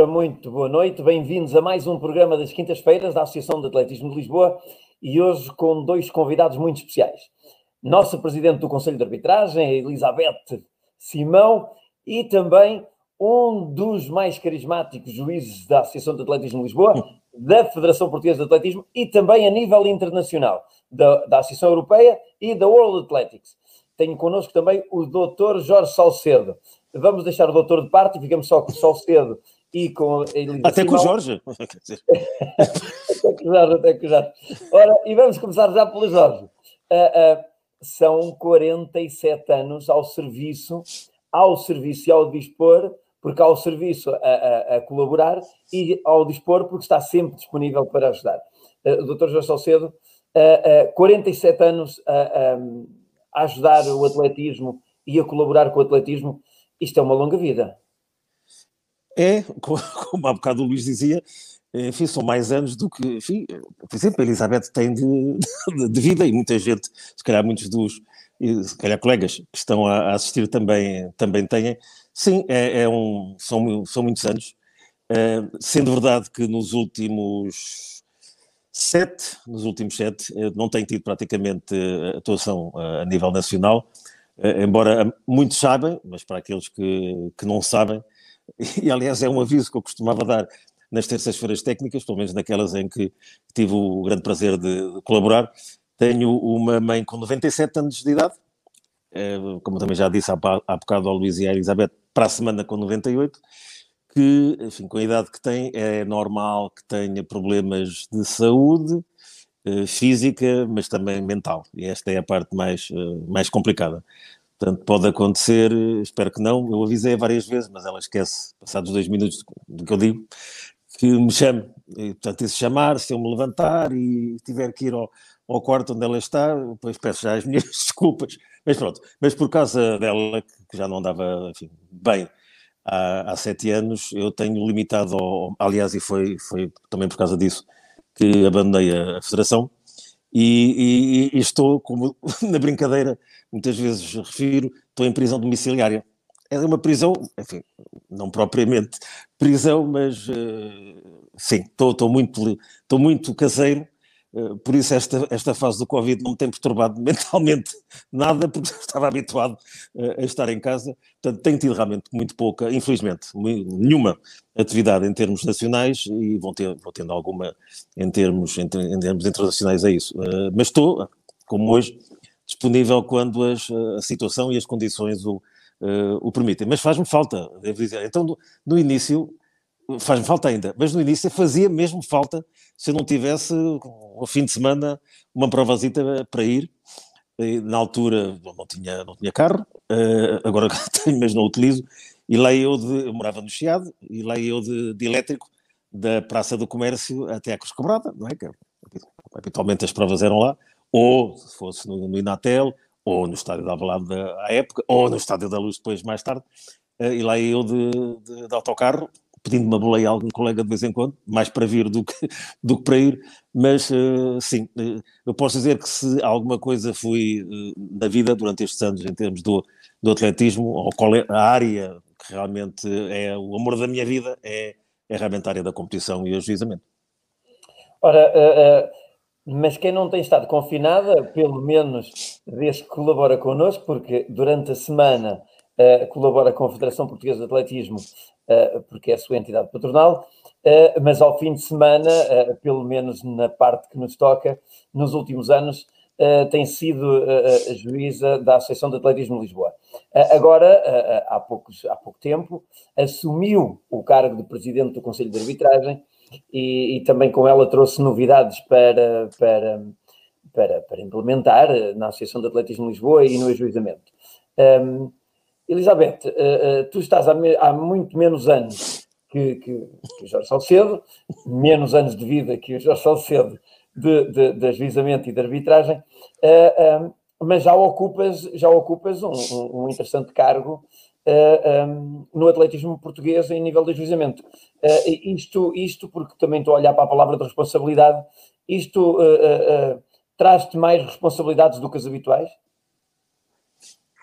Ora, muito boa noite, bem-vindos a mais um programa das quintas-feiras da Associação de Atletismo de Lisboa e hoje com dois convidados muito especiais. Nossa Presidente do Conselho de Arbitragem, Elizabeth Simão, e também um dos mais carismáticos juízes da Associação de Atletismo de Lisboa, da Federação Portuguesa de Atletismo e também a nível internacional, da, da Associação Europeia e da World Athletics. Tenho connosco também o Dr. Jorge Salcedo. Vamos deixar o doutor de parte e ficamos só com o Salcedo e com Até com o Jorge. até com o Jorge, até com o Jorge. Ora, e vamos começar já pelo Jorge. Uh, uh, são 47 anos ao serviço, ao serviço e ao dispor, porque ao serviço a, a, a colaborar e ao dispor porque está sempre disponível para ajudar. Uh, o Dr. Jorge Salcedo, uh, 47 anos a, a ajudar o atletismo e a colaborar com o atletismo, isto é uma longa vida. É, como há bocado o Luís dizia, enfim, são mais anos do que, enfim, por exemplo, a Elizabeth tem de, de, de, vida e muita gente, se calhar muitos dos, se calhar colegas que estão a, assistir também, também têm. Sim, é, é um, são, são muitos anos, uh, sendo verdade que nos últimos sete, nos últimos sete, não tenho tido praticamente atuação a nível nacional, embora muitos sabem, mas para aqueles que, que não sabem, e aliás é um aviso que eu costumava dar nas terças-feiras técnicas, pelo menos naquelas em que tive o grande prazer de colaborar. Tenho uma mãe com 97 anos de idade, eh, como também já disse há, bocado ao Luís e à Elizabeth, para a semana com 98, que, enfim, com a idade que tem, é normal que tenha problemas de saúde eh, física, mas também mental. E esta é a parte mais, eh, mais complicada. Portanto, pode acontecer, espero que não, eu avisei várias vezes, mas ela esquece, passados dois minutos do que eu digo, que me chame. E, portanto, se chamar, se eu me levantar e tiver que ir ao, ao quarto onde ela está, depois peço já as minhas desculpas. Mas pronto, mas por causa dela, que já não andava enfim, bem há, há sete anos, eu tenho limitado, ao, aliás, e foi, foi também por causa disso que abandonei a, a federação, e, e, e, estou, como na brincadeira muitas vezes refiro, estou em prisão domiciliária. É uma prisão, enfim, não propriamente prisão, mas uh, sim, estou muito, muito caseiro, por isso esta, esta fase do Covid não me tem perturbado mentalmente nada, porque estava habituado uh, a estar em casa, portanto tenho tido realmente muito pouca, infelizmente, nenhuma atividade em termos nacionais e vou, ter, vou tendo alguma em termos, em, termos internacionais a isso, mas estou, como hoje, disponível quando as, a situação e as condições o, o permitem. Mas faz-me falta, devo dizer. Então, no, no início, faz-me falta ainda, mas no início fazia mesmo falta se eu não tivesse, ao fim de semana, uma provazita para ir. Na altura não tinha, não tinha carro, uh, agora tenho, mas não utilizo. E lá eu, de, eu morava no Chiado, e lá eu de, de elétrico, da Praça do Comércio até à Cruz Cobrada, não é? Que, habitualmente as provas eram lá, ou se fosse no, no Inatel, ou no Estádio da Alvalade à época, ou no Estádio da Luz depois, mais tarde, uh, e lá eu de, de autocarro, pedindo uma boleia a algum colega de vez em quando, mais para vir do que, do que para ir, mas uh, sim, uh, eu posso dizer que se alguma coisa fui uh, na vida durante estes anos em termos do, do atletismo, ou qual é a área que realmente é o amor da minha vida, é, é realmente a área da competição e ajuizamento. Ora, mas quem não tem estado confinada, pelo menos desde que colabora connosco, porque durante a semana uh, colabora com a Federação Portuguesa de Atletismo, uh, porque é a sua entidade patronal, uh, mas ao fim de semana, pelo menos na parte que nos toca, nos últimos anos, tem sido juíza da Associação de Atletismo de Lisboa. agora, há, poucos, há pouco tempo, assumiu o cargo de presidente do Conselho de Arbitragem e, e, também com ela trouxe novidades para, para, para, para, implementar na Associação de Atletismo de Lisboa e no ajuizamento. Um, Elizabeth, uh, uh, tu estás há, me, há, muito menos anos que, que, que, o Jorge Salcedo, menos anos de vida que o Jorge Salcedo de, de, de ajuizamento e de arbitragem, uh, mas já ocupas, já ocupas um, um, interessante cargo um, no atletismo português em nível de ajuizamento. Isto, isto, porque também estou a olhar para a palavra de responsabilidade, isto traz-te mais responsabilidades do que as habituais?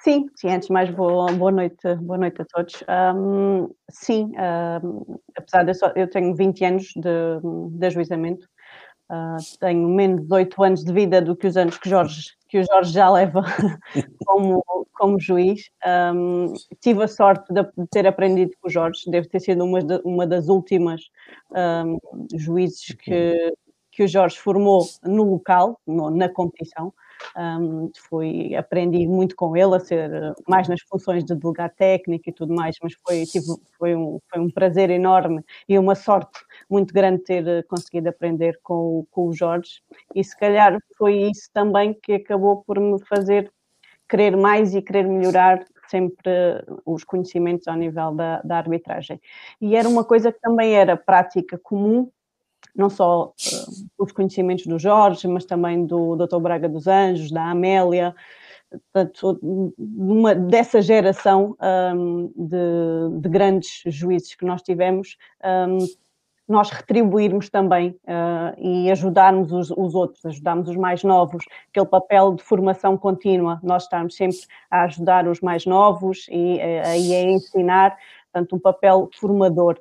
Sim, sim, antes de mais boa, boa noite, boa noite a todos. Um, sim, um, apesar de eu, só, eu tenho 20 anos de, de ajuizamento, Uh, tenho menos de 8 anos de vida do que os anos que, Jorge, que o Jorge já leva como, como juiz. Um, tive a sorte de, ter aprendido com o Jorge, deve ter sido uma, uma das últimas juízes que, que o Jorge formou no local, no, na competição. Um, fui, aprendi muito com ele a ser mais nas funções de delegado técnico e tudo mais, mas foi, foi, um, foi um prazer enorme e uma sorte muito grande ter eh, conseguido aprender com, com o Jorge e se calhar foi isso também que acabou por me fazer querer mais e querer melhorar sempre os conhecimentos ao nível da, da arbitragem. E era uma coisa que também era prática comum não só uh, os conhecimentos do Jorge, mas também do Dr. Braga dos Anjos, da Amélia, portanto, dessa geração um, de, de, grandes juízes que nós tivemos, um, nós retribuirmos também uh, e ajudarmos os, os, outros, ajudarmos os mais novos, aquele papel de formação contínua, nós estarmos sempre a ajudar os mais novos e, uh, e a ensinar, portanto, um papel formador.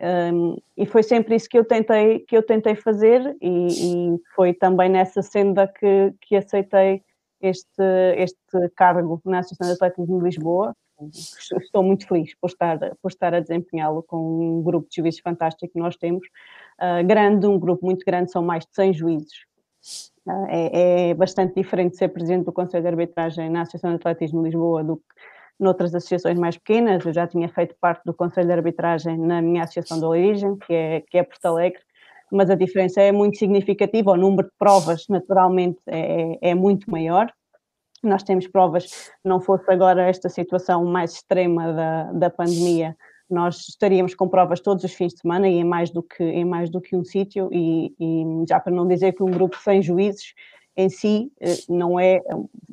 Um, e foi sempre isso que eu tentei, que eu tentei fazer, e, e foi também nessa senda que, que aceitei este, este cargo na Associação de Atletismo de Lisboa. Estou muito feliz por estar, por estar a desempenhá-lo com um grupo de juízes fantástico que nós temos. Uh, grande, um grupo muito grande, são mais de 100 juízes. Uh, é, é, bastante diferente ser presidente do Conselho de Arbitragem na Associação de Atletismo de Lisboa do que noutras associações mais pequenas. Eu já tinha feito parte do Conselho de Arbitragem na minha associação de origem, que é, que é Porto Alegre, mas a diferença é muito significativa. O número de provas, naturalmente, é, é muito maior. Nós temos provas, não fosse agora esta situação mais extrema da, da pandemia, nós estaríamos com provas todos os fins de semana e em mais do que, em mais do que um sítio, e, e já para não dizer que um grupo sem juízes em si eh, não é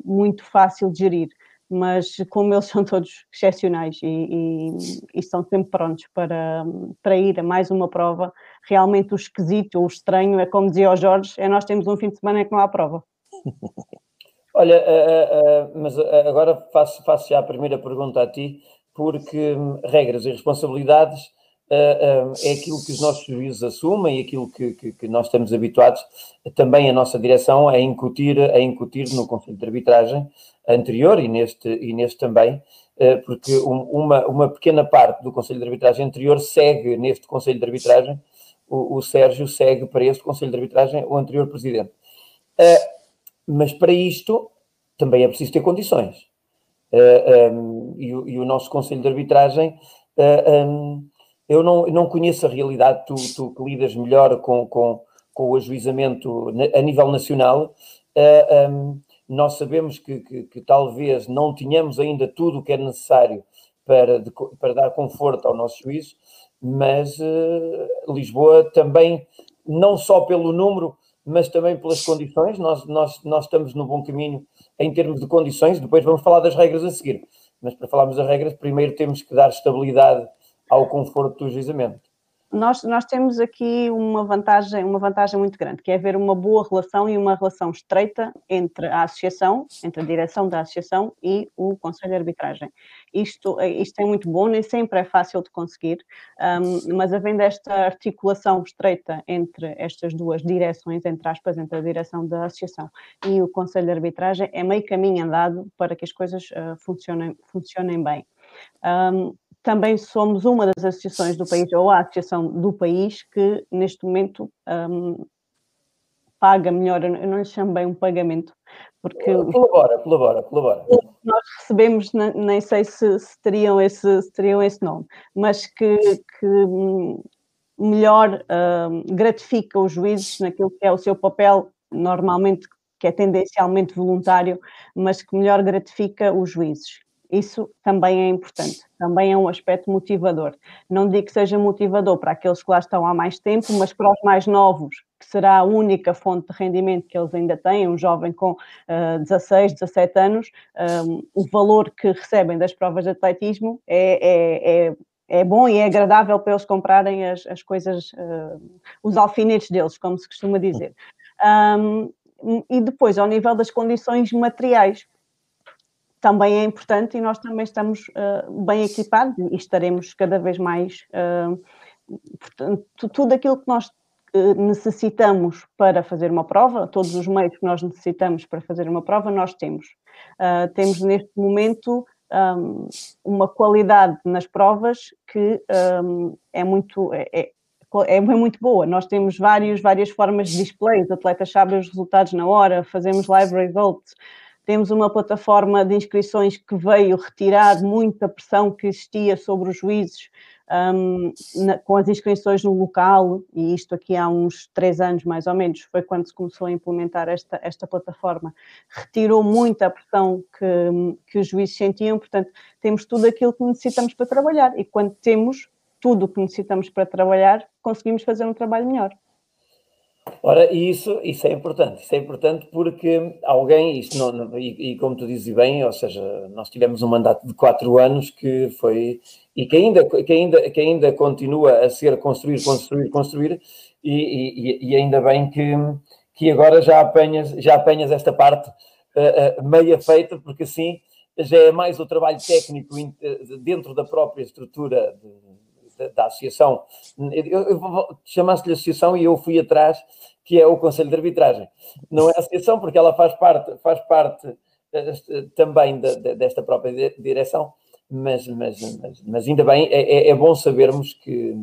muito fácil de gerir mas como eles são todos excepcionais e, e, e, estão sempre prontos para, para ir a mais uma prova, realmente o esquisito, o estranho, é como dizia o Jorge, é nós temos um fim de semana em que não há prova. Olha, uh, uh, mas agora faço, faço já a primeira pergunta a ti, porque hum, regras e responsabilidades uh, é aquilo que os nossos juízes assumem e aquilo que, que, que, nós estamos habituados, também a nossa direção, a incutir, a incutir no Conselho de Arbitragem anterior e neste, e neste também, uh, porque um, uma, uma pequena parte do Conselho de Arbitragem anterior segue neste Conselho de Arbitragem, o, o Sérgio segue para este Conselho de Arbitragem o anterior Presidente. Uh, mas para isto também é preciso ter condições. Uh, um, e, o, e, o, nosso Conselho de Arbitragem um, eu não, não conheço a realidade, tu, tu que lidas melhor com, com, com o ajuizamento a nível nacional, uh, um, nós sabemos que, que, que, talvez não tenhamos ainda tudo o que é necessário para, de, para dar conforto ao nosso juízo, mas uh, Lisboa também, não só pelo número, mas também pelas condições, nós, nós, nós estamos no bom caminho em termos de condições, depois vamos falar das regras a seguir. Mas para falarmos das regras, primeiro temos que dar estabilidade ao conforto do juizamento. Nós, nós temos aqui uma vantagem, uma vantagem muito grande, que é haver uma boa relação e uma relação estreita entre a associação, entre a direção da associação e o Conselho de Arbitragem. Isto, isto é muito bom, nem sempre é fácil de conseguir, um, mas havendo esta articulação estreita entre estas duas direções, entre aspas, entre a direção da associação e o Conselho de Arbitragem, é meio caminho andado para que as coisas uh, funcionem, funcionem bem. Um, também somos uma das associações do país, ou a associação do país, que neste momento um, paga melhor, eu não lhe chamo bem um pagamento, porque... Colabora, colabora, colabora. Nós recebemos, nem sei se, se, teriam, esse, se teriam esse nome, mas que, que hum, melhor um, gratifica os juízes naquilo que é o seu papel, normalmente que é tendencialmente voluntário, mas que melhor gratifica os juízes. Isso também é importante, também é um aspecto motivador. Não digo que seja motivador para aqueles que lá estão há mais tempo, mas para os mais novos, que será a única fonte de rendimento que eles ainda têm, um jovem com uh, 16, 17 anos, um, o valor que recebem das provas de atletismo é, é, é é bom e é agradável para eles comprarem as, as coisas, uh, os alfinetes deles, como se costuma dizer. Um, e depois, ao nível das condições materiais, também é importante e nós também estamos uh, bem equipados e estaremos cada vez mais. Uh, portanto, tudo aquilo que nós necessitamos para fazer uma prova, todos os meios que nós necessitamos para fazer uma prova, nós temos. Uh, temos neste momento um, uma qualidade nas provas que um, é muito. É, é, é muito boa. Nós temos vários, várias formas de display, os atletas sabem os resultados na hora, fazemos live results, temos uma plataforma de inscrições que veio retirar muita pressão que existia sobre os juízes um, na, com as inscrições no local, e isto aqui há uns três anos mais ou menos, foi quando se começou a implementar esta, esta plataforma, retirou muita pressão que, que os juízes sentiam, portanto, temos tudo aquilo que necessitamos para trabalhar, e quando temos tudo o que necessitamos para trabalhar, conseguimos fazer um trabalho melhor. Ora, isso, isso é importante, isso é importante porque alguém, isto não, não e, e, como tu dizes bem, ou seja, nós tivemos um mandato de quatro anos que foi, e que ainda, que ainda, que ainda continua a ser construir, construir, construir, e, e, e ainda bem que, que agora já apanhas, já apanhas esta parte uh, uh, meia feita, porque assim já é mais o trabalho técnico dentro da própria estrutura de, da, associação, chamasse-lhe associação e eu fui atrás, que é o Conselho de Arbitragem. Não é associação porque ela faz parte, faz parte uh, também de, de, desta própria direção, mas, mas, mas, mas ainda bem, é, é, é bom sabermos que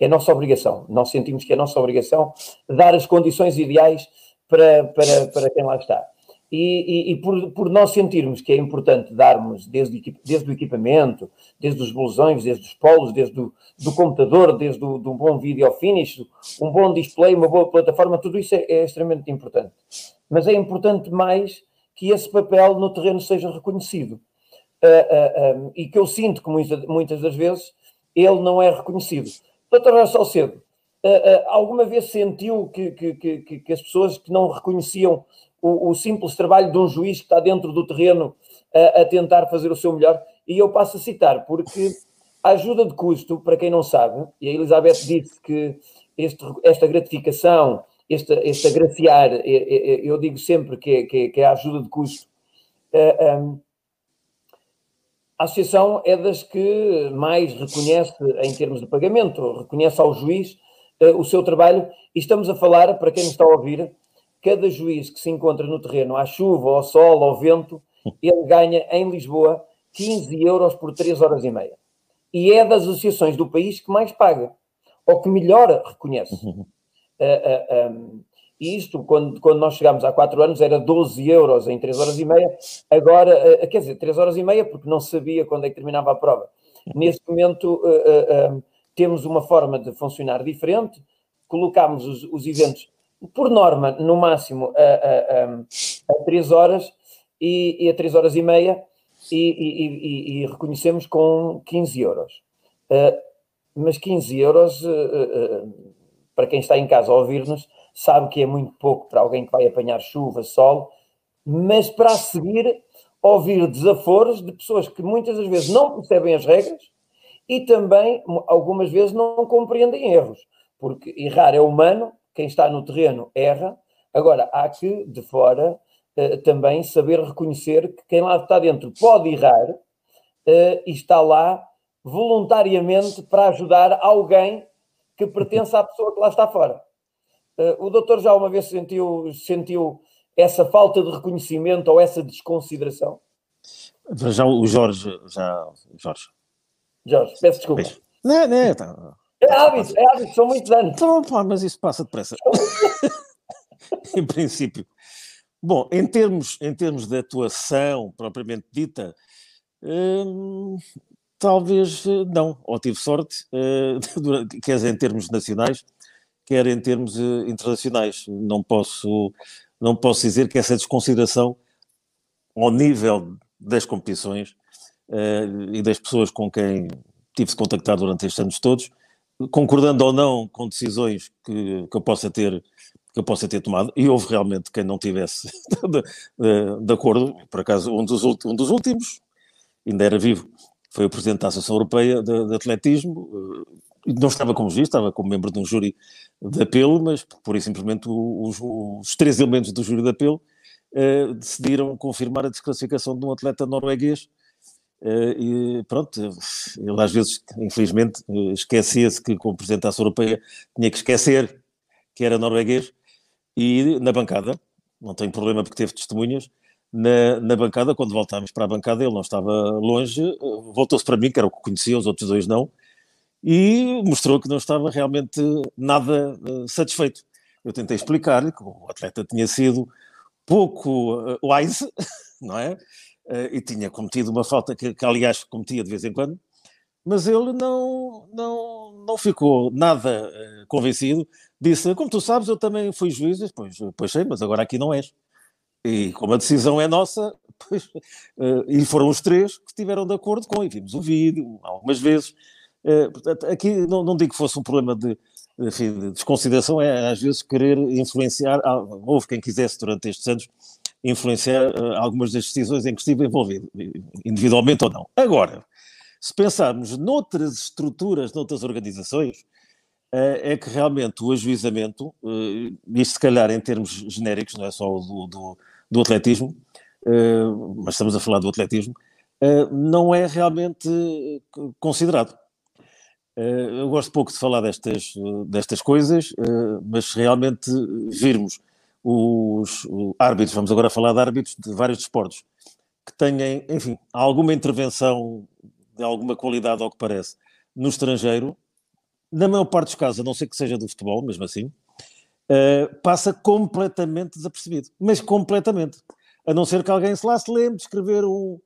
é nossa obrigação, nós sentimos que é nossa obrigação dar as condições ideais para, para, para quem lá está. E, e, e, por, por nós sentirmos que é importante darmos desde, desde o equipamento, desde os blusões, desde os polos, desde o do computador, desde o, do bom vídeo finish, um bom display, uma boa plataforma, tudo isso é, é extremamente importante. Mas é importante mais que esse papel no terreno seja reconhecido. Uh, uh, um, e que eu sinto que muitas, muitas das vezes ele não é reconhecido. Doutor Salcedo, uh, alguma vez sentiu que, que, que, que, as pessoas que não reconheciam o, o, simples trabalho de um juiz que está dentro do terreno a, a, tentar fazer o seu melhor. E eu passo a citar, porque a ajuda de custo, para quem não sabe, e a Elizabeth disse que este, esta gratificação, este, este agraciar, eu digo sempre que é, que que é a ajuda de custo. A associação é das que mais reconhece, em termos de pagamento, reconhece ao juiz eh, o seu trabalho, e estamos a falar, para quem nos está a ouvir, cada juiz que se encontra no terreno, à chuva, ao sol, ao vento, ele ganha em Lisboa 15 euros por 3 horas e meia. E é das associações do país que mais paga, ou que melhor reconhece. Uh, uh, um, e isto, quando, quando nós chegámos há 4 anos, era 12 euros em 3 horas e meia. Agora, uh, quer dizer, 3 horas e meia, porque não sabia quando é que terminava a prova. Neste momento, temos uma forma de funcionar diferente. Colocámos os, os eventos por norma, no máximo a, a, a, a 3 horas e, e, a 3 horas e meia e, e, e reconhecemos com 15 euros. Uh, mas 15 euros, uh, uh, para quem está em casa a ouvir-nos, sabe que é muito pouco para alguém que vai apanhar chuva, sol, mas para a seguir ouvir desaforos de pessoas que muitas das vezes não percebem as regras e também algumas vezes não compreendem erros, porque errar é humano quem está no terreno erra. Agora, há que, de fora, uh, também saber reconhecer que quem lá está dentro pode errar uh, e está lá voluntariamente para ajudar alguém que pertence à pessoa que lá está fora. Uh, o doutor já uma vez sentiu, sentiu essa falta de reconhecimento ou essa desconsideração? Já o Jorge, já, Jorge. Jorge, peço desculpa. Não, não, tá. É hábito, é hábito, são muitos anos. Então, pá, mas isso passa depressa. em princípio. Bom, em termos, em termos de atuação propriamente dita, hum, talvez eh, não, ou tive sorte, uh, quer em termos nacionais, quer em termos uh, internacionais. Não posso, não posso dizer que essa desconsideração ao nível das competições uh, e das pessoas com quem tive-se contactar durante estes anos todos, concordando ou não com decisões que, que eu possa ter que eu possa ter tomado, e houve realmente quem não tivesse de, de, de, acordo, por acaso um dos, um dos últimos, ainda era vivo, foi o Presidente da Associação Europeia de, de Atletismo, eh, não estava como juiz, estava como membro de um júri de apelo, mas por e simplesmente os, os três elementos do júri de apelo uh, decidiram confirmar a desclassificação de um atleta norueguês. Uh, e pronto, ele às vezes, infelizmente, esquecia-se que, como Presidente da Ação Europeia, tinha que esquecer que era norueguês. E na bancada, não tem problema porque teve testemunhas, na, na bancada, quando voltámos para a bancada, ele não estava longe, voltou-se para mim, que era o que conhecia, os outros dois não, e mostrou que não estava realmente nada uh, satisfeito. Eu tentei explicar-lhe que o atleta tinha sido pouco uh, wise, não é? Uh, e tinha cometido uma falta que, que, aliás, cometia de vez em quando, mas ele não, não, não ficou nada convencido. Disse: Como tu sabes, eu também fui juiz. Pois, pois sei, mas agora aqui não és. E como a decisão é nossa, pois, e foram os três que estiveram de acordo com, e vimos o vídeo algumas vezes. Eh, aqui não, não, digo que fosse um problema de, enfim, de desconsideração, é às vezes querer influenciar, houve quem quisesse durante estes anos influenciar uh, algumas das decisões em que estive envolvido, individualmente ou não. Agora, se pensarmos noutras estruturas, noutras organizações, uh, é que realmente o ajuizamento, uh, isto se calhar em termos genéricos, não é só do, do, do atletismo, mas estamos a falar do atletismo, não é realmente considerado. Eh, eu gosto pouco de falar destas, destas coisas, eh, mas realmente virmos os árbitros, vamos agora falar de árbitros de vários desportos, que tenham, enfim, alguma intervenção de alguma qualidade, ao que parece, no estrangeiro, na maior parte dos casos, a não ser que seja do futebol, mesmo assim, eh, passa completamente desapercebido. Mas completamente. A não ser que alguém se lá se lembre de escrever um,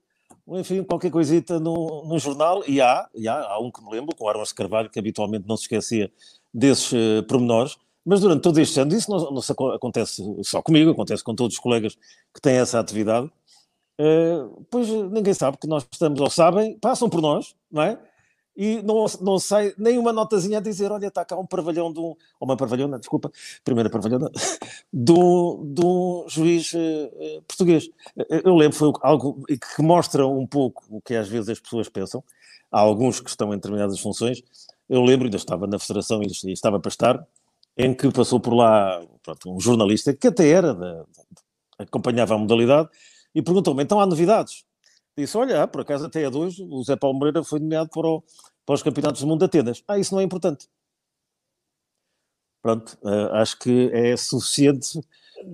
enfim, qualquer coisita no, jornal, e há, e há, há um que me lembro, com o Armas Carvalho, que habitualmente não se esquecia desses uh, pormenores, mas durante todo este ano, isso não, não acontece só comigo, acontece com todos os colegas que têm essa atividade, uh, pois ninguém sabe que nós estamos, ou sabem, passam por nós, não é? e não, não sai nem uma notazinha a dizer: olha, está cá um parvalhão de um. Ou uma parvalhona, desculpa, primeira parvalhona, de um, de um juiz uh, português. Eu lembro, foi algo que mostra um pouco o que às vezes as pessoas pensam. Há alguns que estão em determinadas funções. Eu lembro, ainda estava na Federação e estava para estar, em que passou por lá pronto, um jornalista que até era, de, de, acompanhava a modalidade, e perguntou-me: então há novidades? disse: Olha, ah, por acaso até a dois, o Zé Paulo Moreira foi nomeado para, o, para os Campeonatos do Mundo de Atenas. Ah, isso não é importante. Pronto, uh, acho que é suficiente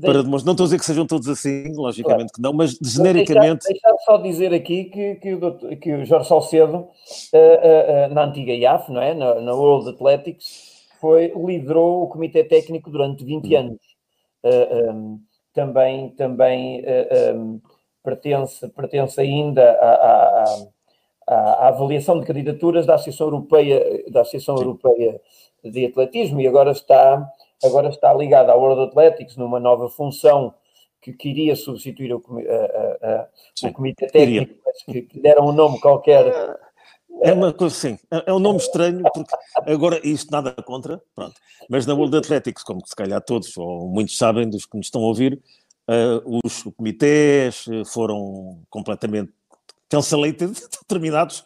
para demonstrar. Não estou a dizer que sejam todos assim, logicamente claro. que não, mas genericamente. Deixar, deixar só dizer aqui que, que, o, doutor, que o Jorge Salcedo, uh, uh, na antiga IAF, não é? Na, na, World Athletics, foi, liderou o comitê técnico durante 20 hum. anos. Um, também também um, pertence, pertence ainda à, à, à, à, avaliação de candidaturas da Associação Europeia, da Associação Europeia de Atletismo e agora está, agora está ligado à World Athletics numa nova função que queria substituir o, o Comitê Técnico, mas que, que deram um nome qualquer. É uma coisa assim, é, é um nome estranho, porque agora isto nada contra, pronto, mas na World Athletics, como se calhar todos ou muitos sabem dos que nos estão a ouvir, Uh, os comitês eh, foram completamente cancelated, terminados,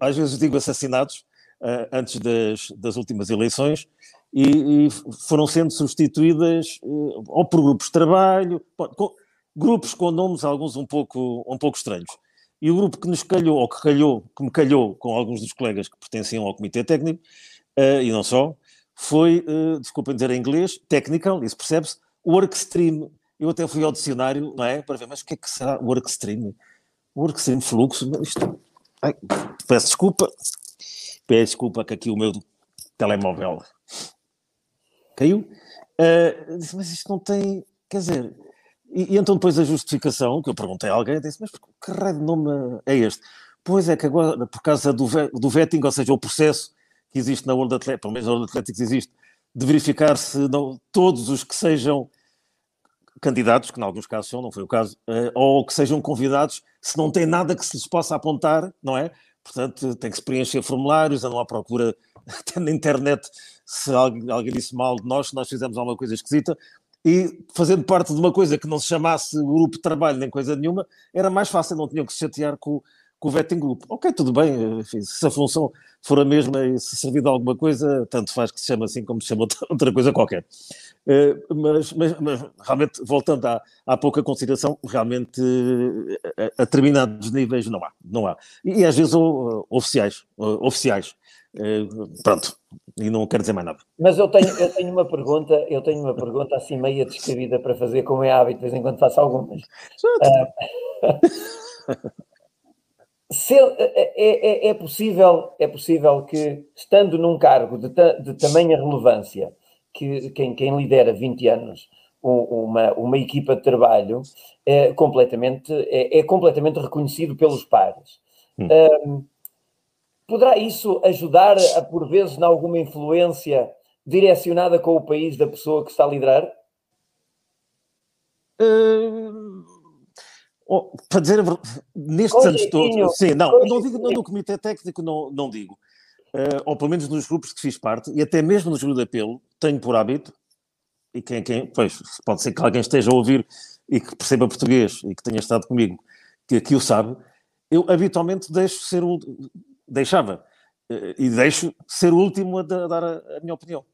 às vezes digo assassinados, uh, antes das, das, últimas eleições, e, e foram sendo substituídas uh, ou por grupos de trabalho, com, grupos com nomes alguns um pouco, um pouco estranhos. E o grupo que nos calhou, ou que calhou, que me calhou com alguns dos colegas que pertenciam ao comitê técnico, e não só, foi, desculpem dizer em inglês, technical, isso percebe-se, workstream eu até fui ao dicionário, não é? Para ver, mas o que é que será workstream? Workstream fluxo? Isto... Ai, peço desculpa. Peço desculpa que aqui o meu telemóvel caiu. Uh, disse, mas isto não tem. Quer dizer. E, e, então depois a justificação, que eu perguntei a alguém, disse, mas que raio de nome é este? Pois é que agora, por causa do, do vetting, ou seja, o processo que existe na World Athletics, pelo menos na World Athletics existe, de verificar se não, todos os que sejam candidatos, que em alguns casos são, não foi o caso, uh, ou que sejam convidados, se não tem nada que se lhes possa apontar, não é? Portanto, tem que se preencher formulários, andam à procura até na internet se alguém, alguém disse mal de nós, se nós fizemos alguma coisa esquisita, e fazendo parte de uma coisa que não se chamasse grupo de trabalho nem coisa nenhuma, era mais fácil, não tinham que se chatear com, com o Vetting Group. Ok, tudo bem, enfim, se a função for a mesma e se servir de alguma coisa, tanto faz que se chama assim como se chama outra coisa qualquer. Uh, mas, mas, mas, realmente, voltando à, à pouca consideração, realmente a, eh, a, determinados níveis não há, não há. E, e às vezes uh, oficiais, uh, oficiais. Pronto, e não quero dizer mais nada. Mas eu tenho, eu tenho uma pergunta, eu tenho uma pergunta assim meia descabida para fazer, como é hábito, de vez em quando faço algumas. Se, é, é, é, possível, é possível que, estando num cargo de, de tamanha relevância, que quem, quem lidera 20 anos uma, uma equipa de trabalho é completamente, é, é completamente reconhecido pelos pares. Hum. Um, poderá isso ajudar, a, por vezes, em alguma influência direcionada com o país da pessoa que está a liderar? Uh Oh, para dizer a verdade, nestes anos todos, sim, não, não digo no comitê técnico, não, não digo. Uh, ou pelo menos nos grupos que fiz parte, e até mesmo no júri de apelo, tenho por hábito, e quem, quem, pois, pode ser que alguém esteja a ouvir e que perceba português e que tenha estado comigo, que aqui o sabe, eu habitualmente deixo ser o, deixava, uh, e deixo ser o último a, dar a, minha opinião.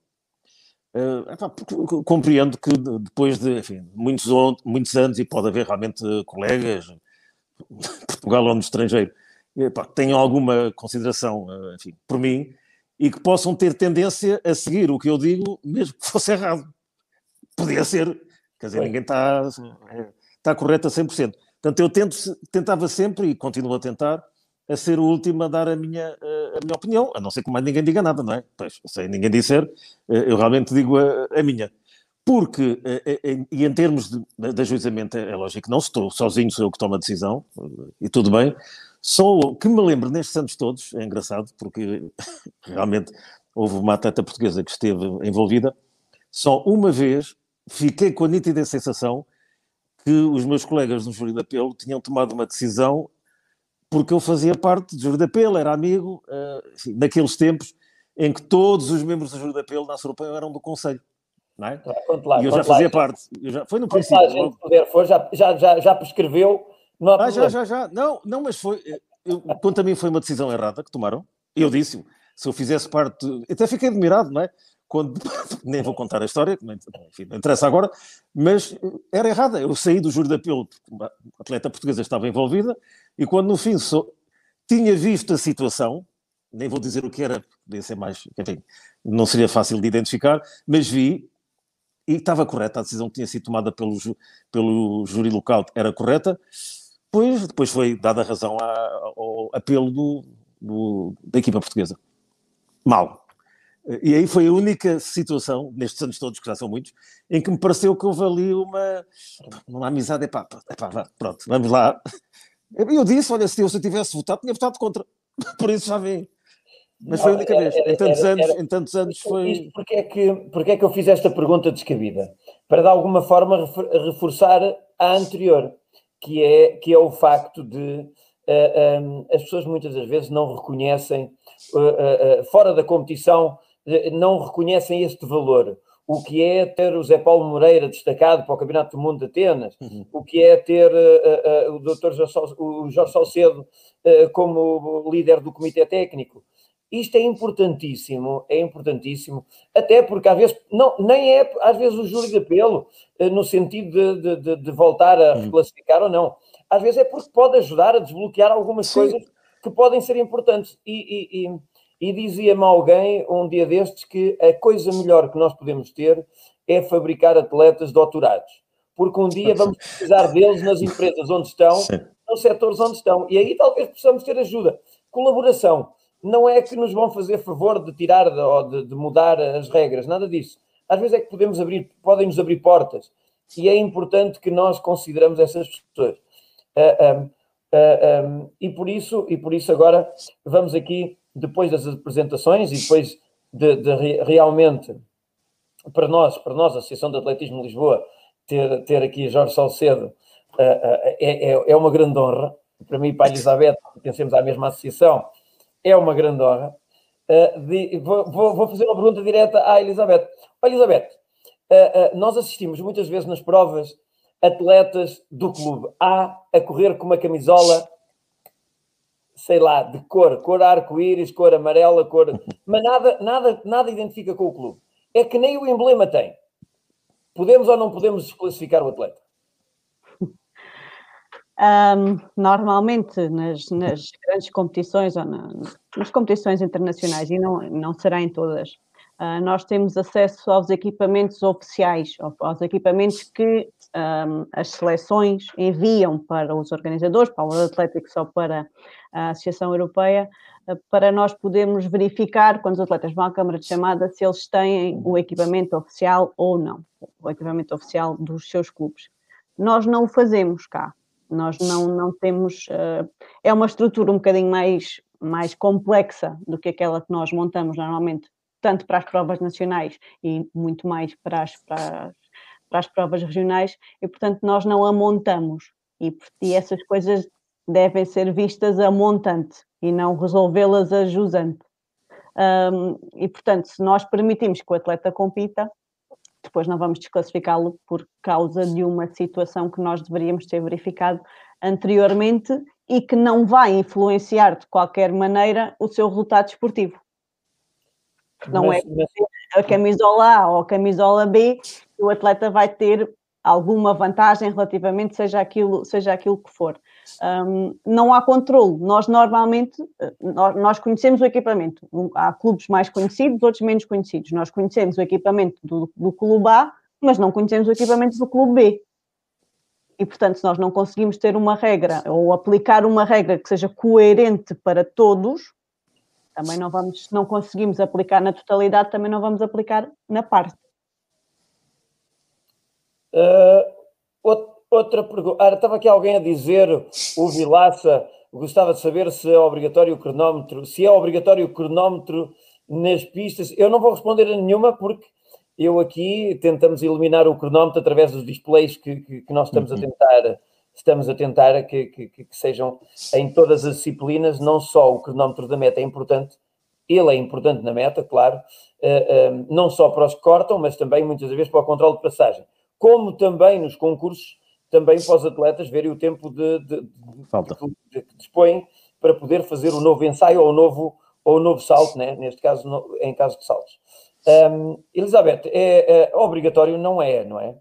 Uh, compreendo que depois de enfim, muitos, muitos anos, e pode haver realmente colegas, Portugal ou no estrangeiro, epá, tenham alguma consideração enfim, por mim e que possam ter tendência a seguir o que eu digo, mesmo que fosse errado. Podia ser, quer dizer, ninguém está, está correto a 100%. Portanto, eu tento, tentava sempre e continuo a tentar a ser o último a dar a minha, a minha opinião, a não ser que mais ninguém diga nada, não é? Pois, sem ninguém disser, eh, eu realmente digo a, a minha. Porque, eh, eh, e em termos de, de ajuizamento, é lógico que não estou sozinho, sou eu que tomo a decisão, e tudo bem. Só que me lembro nestes anos todos, é engraçado, porque realmente houve uma atleta portuguesa que esteve envolvida, só uma vez fiquei com a nítida sensação que os meus colegas no júri de apelo tinham tomado uma decisão porque eu fazia parte do Júri de Apelo, era amigo, uh, enfim, naqueles tempos em que todos os membros do Júri de Apelo na Europeu eram do Conselho. Não é? Lá, e eu já fazia lá, parte. Eu já, foi no princípio. Lá, gente puder for, já, já, já, já prescreveu. Não ah, já, já, já. Não, não, mas foi. Eu, quanto a mim foi uma decisão errada que tomaram. Eu disse, se eu fizesse parte. Até fiquei admirado, não é? Quando, nem vou contar a história, enfim, não interessa agora, mas era errada. Eu saí do júri de apelo, a atleta portuguesa estava envolvida, e quando no fim sou, tinha visto a situação, nem vou dizer o que era, podia ser mais, enfim, não seria fácil de identificar, mas vi e estava correta, a decisão que tinha sido tomada pelo, pelo júri local era correta, pois depois foi dada razão ao apelo do, do, da equipa portuguesa. Mal. E aí foi a única situação, nestes anos todos, que já são muitos, em que me pareceu que houve ali uma, uma amizade. Epá, epá, pronto, vamos lá, eu disse, olha, se eu, se eu tivesse votado, tinha votado contra. Por isso já vem. Mas foi a única vez. Em tantos anos, em tantos anos foi. Porque é, que, porque é que eu fiz esta pergunta descabida? Para de alguma forma reforçar a anterior, que é, que é o facto de uh, eh, um, eh, as pessoas muitas das vezes não reconhecem, uh, uh, fora da competição, não reconhecem este valor o que é ter o Zé Paulo Moreira destacado para o Campeonato do Mundo de Atenas, uhum. o que é ter uh, uh, o Dr. Jorge, o Jorge Salcedo uh, como líder do Comitê Técnico. Isto é importantíssimo, é importantíssimo, até porque às vezes, não, nem é às vezes o júri de apelo, no sentido de, de, de voltar a uhum. reclassificar ou não. Às vezes é porque pode ajudar a desbloquear algumas Sim. coisas que podem ser importantes. E, e, e e dizia-me alguém um dia destes que a coisa melhor que nós podemos ter é fabricar atletas doutorados, porque um dia vamos precisar deles nas empresas onde estão, Sim. nos setores onde estão, e aí talvez possamos ter ajuda. Colaboração. Não é que nos vão fazer favor de tirar ou de, de mudar as regras, nada disso. Às vezes é que podemos abrir, podem nos abrir portas, e é importante que nós consideramos essas pessoas. Uh, um, uh, um, e por isso, e por isso agora vamos aqui depois das apresentações e depois de, de, realmente, para nós, para nós, a Associação de Atletismo de Lisboa, ter, ter aqui Jorge Salcedo uh, uh, é, é, é, uma grande honra. Para mim e para a Elizabeth, pertencemos à mesma associação, é uma grande honra. Uh, de, vou, vou, fazer uma pergunta direta à Elizabeth. Elizabeth, nós assistimos muitas vezes nas provas atletas do clube A a correr com uma camisola sei lá, de cor, cor arco-íris, cor amarela, cor. Mas nada, nada, nada identifica com o clube. É que nem o emblema tem. Podemos ou não podemos desclassificar o atleta? Um, normalmente nas, nas, grandes competições ou na, nas competições internacionais, e não, não será em todas, uh, nós temos acesso aos equipamentos oficiais, aos equipamentos que um, as seleções enviam para os organizadores, para o Atlético ou para a Associação Europeia, uh, para nós podermos verificar, quando os atletas vão à Câmara de Chamada, se eles têm o equipamento oficial ou não, o equipamento oficial dos seus clubes. Nós não o fazemos cá. Nós não, não temos. Uh, é uma estrutura um bocadinho mais, mais complexa do que aquela que nós montamos normalmente, tanto para as provas nacionais e muito mais para as, para as para as provas regionais e, portanto, nós não a montamos. E, e essas coisas devem ser vistas a montante e não resolvê-las a jusante. Um, e, portanto, se nós permitimos que o atleta compita, depois não vamos desclassificá-lo por causa de uma situação que nós deveríamos ter verificado anteriormente e que não vai influenciar de qualquer maneira o seu resultado esportivo. Não mas, é mas... a camisola A ou a camisola B o atleta vai ter alguma vantagem relativamente, seja aquilo, seja aquilo que for. Um, não há controle. Nós normalmente, nós, nós, conhecemos o equipamento. Há clubes mais conhecidos, outros menos conhecidos. Nós conhecemos o equipamento do, do clube A, mas não conhecemos o equipamento do clube B. E, portanto, se nós não conseguimos ter uma regra ou aplicar uma regra que seja coerente para todos, também não vamos, se não conseguimos aplicar na totalidade, também não vamos aplicar na parte. Uh, outra pergunta. Ah, estava aqui alguém a dizer, o Vilaça, gostava de saber se é obrigatório o cronómetro, se é obrigatório o cronómetro nas pistas. Eu não vou responder a nenhuma porque eu aqui tentamos eliminar o cronómetro através dos displays que, que, que nós estamos a uhum. tentar estamos a tentar que, que, que, sejam em todas as disciplinas, não só o cronómetro da meta é importante, ele é importante na meta, claro, uh, uh, não só para os que cortam, mas também muitas vezes para o controle de passagem como também nos concursos, também para os atletas verem o tempo de, de, de, que dispõem para poder fazer o novo ensaio ou o novo, ou o novo salto, né? neste caso, no, em caso de saltos. Um, Elizabeth, é, é, obrigatório não é, não é?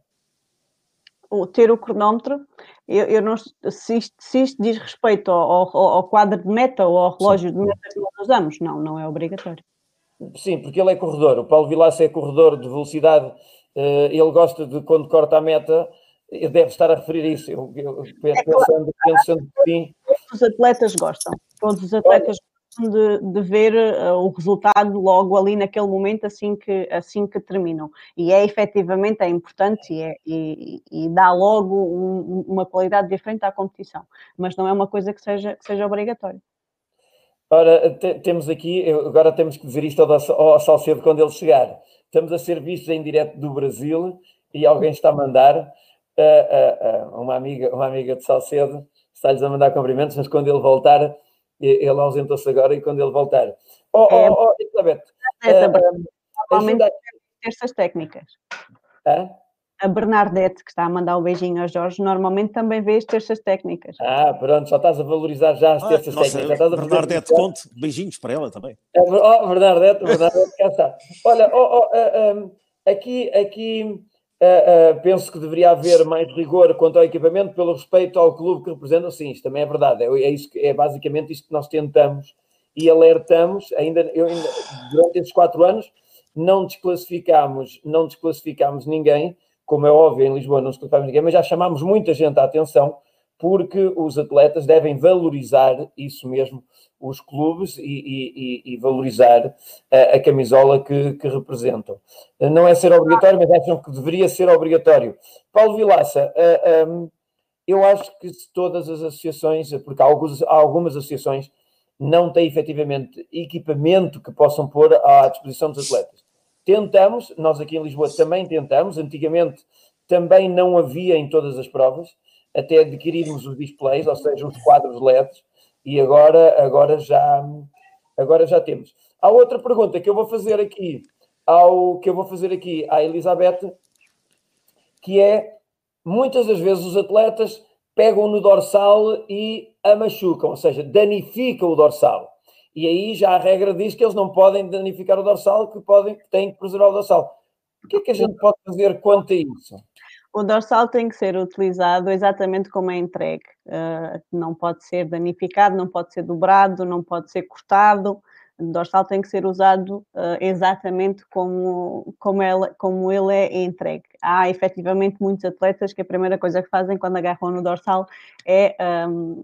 O, ter o cronómetro, eu, eu não, se, isto, se isto diz respeito ao, ao, ao, quadro de meta ou ao relógio Sim. de meta que nós usamos, não, não é obrigatório. Sim, porque ele é corredor. O Paulo Vilaça é corredor de velocidade ele gosta de, quando corta a meta, deve estar a referir isso. Eu, eu é pensando, pensando que sim. Todos os atletas gostam. Todos os atletas gostam de, de ver uh, o resultado logo ali naquele momento, assim que, assim que terminam. E é efetivamente é importante e, é, e, e dá logo um, uma qualidade diferente à competição. Mas não é uma coisa que seja, que seja obrigatória. Ora, te, temos aqui, agora temos que dizer isto ao, ao Salcedo quando ele chegar Estamos a ser vistos em direto do Brasil e alguém está a mandar uh, uh, uh, uma, amiga, uma amiga de Salcedo, está-lhes a mandar cumprimentos, mas quando ele voltar, ele ausentou-se agora e quando ele voltar. Oh, oh, oh Elizabeth, é, uh, terças técnicas. Hã? A Bernadette, que está a mandar um beijinho ao Jorge, normalmente também vê as terças técnicas. Ah, pronto, só estás a valorizar já as ah, terças nossa, técnicas. Já estás a Bernadette, conte, beijinhos para ela também. É, oh, Bernadette, Bernadette, cá está. Olha, oh, oh, uh, um, aqui, aqui uh, uh, penso que deveria haver mais rigor quanto ao equipamento pelo respeito ao clube que representa. Sim, isto também é verdade. É, é, isso que, é basicamente isto que nós tentamos e alertamos, ainda, eu, ainda durante esses quatro anos, não desclassificámos, não desclassificámos ninguém, como é óbvio, em Lisboa não se culpamos ninguém, mas já chamámos muita gente à atenção porque os atletas devem valorizar isso mesmo, os clubes e, e, e valorizar a, a camisola que, que, representam. Não é ser obrigatório, mas acham que deveria ser obrigatório. Paulo Vilaça, eu acho que todas as associações, porque há, alguns, há algumas associações não têm efetivamente equipamento que possam pôr à disposição dos atletas. Tentamos, nós aqui em Lisboa também tentamos, antigamente também não havia em todas as provas, até adquirirmos os displays, ou seja, os quadros LEDs, e agora, agora, já, agora já temos. Há outra pergunta que eu vou fazer aqui ao que eu vou fazer aqui à Elizabeth, que é muitas das vezes os atletas pegam no dorsal e a machucam, ou seja, danificam o dorsal. E aí já a regra diz que eles não podem danificar o dorsal, que podem, têm que preservar o dorsal. O que é que a gente pode fazer quanto a isso? O dorsal tem que ser utilizado exatamente como é entregue. Uh, não pode ser danificado, não pode ser dobrado, não pode ser cortado. O dorsal tem que ser usado uh, exatamente como, como, ela, como ele é entregue. Há efetivamente muitos atletas que a primeira coisa que fazem quando agarram no dorsal é um,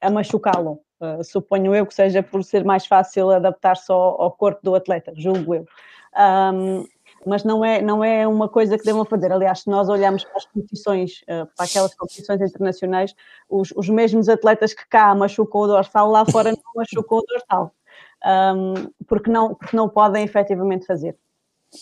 a machucá-lo. Uh, suponho eu que seja por ser mais fácil adaptar-se ao, ao, corpo do atleta, julgo eu. Um, mas não é, não é uma coisa que devam fazer. Aliás, se nós olharmos para as competições, uh, para aquelas competições internacionais, os, os mesmos atletas que cá machucam o dorsal, lá fora não machucam o dorsal, um, porque, não, porque não podem efetivamente fazer.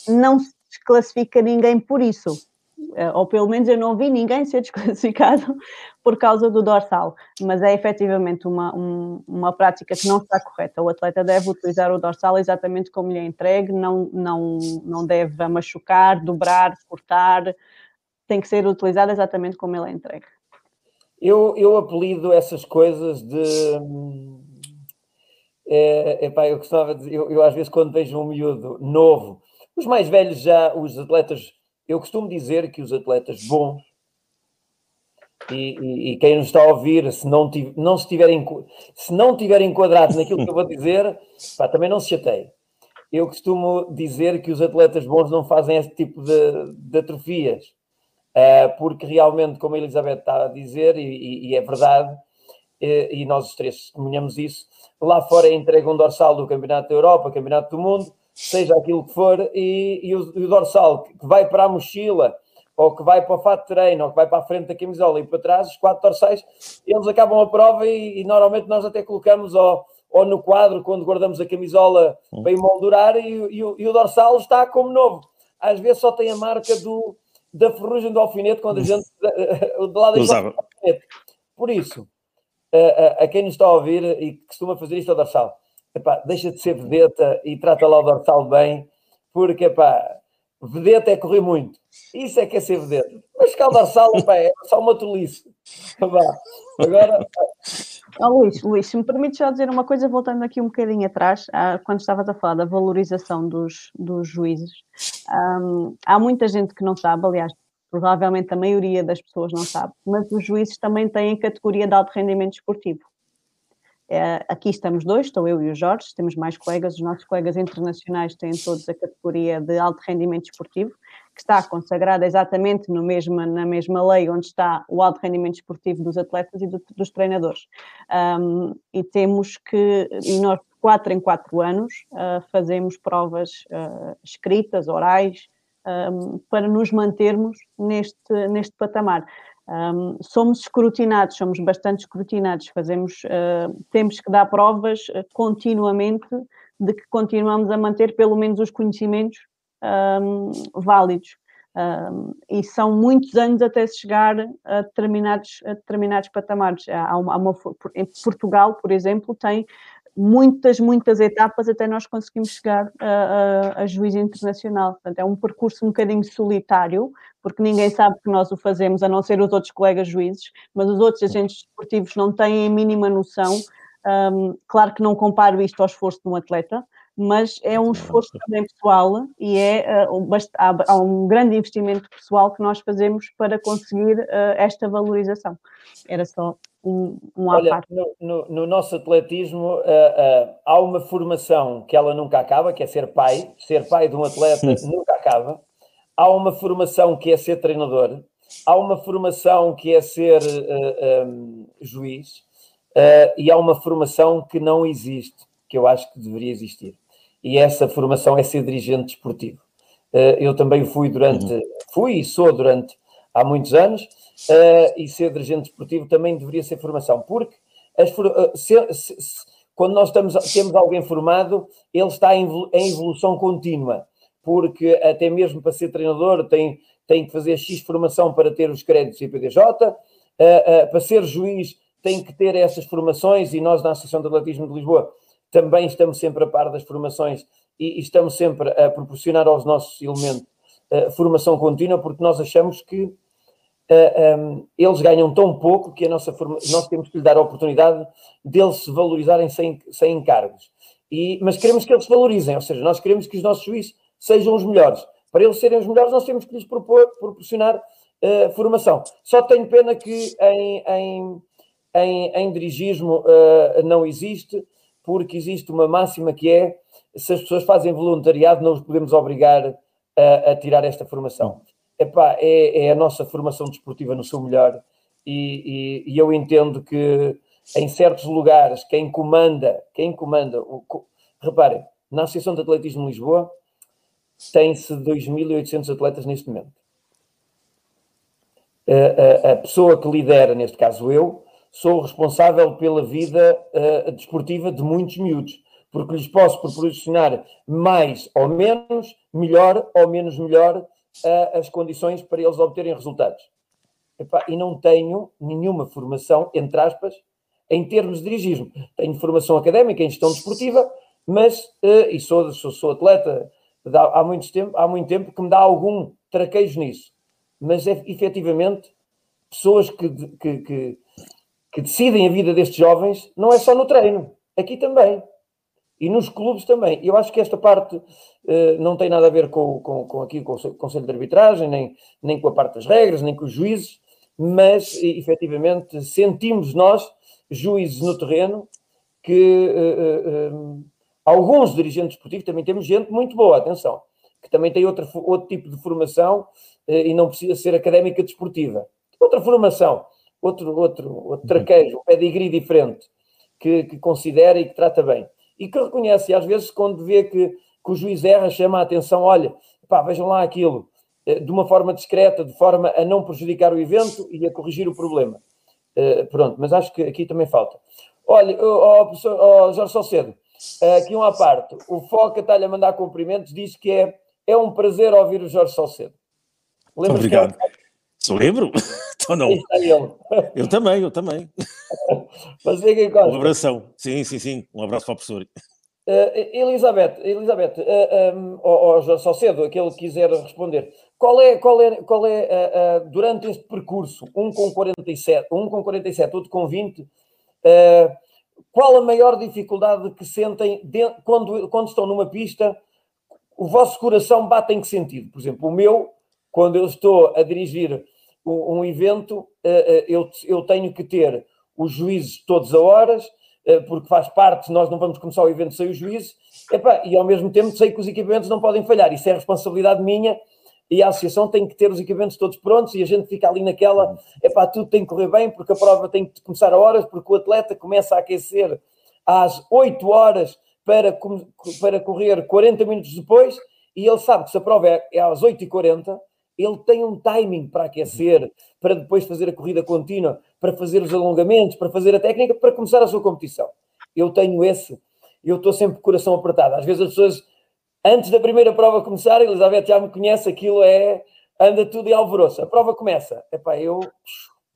Não se desclassifica ninguém por isso. Eh, ou pelo menos eu não vi ninguém ser desclassificado por causa do dorsal, mas é efetivamente uma, um, uma prática que não está correta. O atleta deve utilizar o dorsal exatamente como lhe é entregue, não, não, não deve machucar, dobrar, cortar, tem que ser utilizado exatamente como ele é entregue. Eu, eu apelido essas coisas de. É, epá, eu gostava de. Eu, eu às vezes, quando vejo um miúdo novo, os mais velhos já, os atletas eu costumo dizer que os atletas bons e, e, e quem nos está a ouvir, se não, não se, tiver, se não tiver enquadrado naquilo que eu vou dizer, pá, também não se chateie. Eu costumo dizer que os atletas bons não fazem esse tipo de, de atrofias, uh, porque realmente, como a Elizabeth está a dizer, e, e é verdade, e, e nós os três testemunhamos isso, lá fora entregam um dorsal do Campeonato da Europa, Campeonato do Mundo, seja aquilo que for, e, e, o, e, o, dorsal que vai para a mochila, ou que vai para o fato de treino, ou que vai para a frente da camisola e para trás, os quatro dorsais, eles acabam a prova e, e normalmente nós até colocamos ou, ou, no quadro, quando guardamos a camisola para emoldurar, e, o, o dorsal está como novo. Às vezes só tem a marca do, da ferrugem do alfinete quando a gente de lá deixa o alfinete. Por isso, a, a, a, quem nos está a ouvir e costuma fazer isto ao dorsal, epá, deixa de ser vedeta e trata lá o dorsal bem, porque epá, vedeta é correr muito. Isso é que é ser vedeta. Mas cá o dorsal epá, é só uma tolice. Agora. Oh, Luís, Luís, se me permite só dizer uma coisa, voltando aqui um bocadinho atrás, quando estavas a falar da valorização dos, dos juízes, um, há muita gente que não sabe, aliás, provavelmente a maioria das pessoas não sabe, mas os juízes também têm categoria de alto rendimento esportivo. É, aqui estamos dois, estou eu e o Jorge, temos mais colegas, os nossos colegas internacionais têm todos a categoria de alto rendimento esportivo, que está consagrada exatamente no na mesma lei onde está o alto rendimento esportivo dos atletas e do, dos treinadores. Um, e temos que, e nós, quatro em quatro anos, uh, fazemos provas uh, escritas, orais, um, para nos mantermos neste, neste patamar. Um, somos escrutinados, somos bastante escrutinados, fazemos, uh, temos que dar provas uh, continuamente de que continuamos a manter pelo menos os conhecimentos um, válidos. Um, e são muitos anos até se chegar a determinados, a determinados patamares. Há uma, há uma, em Portugal, por exemplo, tem muitas, muitas etapas até nós conseguimos chegar a, a, a internacional. Portanto, é um percurso um bocadinho solitário, porque ninguém sabe que nós o fazemos, a não ser os outros colegas juízes, mas os outros agentes desportivos não têm a mínima noção. Um, claro que não comparo isto ao esforço de um atleta, mas é um esforço também pessoal e é, uh, há, um grande investimento pessoal que nós fazemos para conseguir uh, esta valorização. Era só um, um Olha, no, no, no, nosso atletismo uh, uh, há uma formação que ela nunca acaba, que é ser pai. Ser pai de um atleta nunca acaba. Há uma formação que é ser treinador. Há uma formação que é ser uh, eh, um, juiz. e há uma formação que não existe, que eu acho que deveria existir. E essa formação é ser dirigente desportivo. eu também fui durante, uhum. fui e sou durante há muitos anos, uh, e ser dirigente desportivo também deveria ser formação, porque as, uh, se, se, se, quando nós estamos, temos alguém formado, ele está em, evolução contínua, porque até mesmo para ser treinador tem, tem que fazer X formação para ter os créditos IPDJ, uh, eh, para ser juiz tem que ter essas formações, e nós na Associação de Atletismo de Lisboa também estamos sempre a par das formações e, e estamos sempre a proporcionar aos nossos elementos uh, formação contínua, porque nós achamos que uh, um, eles ganham tão pouco que a nossa forma, nós temos que lhe dar a oportunidade deles se valorizarem sem, sem encargos. E, mas queremos que eles se valorizem, ou seja, nós queremos que os nossos juízes sejam os melhores. Para eles serem os melhores, nós temos que lhes propor, proporcionar uh, formação. Só tenho pena que em, em, em, em dirigismo uh, não existe, porque existe uma máxima que é se as pessoas fazem voluntariado, não os podemos obrigar a, a tirar esta formação. Epá, é, é a nossa formação desportiva no seu melhor e, e, e, eu entendo que em certos lugares quem comanda, quem comanda, o, reparem, na Associação de Atletismo de Lisboa tem-se 2.800 atletas neste momento. A, a, a, pessoa que lidera, neste caso eu, sou responsável pela vida desportiva de muitos miúdos porque lhes posso proporcionar mais ou menos, melhor ou menos melhor, uh, as condições para eles obterem resultados. E não tenho nenhuma formação, entre aspas, em termos de dirigismo. Tenho formação académica em gestão desportiva, mas, uh, e sou, sou, sou atleta há, muito tempo, há muito tempo que me dá algum traquejo nisso. Mas, é, efetivamente, pessoas que, que, que, que decidem a vida destes jovens não é só no treino, aqui também. E nos clubes também. Eu acho que esta parte uh, não tem nada a ver com, com, com aqui com o Conselho de Arbitragem, nem, nem com a parte das regras, nem com os juízes, mas efetivamente sentimos nós, juízes no terreno, que uh, uh, alguns dirigentes esportivos também temos gente muito boa, atenção, que também tem outra, outro tipo de formação e não precisa ser académica desportiva. Outra formação, outro, outro, outro traquejo, um pedigree diferente, que, que considera e que trata bem e que reconhece, e às vezes, quando vê que, que o juiz erra, chama a atenção: olha, pá, vejam lá aquilo, eh, de uma forma discreta, de forma a não prejudicar o evento e a corrigir o problema. Uh, pronto, mas acho que aqui também falta. Olha, oh, professor oh, Jorge Salcedo, aqui um à parte, o Foca está-lhe a mandar cumprimentos, diz que é, é um prazer ouvir o Jorge Salcedo. Obrigado. Se lembro? Então não. Eu também, eu também. Mas Um abração. Sim, sim, sim. Um abraço para o professor. Uh, Elizabeth, Elizabeth uh, eh, um, ehm, ou, ou só cedo, aquele que quiser responder, qual é, qual é, qual é uh, durante este percurso, um com 47, um com 47, outro com 20, qual a maior dificuldade que sentem de, quando, quando estão numa pista? O vosso coração bate em que sentido? Por exemplo, o meu, quando eu estou a dirigir um, evento, eu, eu tenho que ter os juízes todos a horas, eh, porque faz parte, nós não vamos começar o evento sem os juízes, e ao mesmo tempo sei que os equipamentos não podem falhar, isso é responsabilidade minha, e a associação tem que ter os equipamentos todos prontos e a gente fica ali naquela, epá, tudo tem que correr bem, porque a prova tem que começar a horas, porque o atleta começa a aquecer às 8 horas para, para correr 40 minutos depois, e ele sabe que se a prova é, é às 8h40, ele tem um timing para aquecer, para depois fazer a corrida contínua, para fazer os alongamentos, para fazer a técnica, para começar a sua competição. Eu tenho esse, eu estou sempre com o coração apertado. Às vezes as pessoas, antes da primeira prova começar, Elizabeth já me conhece, aquilo é, anda tudo em alvoroço. A prova começa, epá, eu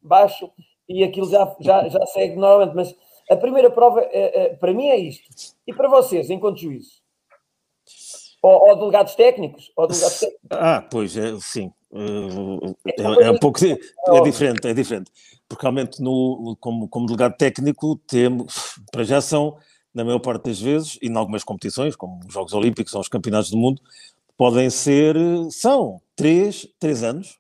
baixo e aquilo já, já, já segue normalmente, mas a primeira prova, é, é, para mim, é isto. E para vocês, enquanto juízes? Ou, ou delegados técnicos? Ou delegados técnicos? Ah, pois, é, sim. É, é, é, um pouco é diferente, é diferente. Porque realmente no, como, como delegado técnico temos, para já são, na maior parte das vezes, e em algumas competições, como os Jogos Olímpicos ou os Campeonatos do Mundo, podem ser, são três, três anos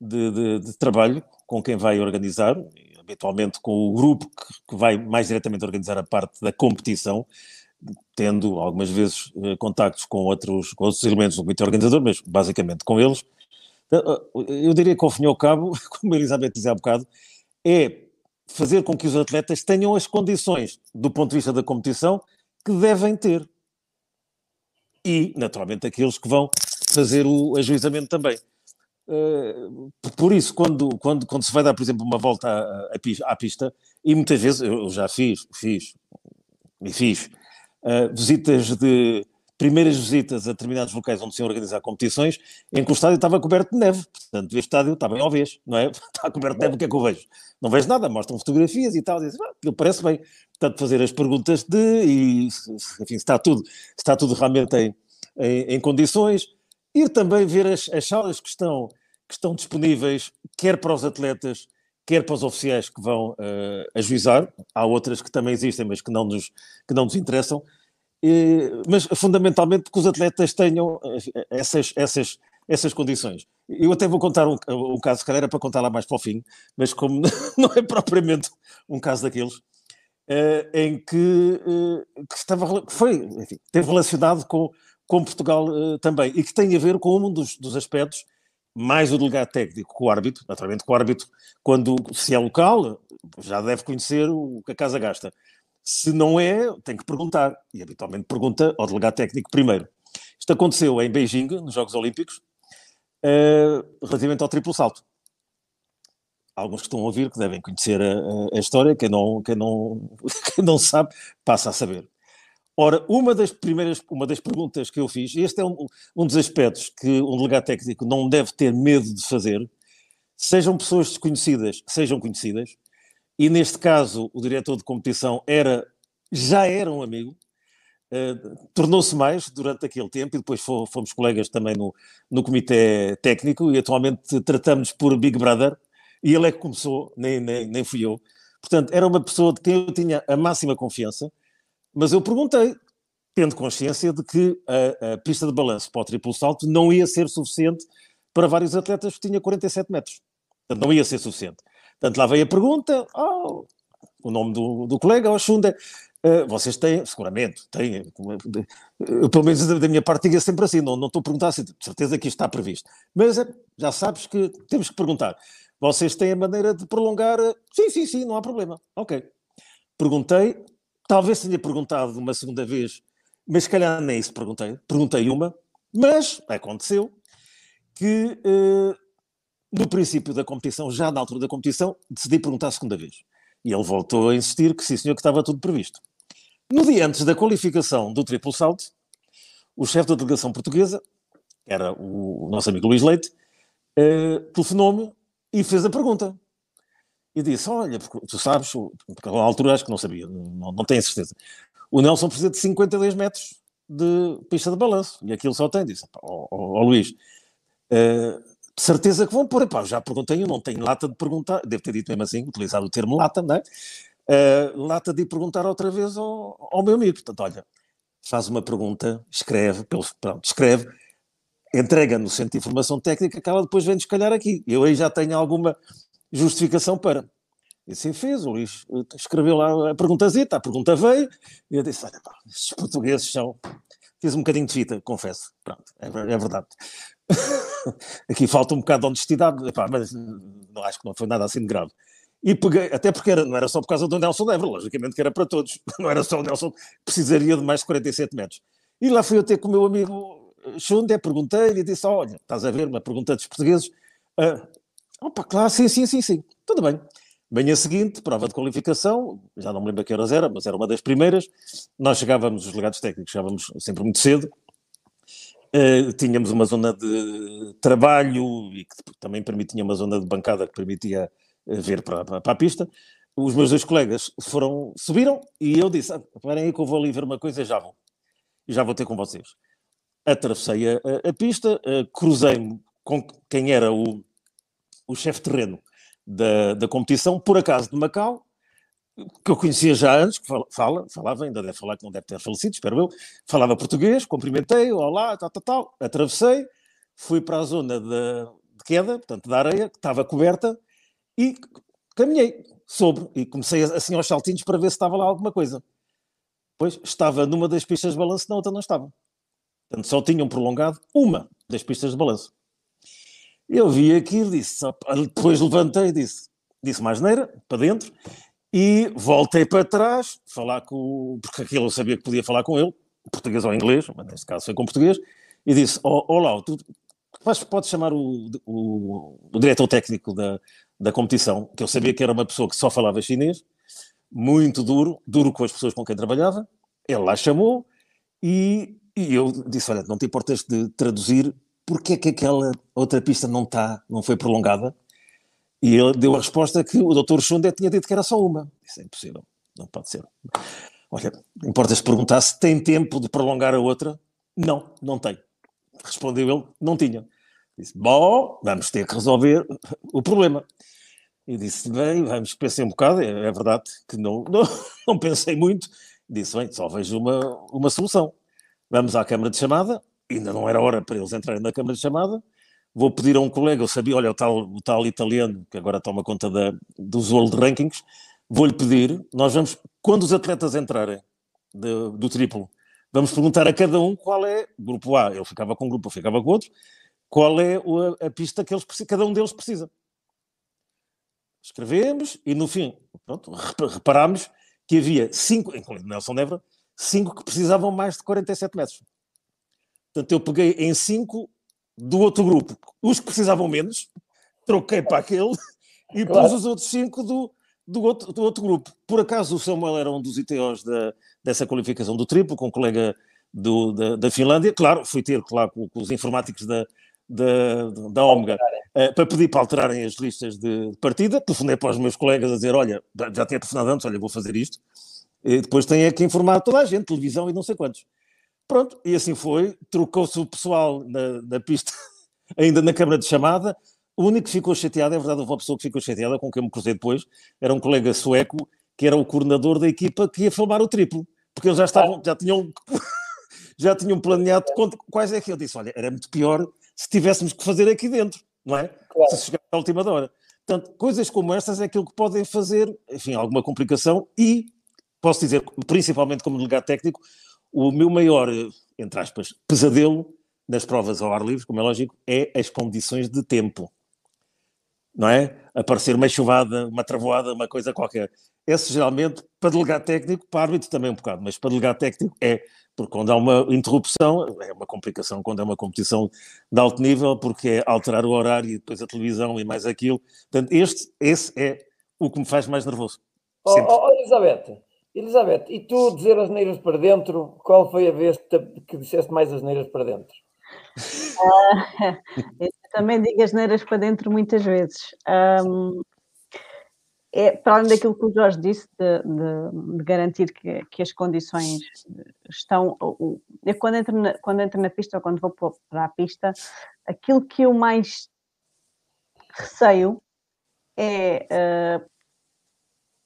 de, de, de trabalho com quem vai organizar, habitualmente com o grupo que, que vai mais diretamente organizar a parte da competição, tendo algumas vezes eh, contactos com outros, com outros elementos do comitê organizador, mas basicamente com eles. Então, eh, eu diria que, ao fim e ao cabo, como a Elizabeth dizia há bocado, é fazer com que os atletas tenham as condições, do ponto de vista da competição, que devem ter. E, naturalmente, aqueles que vão fazer o ajuizamento também. Uh, por isso, quando, quando, quando se vai dar, por exemplo, uma volta à, à, pista, e muitas vezes eu já fiz, fiz e fiz uh, visitas de primeiras visitas a determinados locais onde se iam organizar competições, em que o estádio estava coberto de neve. Portanto, este estádio está bem ao vez, não é? Está coberto de neve, o que é que eu vejo? Não vejo nada, mostram fotografias e tal, dizem, ah, parece bem. Portanto, fazer as perguntas de, e, enfim, está tudo, está tudo realmente em, em, em condições. Ir também ver as, as salas que estão que estão disponíveis quer para os atletas, quer para os oficiais que vão uh, ajuizar. Há outras que também existem, mas que não nos, que não nos interessam. E, mas fundamentalmente que os atletas tenham essas, essas, essas condições. Eu até vou contar um, um caso, se calhar era para contar lá mais para o fim, mas como não é propriamente um caso daqueles, uh, em que, uh, que, estava, foi, enfim, teve relacionado com, com Portugal uh, também, e que tem a ver com um dos, dos aspectos, mais o delegado técnico que o árbitro, naturalmente que o árbitro, quando se é local, já deve conhecer o que a casa gasta. Se não é, tem que perguntar, e habitualmente pergunta ao delegado técnico primeiro. Isto aconteceu em Beijing, nos Jogos Olímpicos, relativamente ao triplo salto alguns que estão a ouvir que devem conhecer a, a história, quem não, quem, não, quem não sabe passa a saber. Ora, uma das primeiras, uma das perguntas que eu fiz, e este é um, um dos aspectos que um delegado técnico não deve ter medo de fazer, sejam pessoas desconhecidas, sejam conhecidas, e neste caso o diretor de competição era, já era um amigo, uh, tornou-se mais durante aquele tempo, e depois fomos colegas também no, no comitê técnico, e atualmente tratamos por Big Brother, e ele é que começou, nem, nem, nem fui eu. Portanto, era uma pessoa de quem eu tinha a máxima confiança, mas eu perguntei, tendo consciência de que a, a pista de balanço para o triplo salto não ia ser suficiente para vários atletas que tinha 47 metros. Portanto, não ia ser suficiente. Portanto, lá veio a pergunta, oh, o nome do, do colega, oh, Xunda, uh, vocês têm, seguramente, têm, eu, pelo menos da minha parte diga sempre assim, não, não estou a perguntar se de certeza que isto está previsto, mas uh, já sabes que temos que perguntar. Vocês têm a maneira de prolongar. Sim, sim, sim, não há problema. Ok. Perguntei, talvez tenha perguntado uma segunda vez, mas se calhar nem isso perguntei. Perguntei uma, mas aconteceu que uh, no princípio da competição, já na altura da competição, decidi perguntar a segunda vez. E ele voltou a insistir que sim, senhor, que estava tudo previsto. No dia antes da qualificação do triplo salto, o chefe da delegação portuguesa, era o nosso amigo Luís Leite, uh, telefonou-me e fez a pergunta. E disse: Olha, tu sabes, porque à altura acho que não sabia, não, não tenho certeza. O Nelson precisa de 52 metros de pista de balanço e aquilo só tem. Disse: Ó oh, oh, oh, Luís, uh, certeza que vão pôr. Epá, já perguntei, eu não tenho lata de perguntar, devo ter dito mesmo assim, utilizado o termo lata, não é? Uh, lata de perguntar outra vez ao, ao meu amigo. Portanto, olha, faz uma pergunta, escreve, pronto, escreve entrega no centro de informação técnica que ela depois vem descalhar aqui. Eu aí já tenho alguma justificação para. E assim fez, o Luís escreveu lá a perguntazita, a pergunta veio, e eu disse, olha, pá, estes portugueses são... Fiz um bocadinho de fita, confesso. Pronto, é, é verdade. aqui falta um bocado de honestidade, epá, mas não acho que não foi nada assim de grave. E peguei, até porque era, não era só por causa do Nelson Lever, logicamente que era para todos. Não era só o Nelson, precisaria de mais de 47 metros. E lá fui eu ter com o meu amigo Xunde, perguntei-lhe e disse: Olha, estás a ver uma pergunta dos portugueses? Uh, opa, claro, sim, sim, sim, sim, tudo bem. Manhã seguinte, prova de qualificação, já não me lembro a que horas era, mas era uma das primeiras. Nós chegávamos, os legados técnicos, chegávamos sempre muito cedo. Uh, tínhamos uma zona de trabalho e que também permitia uma zona de bancada que permitia uh, ver para, para, para, a pista. Os meus dois colegas foram, subiram e eu disse: ah, Parem aí que eu vou ali ver uma coisa e já vou. Já vou ter com vocês atravessei a, a, a pista, uh, cruzei-me com quem era o, o chefe terreno da, da competição, por acaso de Macau, que eu conhecia já antes, que fala, fala, falava, ainda deve falar que não deve ter falecido, espero eu, falava português, cumprimentei, olá, tal, tal, tal, atravessei, fui para a zona de, de queda, portanto da areia, que estava coberta, e caminhei sobre, e comecei assim aos saltinhos para ver se estava lá alguma coisa. Pois, estava numa das pistas de balanço, na outra não estava. Portanto, só tinham prolongado uma das pistas de balanço. Eu vi aquilo, disse, depois levantei e disse, disse mais neira, para dentro, e voltei para trás, falar com, porque aquilo eu sabia que podia falar com ele, português ou inglês, mas neste caso foi com português, e disse, oh, olá, tu podes chamar o, o, o diretor técnico da, da competição, que eu sabia que era uma pessoa que só falava chinês, muito duro, duro com as pessoas com quem trabalhava, ele lá chamou, e e eu disse: Olha, não te importas de traduzir porque é que aquela outra pista não está, não foi prolongada? E ele deu a resposta que o Dr. Xundé tinha dito que era só uma. Isso é impossível, não pode ser. Olha, importas perguntar se tem tempo de prolongar a outra? Não, não tem. Respondeu ele, não tinha. Disse, bom, vamos ter que resolver o problema. E disse, bem, vamos pensar um bocado, é, é verdade que não, não, não, pensei muito. Disse, bem, só vejo uma, uma solução. Vamos à câmara de chamada, ainda não era hora para eles entrarem na câmara de chamada, vou pedir a um colega, eu sabia, olha, o tal, o tal italiano, que agora toma conta da, dos World Rankings, vou-lhe pedir, nós vamos, quando os atletas entrarem do triplo, vamos perguntar a cada um qual é, grupo A, ele ficava com um grupo, eu ficava com outro, qual é a, a pista que eles, cada um deles precisa. Escrevemos e no fim, pronto, reparámos que havia cinco, incluindo Nelson Nebra, cinco que precisavam mais de 47 metros. Portanto, eu peguei em cinco do outro grupo, os que precisavam menos, troquei para aquele e claro. pus os outros cinco do, do, outro, do outro grupo. Por acaso o Samuel era um dos ITOs da, dessa qualificação do triplo, com um colega do, da, da Finlândia. Claro, fui ter lá com, com os informáticos da, da, da Omega uh, para pedir para alterarem as listas de partida. Telefonei para os meus colegas a dizer: Olha, já tinha telefonado antes, olha, vou fazer isto. E depois tenho que informar toda a gente, televisão e não sei quantos. Pronto, e assim foi. Trocou-se o pessoal na, na pista, ainda na câmara de chamada. O único que ficou chateado, é verdade, houve uma pessoa que ficou chateada, com quem me cruzei depois, era um colega sueco, que era o coordenador da equipa que ia filmar o triplo, porque eles já estavam, já tinham, já tinham planeado quais é que eu disse, olha, era muito pior se tivéssemos que fazer aqui dentro, não é? Claro. Se chegar à última hora. Portanto, coisas como estas é aquilo que podem fazer, enfim, alguma complicação e, posso dizer, principalmente como delegado técnico, o meu maior, entre aspas, pesadelo nas provas ao ar livre, como é lógico, é as condições de tempo. Não é? Aparecer uma chuvada, uma travoada, uma coisa qualquer. Esse geralmente, para delegado técnico, para árbitro também um bocado, mas para delegado técnico é porque quando há uma interrupção, é uma complicação quando é uma competição de alto nível, porque é alterar o horário e depois a televisão e mais aquilo. Portanto, este, esse é o que me faz mais nervoso. Oh, oh, oh, Elizabeth, Elizabeth, e tu dizer as neiras para dentro, qual foi a vez que, disseste mais as neiras para dentro? Uh, eu também digo as neiras para dentro muitas vezes. Um, é, para além daquilo que o Jorge disse, de, de, de garantir que, que, as condições estão. Eu, quando entro, na, quando entro na pista ou quando vou para a pista, aquilo que eu mais receio é uh,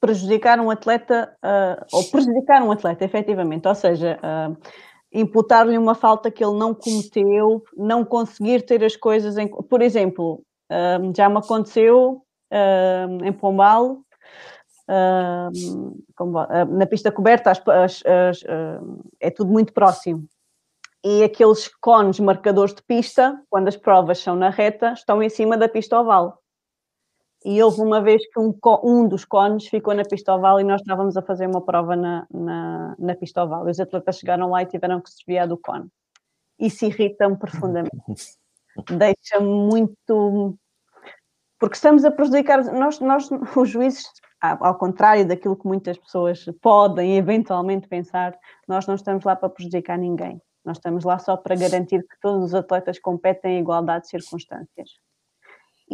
prejudicar um atleta, uh, ou prejudicar um atleta, efetivamente, ou seja, uh, imputar-lhe uma falta que ele não cometeu, não conseguir ter as coisas em. Por exemplo, já me aconteceu uh, em Pombal, uh, na pista coberta as, as, as, é tudo muito próximo. E aqueles cones marcadores de pista, quando as provas são na reta, estão em cima da pista oval. E houve uma vez que um, um dos cones ficou na pista oval e nós estávamos a fazer uma prova na, na, na pista oval. E os atletas chegaram lá e tiveram que se desviar do cone. Isso irrita-me profundamente. Deixa-me muito porque estamos a prejudicar, nós, nós os juízes, ao contrário daquilo que muitas pessoas podem eventualmente pensar, nós não estamos lá para prejudicar ninguém. Nós estamos lá só para garantir que todos os atletas competem em igualdade de circunstâncias.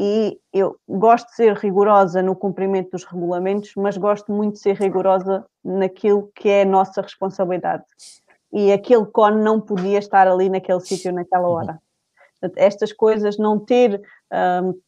E eu gosto de ser rigorosa no cumprimento dos regulamentos, mas gosto muito de ser rigorosa naquilo que é a nossa responsabilidade. E aquele cone não podia estar ali naquele sítio naquela hora. Estas coisas, não ter um,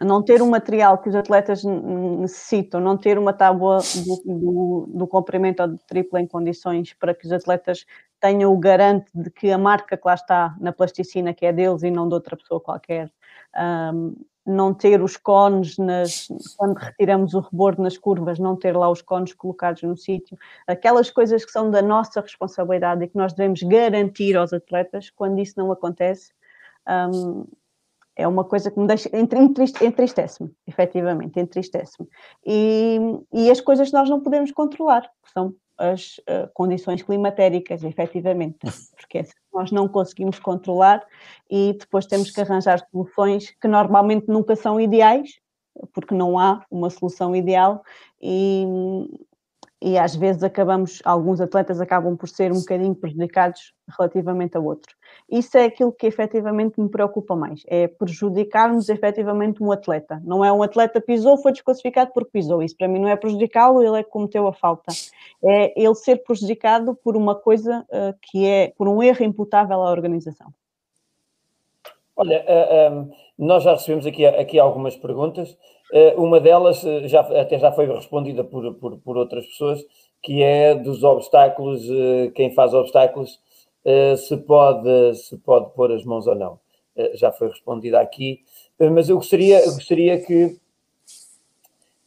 não ter o material que os atletas necessitam, não ter uma tábua do, do, do comprimento ou do triplo em condições para que os atletas tenham o garante de que a marca que lá está na plasticina que é deles e não de outra pessoa qualquer, um, não ter os cones nas, quando retiramos o rebordo nas curvas, não ter lá os cones colocados no sítio, aquelas coisas que são da nossa responsabilidade e que nós devemos garantir aos atletas, quando isso não acontece, um, é uma coisa que me deixa, entristece-me, efetivamente, entristece-me. E, e as coisas que nós não podemos controlar, que são as uh, condições climatéricas, efetivamente, porque nós não conseguimos controlar e depois temos que arranjar soluções que normalmente nunca são ideais, porque não há uma solução ideal e, e às vezes acabamos, alguns atletas acabam por ser um bocadinho prejudicados relativamente a outros. Isso é aquilo que efetivamente me preocupa mais, é prejudicarmos efetivamente um atleta. Não é um atleta pisou, foi desclassificado porque pisou. Isso para mim não é prejudicá-lo, ele é que cometeu a falta. É ele ser prejudicado por uma coisa uh, que é, por um erro imputável à organização. Olha, uh, um, nós já recebemos aqui, aqui algumas perguntas. Uh, uma delas já, até já foi respondida por, por, por, outras pessoas, que é dos obstáculos, quem faz obstáculos, se, pode, se pode pôr as mãos ou não. já foi respondida aqui. mas eu gostaria, gostaria que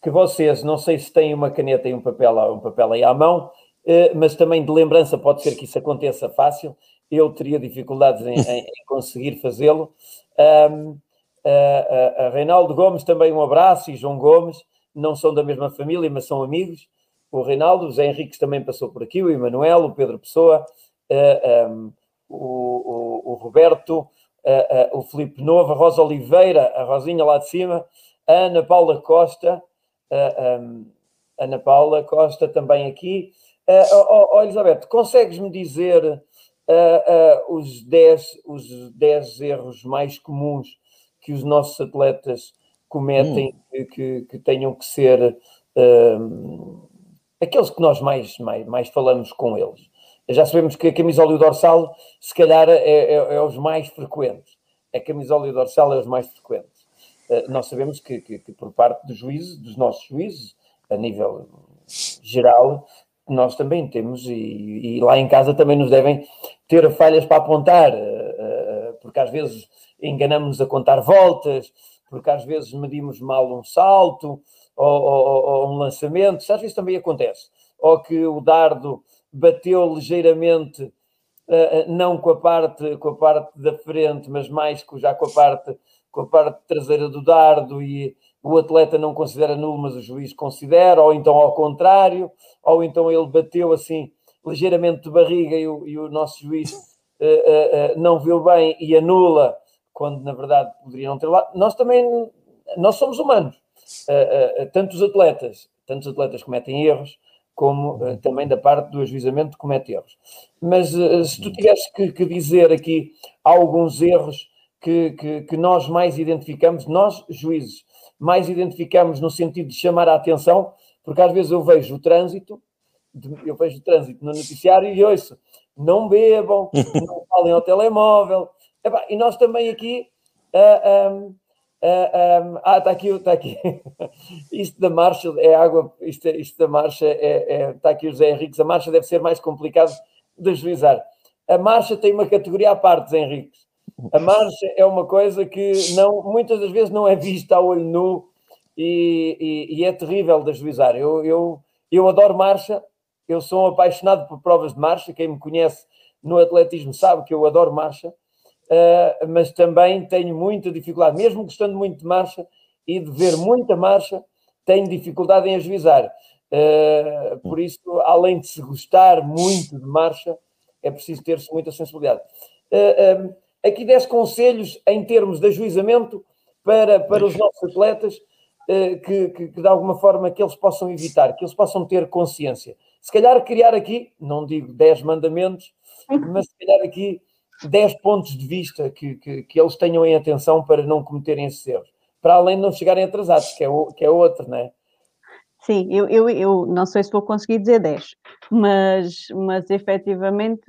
que vocês, não sei se têm uma caneta e um papel, um papel aí à mão, eh, mas também de lembrança pode ser que isso aconteça fácil. Eu teria dificuldades em, em, em conseguir fazê-lo. Um, a, a, a Reinaldo Gomes também um abraço e João Gomes não são da mesma família, mas são amigos. O Reinaldo, o Zé Henriques também passou por aqui, o Emanuel, o Pedro Pessoa, um, o, o, o, Roberto, o Felipe Novo, a Rosa Oliveira, a Rosinha lá de cima, a Ana Paula Costa, Ana Paula Costa também aqui. Uh, oh, Elizabeth, consegues-me dizer os 10 os dez erros mais comuns que os nossos atletas cometem, hum. que, que, que, tenham que ser aqueles que nós mais, mais, mais falamos com eles? Já sabemos que a camisola e o dorsal, se calhar, é, é, é os mais frequentes. A camisola e o dorsal é os mais frequentes. Eh, nós sabemos que, que, que, por parte dos juízes, dos nossos juízes, a nível geral, nós também temos, e, e, lá em casa também nos devem ter falhas para apontar, eh, porque às vezes enganamos a contar voltas, porque às vezes medimos mal um salto ou, ou, ou um lançamento, às vezes também acontece, ou que o dardo bateu ligeiramente, não com a parte, com a parte da frente, mas mais já com a parte com a parte traseira do dardo e o atleta não considera nulo, mas o juiz considera, ou então ao contrário, ou então ele bateu assim ligeiramente de barriga e o, e o nosso juiz uh, uh, uh, não viu bem e anula, quando na verdade poderiam ter lá. Nós também, nós somos humanos, tantos atletas, tantos atletas cometem erros, como também da parte do ajuizamento comete erros. Mas se tu tivesse que, que dizer aqui alguns erros que, que, que, nós mais identificamos, nós, juízes, mais identificamos no sentido de chamar a atenção, porque às vezes eu vejo o trânsito, eu vejo o trânsito no noticiário e ouço, não bebam, não falem ao telemóvel, e nós também aqui. Uh, um, uh, um, ah, está aqui, está aqui. isto da marcha é água, isto, isto da marcha é, é, está aqui o José Henriques. A marcha deve ser mais complicado de juizar. A marcha tem uma categoria à parte, Zé Henriques. A marcha é uma coisa que não, muitas das vezes não é vista a olho nu e, e, e é terrível de ajuizar. Eu, eu, eu adoro marcha, eu sou um apaixonado por provas de marcha. Quem me conhece no atletismo sabe que eu adoro marcha, uh, mas também tenho muita dificuldade, mesmo gostando muito de marcha e de ver muita marcha, tenho dificuldade em ajuizar. Uh, por isso, além de se gostar muito de marcha, é preciso ter-se muita sensibilidade. Uh, aqui 10 conselhos em termos de ajuizamento para, para os nossos atletas que, que, que, de alguma forma que eles possam evitar, que eles possam ter consciência. Se calhar criar aqui, não digo 10 mandamentos, mas se calhar aqui 10 pontos de vista que, que, que eles tenham em atenção para não cometerem esses erros. Para além de não chegarem atrasados, que é, o, que é outro, não é? Sim, eu, eu, eu não sei se vou conseguir dizer 10, mas, mas efetivamente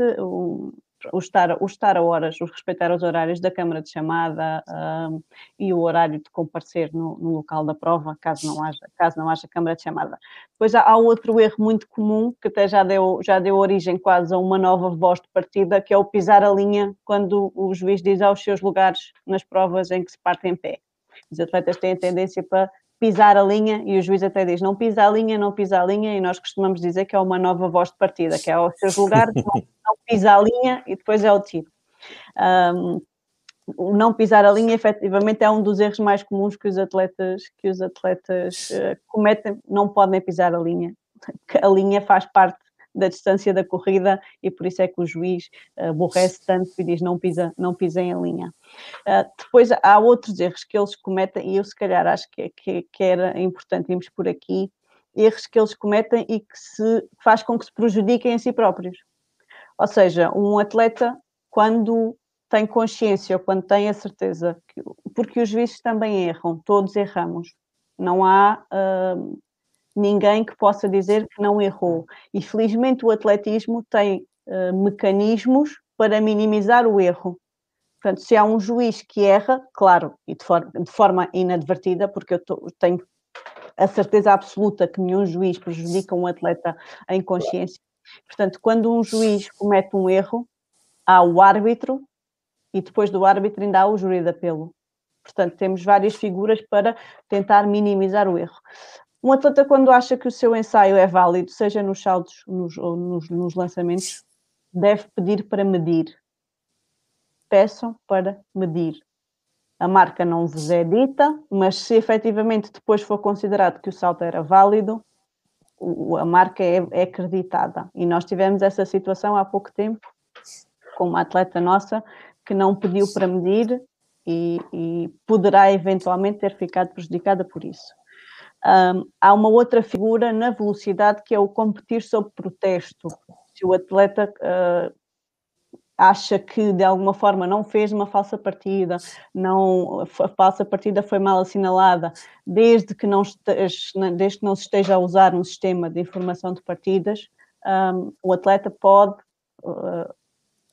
estar, o estar a horas, o respeitar os horários da câmara de chamada um, e o horário de comparecer no, no, local da prova, caso não haja, caso não haja câmara de chamada. Depois há, há, outro erro muito comum, que até já deu, já deu origem quase a uma nova voz de partida, que é o pisar a linha quando o juiz diz aos seus lugares nas provas em que se parte em pé. Os atletas têm a tendência para pisar a linha, e o juiz até diz não pisa a linha, não pisa a linha, e nós costumamos dizer que é uma nova voz de partida, que é aos seus lugares, não, pisa a linha e depois é o tiro. Um, o não pisar a linha, efetivamente, é um dos erros mais comuns que os atletas, que os atletas uh, cometem, não podem pisar a linha. A linha faz parte da distância da corrida e por isso é que o juiz uh, aborrece tanto e diz não, pisa, não pisem a linha. Uh, depois há outros erros que eles cometem e eu se calhar acho que, que, que era importante irmos por aqui, erros que eles cometem e que se faz com que se prejudiquem a si próprios. Ou seja, um atleta, quando tem consciência quando tem a certeza, que, porque os juízes também erram, todos erramos, não há uh, ninguém que possa dizer que não errou. E felizmente o atletismo tem uh, mecanismos para minimizar o erro. Portanto, se há um juiz que erra, claro, e de forma, de forma inadvertida, porque eu tenho a certeza absoluta que nenhum juiz prejudica um atleta em consciência. Portanto, quando um juiz comete um erro, há o árbitro e depois do árbitro ainda há o júri de apelo. Portanto, temos várias figuras para tentar minimizar o erro. Um atleta, quando acha que o seu ensaio é válido, seja nos saltos nos, ou nos, nos lançamentos, deve pedir para medir. Peçam para medir. A marca não vos é dita, mas se efetivamente depois for considerado que o salto era válido, a marca é, é acreditada. E nós tivemos essa situação há pouco tempo com uma atleta nossa que não pediu para medir e, e poderá eventualmente ter ficado prejudicada por isso. Um, há uma outra figura na velocidade que é o competir sob protesto. Se o atleta uh, acha que de alguma forma não fez uma falsa partida, não, a falsa partida foi mal assinalada, desde que não, esteja, desde que não se esteja a usar um sistema de informação de partidas, um, o atleta pode uh,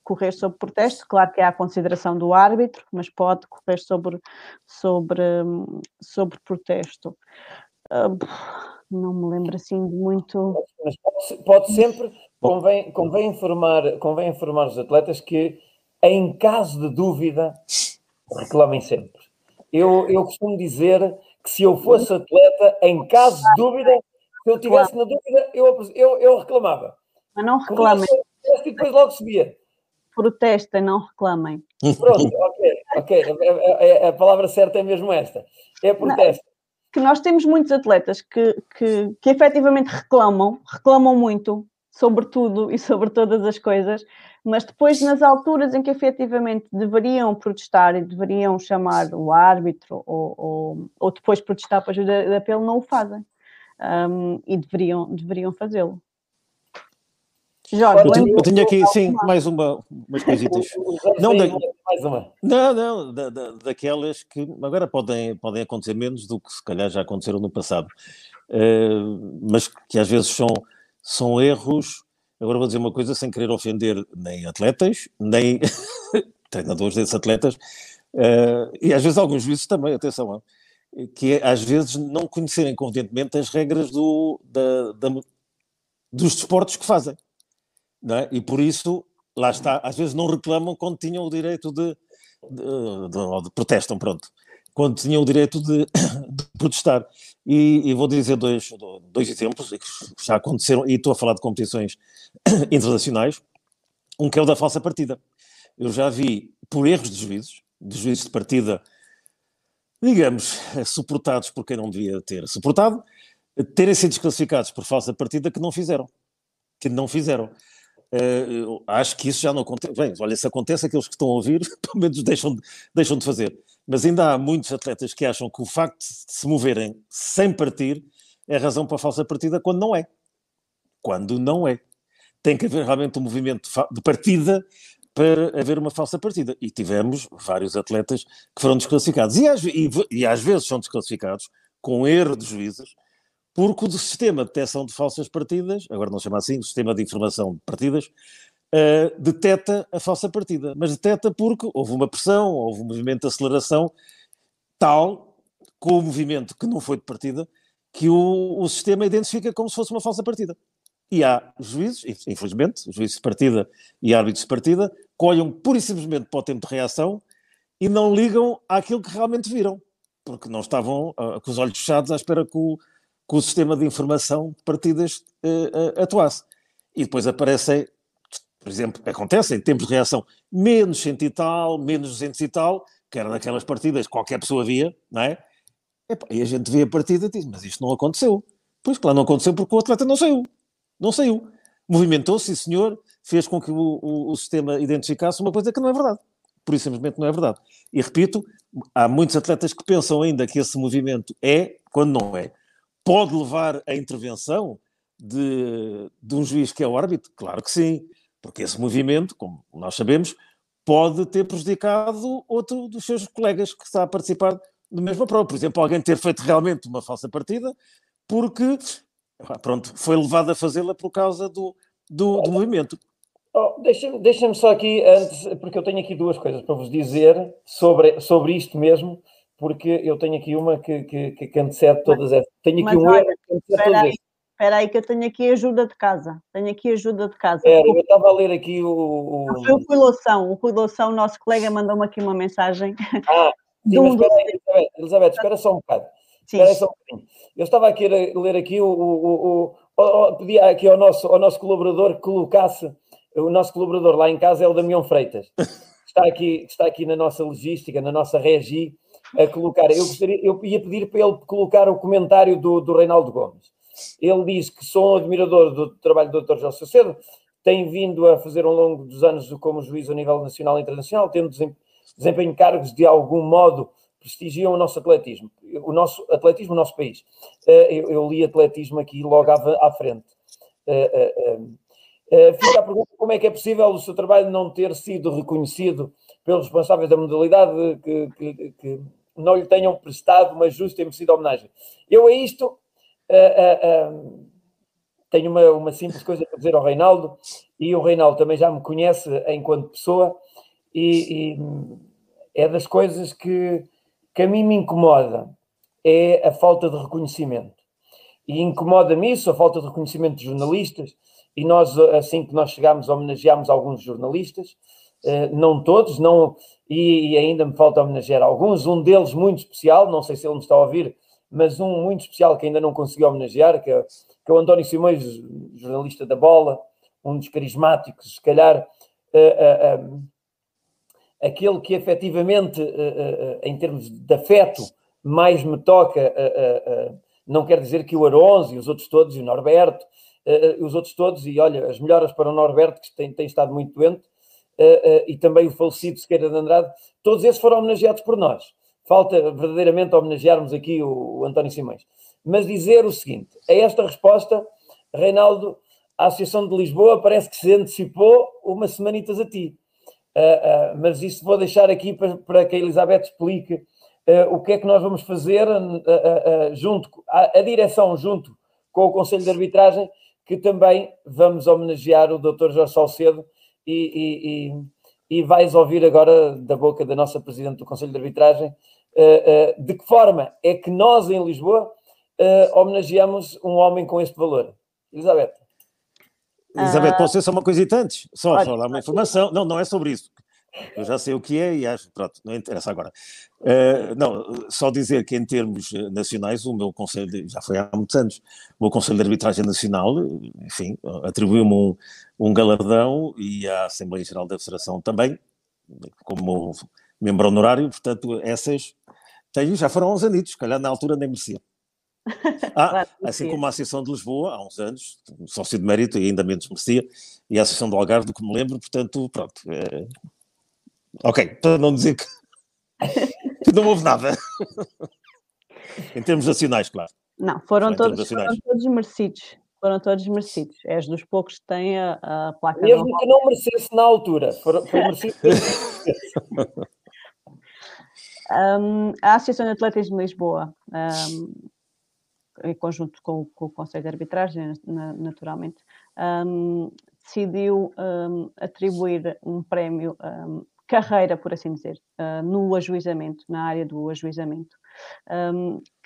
correr sob protesto. Claro que há a consideração do árbitro, mas pode correr sobre, sobre, sobre protesto. Uh, não me lembro assim de muito. Mas pode, pode sempre, convém, convém, informar, convém informar os atletas que, em caso de dúvida, reclamem sempre. Eu, eu costumo dizer que se eu fosse atleta, em caso de dúvida, se eu tivesse claro. na dúvida, eu, eu, eu reclamava. Mas não reclamem. E depois logo subia. Protestem, não reclamem. Pronto, ok, ok. A, a, a, palavra certa é mesmo esta. É protesto que nós temos muitos atletas que, que, que efetivamente reclamam, reclamam muito sobre tudo e sobre todas as coisas, mas depois, nas alturas em que efetivamente deveriam protestar e deveriam chamar o árbitro ou, ou, ou depois protestar para ajuda de apelo, não o fazem. Um, e deveriam, deveriam fazê-lo. Jorge, eu, tenho, eu tenho aqui, sim, mais uma, umas coisitas. não, da. Não, não, da, da, daquelas que agora podem, podem acontecer menos do que se calhar já aconteceram no passado, uh, mas que às vezes são, são erros. Agora vou dizer uma coisa sem querer ofender nem atletas, nem treinadores desses atletas, uh, e às vezes alguns juízes também, atenção, que é, às vezes não conhecerem convenientemente as regras do, da, da, dos desportos que fazem. É? E por isso, lá está, às vezes não reclamam quando tinham o direito de, de, de, de protestam, pronto, quando tinham o direito de, protestar. E, e, vou dizer dois, dois exemplos que já aconteceram, e estou a falar de competições internacionais, um que é o da falsa partida. Eu já vi, por erros de juízes, de juízes de partida, digamos, suportados por quem não devia ter suportado, terem sido desclassificados por falsa partida que não fizeram. Que não fizeram. Uh, acho que isso já não acontece. Bem, olha, se acontece, aqueles que estão a ouvir, pelo menos deixam de, deixam de fazer. Mas ainda há muitos atletas que acham que o facto de se moverem sem partir é razão para a falsa partida, quando não é. Quando não é. Tem que haver realmente um movimento de partida para haver uma falsa partida. E tivemos vários atletas que foram desclassificados. E às, e, e às vezes são desclassificados com erro de juízes porque o sistema de detecção de falsas partidas, agora não chama assim, o sistema de informação de partidas, uh, detecta a falsa partida. Mas detecta porque houve uma pressão, houve um movimento de aceleração tal, com o movimento que não foi de partida, que o, o sistema identifica como se fosse uma falsa partida. E há juízes, infelizmente, juízes de partida e árbitros de partida, que olham pura e simplesmente para o tempo de reação e não ligam àquilo que realmente viram, porque não estavam uh, com os olhos fechados à espera que o, que o sistema de informação de partidas uh, uh, atuasse. E depois aparecem, por exemplo, acontece em tempos de reação menos cento e tal, menos 200 e tal, que era daquelas partidas que qualquer pessoa via, não é? E a gente vê a partida e diz, mas isto não aconteceu. Pois claro, não aconteceu porque o atleta não saiu. Não saiu. Movimentou-se, senhor, fez com que o, o, o, sistema identificasse uma coisa que não é verdade. Por isso simplesmente não é verdade. E repito, há muitos atletas que pensam ainda que esse movimento é, quando não é pode levar à intervenção de, de um juiz que é o árbitro? Claro que sim, porque esse movimento, como nós sabemos, pode ter prejudicado outro dos seus colegas que está a participar da mesma prova. Por exemplo, alguém ter feito realmente uma falsa partida porque, pronto, foi levado a fazê-la por causa do, do, do movimento. Oh, Deixem-me deixem só aqui, antes, porque eu tenho aqui duas coisas para vos dizer sobre, sobre isto mesmo, porque eu tenho aqui uma que, que, que antecede todas essas. Tenho aqui Mas um olha, erro que antecede Espera todas aí, espera aí que eu tenho aqui ajuda de casa. Tenho aqui ajuda de casa. Era, eu estava a ler aqui o. o- Não foi o Rui Loução. O Rui Loução, nosso colega, mandou-me aqui uma mensagem. Ah, sim, mas um espera aí, Elizabeth, Elizabeth, espera só um bocado. Sim. Espera só um bocadinho. Eu estava aqui a ler aqui o. o, o, o, o pedi aqui ao nosso, ao nosso colaborador que colocasse. O nosso colaborador lá em casa é o Damião Freitas. Está aqui, está aqui na nossa logística, na nossa regi, a colocar. Eu, gostaria, eu ia pedir para ele colocar o comentário do, do Reinaldo Gomes. Ele diz que sou um admirador do trabalho do Dr. Jorge Sacedo, tem vindo a fazer ao longo dos anos como juiz a nível nacional e internacional, tendo desem- desempenho cargos de algum modo prestigiam o nosso atletismo, o nosso atletismo, o nosso país. Eh, Eu, li atletismo aqui logo à, frente. Eh, eh, Fica a pergunta como é que é possível o seu trabalho não ter sido reconhecido pelos responsáveis da modalidade que- que não lhe tenham prestado uma justa e merecida homenagem. Eu a isto eh, eh, eh, tenho uma, uma simples coisa para dizer ao Reinaldo, e o Reinaldo também já me conhece enquanto pessoa, e, e é das coisas que, que a mim me incomoda, é a falta de reconhecimento. E incomoda-me isso, a falta de reconhecimento de jornalistas, e nós, assim que nós chegámos, homenageámos alguns jornalistas, não todos, não, e, ainda me falta homenagear alguns, um deles muito especial, não sei se ele me está a ouvir, mas um muito especial que ainda não consegui homenagear, que é, que é o António Simões, jornalista da bola, um dos carismáticos, se calhar, eh, eh, aquele que efetivamente, em termos de afeto, mais me toca, não quer dizer que o Aronso e os outros todos, e o Norberto, os outros todos, e olha, as melhoras para o Norberto, que tem, tem estado muito doente, eh, eh, e também o falecido Sequeira de Andrade, todos esses foram homenageados por nós. Falta verdadeiramente homenagearmos aqui o, o António Simões. Mas dizer o seguinte: a esta resposta, Reinaldo, a Associação de Lisboa parece que se antecipou umas semanitas a ti. Uh, uh, mas isso vou deixar aqui para, para que a Elizabeth explique uh, o que é que nós vamos fazer junto, a, a, direção junto com o Conselho de Arbitragem, que também vamos homenagear o Dr. Jorge Salcedo e, e, e, e vais ouvir agora da boca da nossa Presidente do Conselho de Arbitragem de que forma é que nós em Lisboa homenageamos um homem com este valor. Elizabeth. Elizabeth, posso dizer só uma coisita antes? Só para dar uma informação. Não, não é sobre isso. Eu já sei o que é e acho, pronto, não interessa agora. Uh, não, só dizer que em termos nacionais, o meu Conselho, de, já foi há muitos anos, o meu Conselho de Arbitragem Nacional, enfim, atribuiu-me um, um galardão e a Assembleia Geral da Federação também, como membro honorário, portanto, essas tenho, já foram há uns anitos, se calhar na altura nem merecia. Ah, assim como a Associação de Lisboa, há uns anos, sócio de mérito e ainda menos merecia, e a Associação do Algarve, do que me lembro, portanto, pronto. É... Ok, para não dizer que, que não houve nada. em termos nacionais, claro. Não, foram, todos, foram todos merecidos. Foram todos merecidos. És dos poucos que têm a, a placa. Mesmo não... que não merecesse na altura. Foi, foi merecido. um, a Associação de Atletismo de Lisboa um, em conjunto com, com, o Conselho de Arbitragem, naturalmente, um, decidiu um, atribuir um prémio um, carreira, por assim dizer, uh, no ajuizamento, na área do ajuizamento,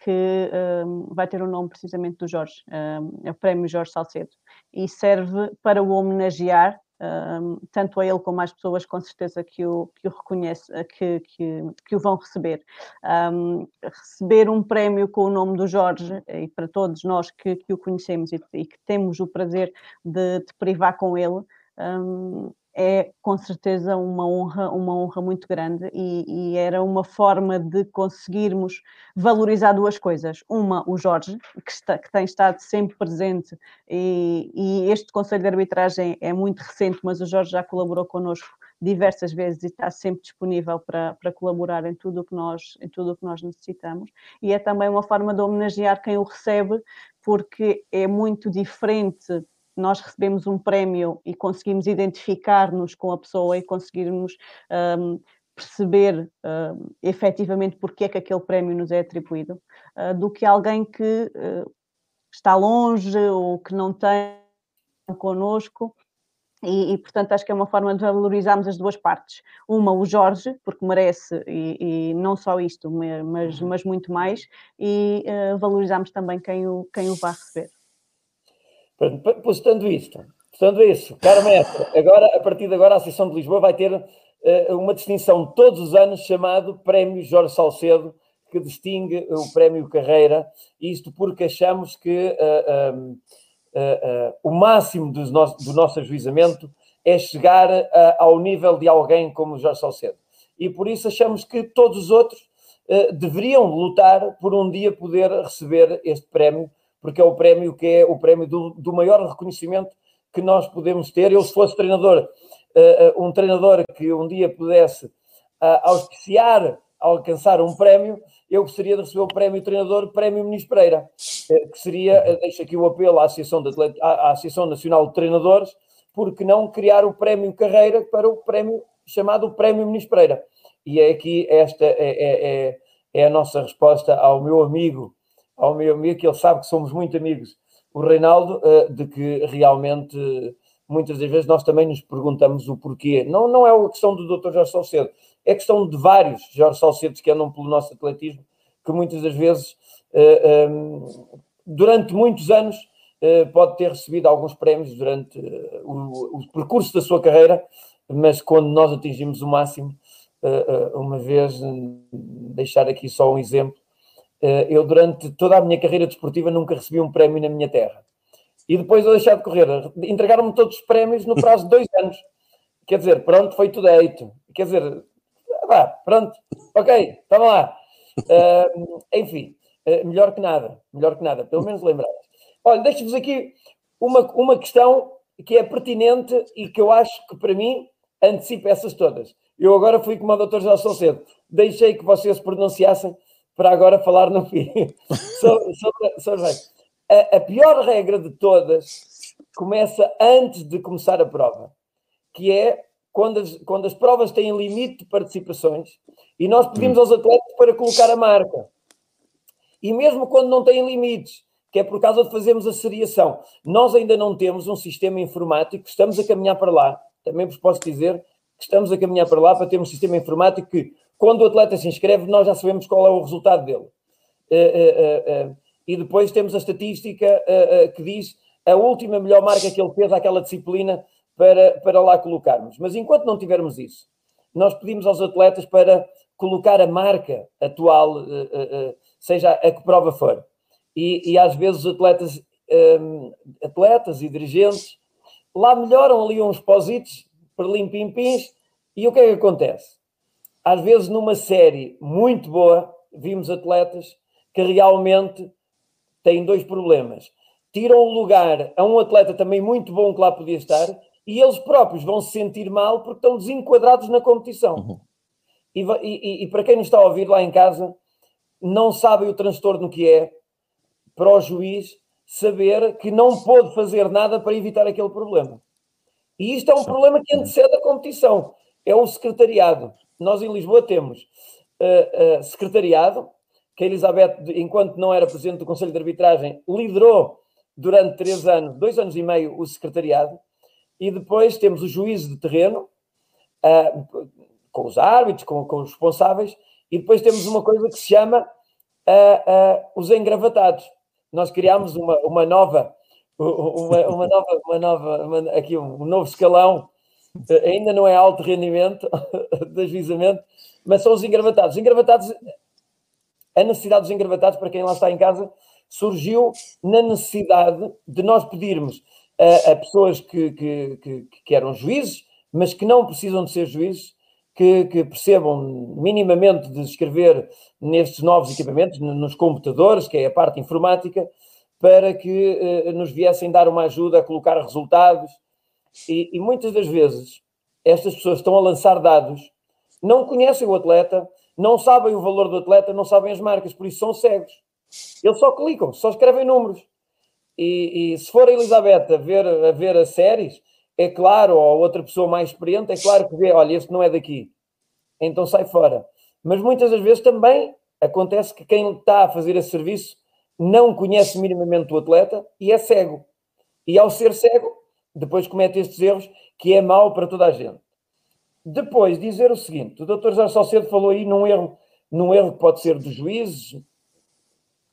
que vai ter o nome precisamente do Jorge, é o prémio Jorge Salcedo, e serve para o homenagear tanto a ele como às pessoas com certeza que o, que o reconhece, que, que, que o vão receber. Receber um prémio com o nome do Jorge, e para todos nós que, que o conhecemos e, e, que temos o prazer de, de privar com ele, um, é com certeza uma honra, uma honra muito grande e, e, era uma forma de conseguirmos valorizar duas coisas. Uma, o Jorge, que, está, que tem estado sempre presente e, e, este Conselho de Arbitragem é muito recente, mas o Jorge já colaborou connosco diversas vezes e está sempre disponível para, para colaborar em tudo o que nós em tudo o que nós necessitamos e é também uma forma de homenagear quem o recebe porque é muito diferente nós recebemos um prémio e conseguimos identificar-nos com a pessoa e conseguirmos um, perceber um, efetivamente porque é que aquele prémio nos é atribuído, uh, do que alguém que uh, está longe ou que não tem connosco E, e, portanto, acho que é uma forma de valorizarmos as duas partes. Uma, o Jorge, porque merece, e, e não só isto, mas, mas muito mais, e uh, valorizarmos também quem o, quem o vai receber. Postando isto, postando isso, caro mestre, agora, a partir de agora, a Associação de Lisboa vai ter uh, uma distinção todos os anos chamado Prémio Jorge Salcedo, que distingue o Prémio Carreira, isto porque achamos que. Uh, uh, o máximo do nosso, do nosso ajuizamento é chegar ao nível de alguém como Jorge Salcedo. E por isso achamos que todos os outros deveriam lutar por um dia poder receber este prémio, porque é o prémio que é o prémio do, do maior reconhecimento que nós podemos ter. Eu, se fosse treinador, um treinador que um dia pudesse auspiciar alcançar um prémio, eu gostaria de receber o prémio treinador, prémio Ministro Pereira, eh, que seria, deixo aqui o apelo à Associação, de à Associação Nacional de Treinadores, porque não criar o prémio carreira para o prémio chamado Prémio Ministro Pereira. E é aqui esta é, é, é, é, a nossa resposta ao meu amigo, ao meu amigo, que ele sabe que somos muito amigos, o Reinaldo, eh, de que realmente muitas das vezes nós também nos perguntamos o porquê. Não, não é a questão do Dr. Jorge Salcedo, é questão de vários Jorge Salcedos que andam pelo nosso atletismo, que muitas das vezes, uh, um, durante muitos anos, uh, pode ter recebido alguns prémios durante o, o, percurso da sua carreira, mas quando nós atingimos o máximo, uma vez, deixar aqui só um exemplo, eu durante toda a minha carreira desportiva nunca recebi um prémio na minha terra. E depois eu deixar de correr, entregaram-me todos os prémios no prazo de dois anos. Quer dizer, pronto, foi tudo deito. Quer dizer, Vá, pronto, ok, estava lá. Uh, enfim, uh, melhor que nada, melhor que nada, pelo menos lembrar. Olha, deixo-vos aqui uma, uma questão que é pertinente e que eu acho que para mim antecipa essas todas. Eu agora fui como o Dr. José Salcedo, deixei que vocês se pronunciassem para agora falar no fim. sobre, sobre, sobre a, a pior regra de todas começa antes de começar a prova, que é quando as, quando as provas têm limite de participações e nós pedimos hum. aos atletas para colocar a marca. E mesmo quando não têm limites, que é por causa de fazermos a seriação, nós ainda não temos um sistema informático, estamos a caminhar para lá. Também vos posso dizer que estamos a caminhar para lá para ter um sistema informático que, quando o atleta se inscreve, nós já sabemos qual é o resultado dele. Uh, uh, uh, e depois temos a estatística que diz a última melhor marca que ele fez àquela disciplina para, para lá colocarmos. Mas enquanto não tivermos isso, nós pedimos aos atletas para colocar a marca atual, uh, seja a que prova for. E, e às vezes os atletas, um, atletas e dirigentes lá melhoram ali uns positos, perlim-pim-pins, e o que é que acontece? Às vezes numa série muito boa, vimos atletas que realmente têm dois problemas. Tiram o lugar a um atleta também muito bom que lá podia estar e eles próprios vão se sentir mal porque estão desenquadrados na competição. Uhum. E, e, e, para quem nos está a ouvir lá em casa, não sabem o transtorno que é para o juiz saber que não pôde fazer nada para evitar aquele problema. E isto é um problema que antecede a competição. É o secretariado. Nós em Lisboa temos uh, uh, secretariado, que a Elizabeth, enquanto não era presidente do Conselho de Arbitragem, liderou durante três anos, dois anos e meio, o secretariado e depois temos o juízo de terreno, uh, com os árbitros, com, com, os responsáveis, e depois temos uma coisa que se chama os engravatados. Nós criámos uma, uma nova, uma, uma nova, uma nova uma, aqui um, um, novo escalão, ainda não é alto rendimento de ajuizamento, mas são os engravatados. Os engravatados, a necessidade dos engravatados, para quem lá está em casa, surgiu na necessidade de nós pedirmos a, a pessoas que, que, que, que, eram juízes, mas que não precisam de ser juízes, que, que, percebam minimamente de escrever nestes novos equipamentos, nos computadores, que é a parte informática, para que eh, nos viessem dar uma ajuda a colocar resultados. E, e muitas das vezes estas pessoas estão a lançar dados, não conhecem o atleta, não sabem o valor do atleta, não sabem as marcas, por isso são cegos. Eles só clicam, só escrevem números. E, e, se for a Elizabeth a ver, a ver as séries, é claro, ou outra pessoa mais experiente, é claro que vê, olha, este não é daqui. Então sai fora. Mas muitas das vezes também acontece que quem está a fazer esse serviço não conhece minimamente o atleta e é cego. E ao ser cego, depois comete estes erros, que é mau para toda a gente. Depois, dizer o seguinte: o doutor Jorge Salcedo falou aí num erro, num erro que pode ser dos juízes,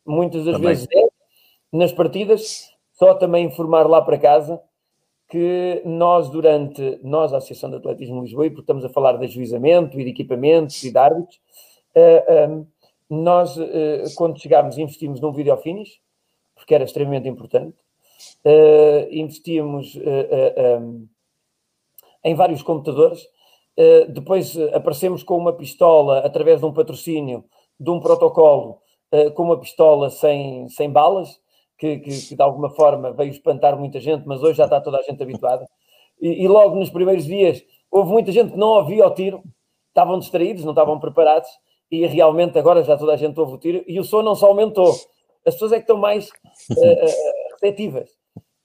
muitas das também. vezes é, nas partidas, só também informar lá para casa que nós, durante, nós, a Associação de Atletismo de Lisboa, porque estamos a falar de ajuizamento e de equipamentos e de árbitros, uh, uh, nós, uh, quando chegámos, investimos num video finish, porque era extremamente importante, investimos um, em vários computadores, depois aparecemos com uma pistola, através de um patrocínio, de um protocolo, com uma pistola sem, sem balas, que, que, que, de alguma forma veio espantar muita gente, mas hoje já está toda a gente habituada. E, e, logo nos primeiros dias houve muita gente que não ouvia o tiro, estavam distraídos, não estavam preparados, e realmente agora já toda a gente ouve o tiro e o som não só aumentou, as pessoas é que estão mais uh, receptivas.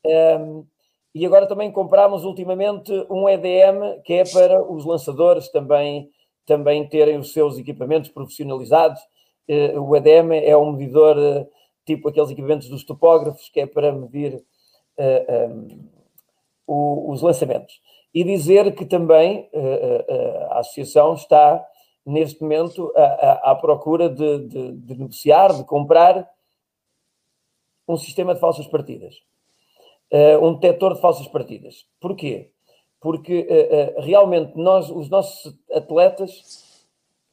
Um, e agora também comprámos ultimamente um EDM que é para os lançadores também, também terem os seus equipamentos profissionalizados. Uh, o EDM é um medidor. Uh, tipo aqueles equipamentos dos topógrafos, que é para medir uh, eh, um, os lançamentos. E dizer que também a associação está, neste momento, à, à procura de, de, de, negociar, de comprar um sistema de falsas partidas. um detector de falsas partidas. Porquê? Porque realmente nós, os nossos atletas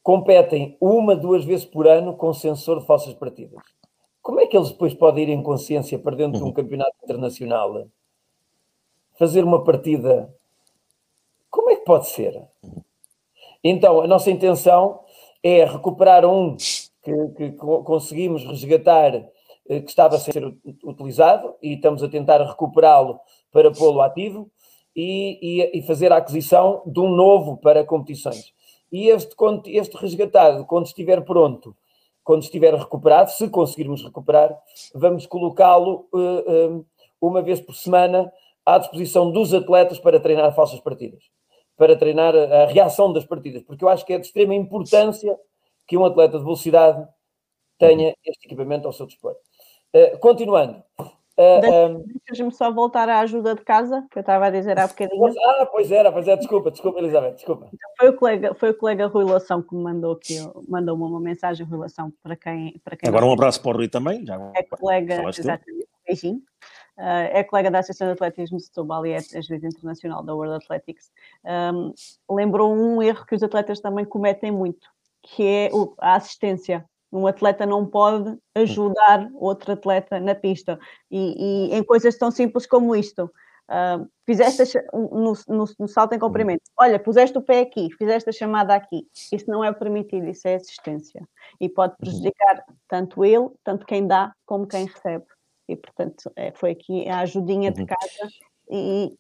competem uma, duas vezes por ano com sensor de falsas partidas como é que eles depois podem ir em consciência para dentro de um uhum. campeonato internacional? Fazer uma partida. Como é que pode ser? Então, a nossa intenção é recuperar um que, que conseguimos resgatar que estava a ser utilizado e estamos a tentar recuperá-lo para pô-lo ativo e, e, e, fazer a aquisição de um novo para competições. E este, este resgatado, quando estiver pronto, quando estiver recuperado, se conseguirmos recuperar, vamos colocá-lo uh, uh, uma vez por semana à disposição dos atletas para treinar falsas partidas, para treinar a, a, reação das partidas, porque eu acho que é de extrema importância que um atleta de velocidade tenha este equipamento ao seu dispor. Uh, continuando, Uh, Deixa-me só voltar à ajuda de casa, que eu estava a dizer há bocadinho. Ah, pois era, pois é, desculpa, desculpa, Elizabeth, desculpa. Então, foi, o colega, foi o colega Rui Lação que me mandou aqui, mandou-me uma mensagem, Rui Lação, para quem. Para quem Agora um abraço para o Rui também. Já é colega, exatamente, beijinho. Uh, é colega da Associação de Atletismo de Setúbal e é a juiz internacional da World Athletics. Um, lembrou um erro que os atletas também cometem muito, que é a assistência um atleta não pode ajudar outro atleta na pista. E, e em coisas tão simples como isto. Uh, fizeste no, no, no, salto em comprimento, olha, puseste o pé aqui, fizeste a chamada aqui, isso não é permitido, isso é assistência e pode prejudicar tanto ele, tanto quem dá, como quem recebe. E portanto, é, foi aqui a ajudinha de uhum. casa e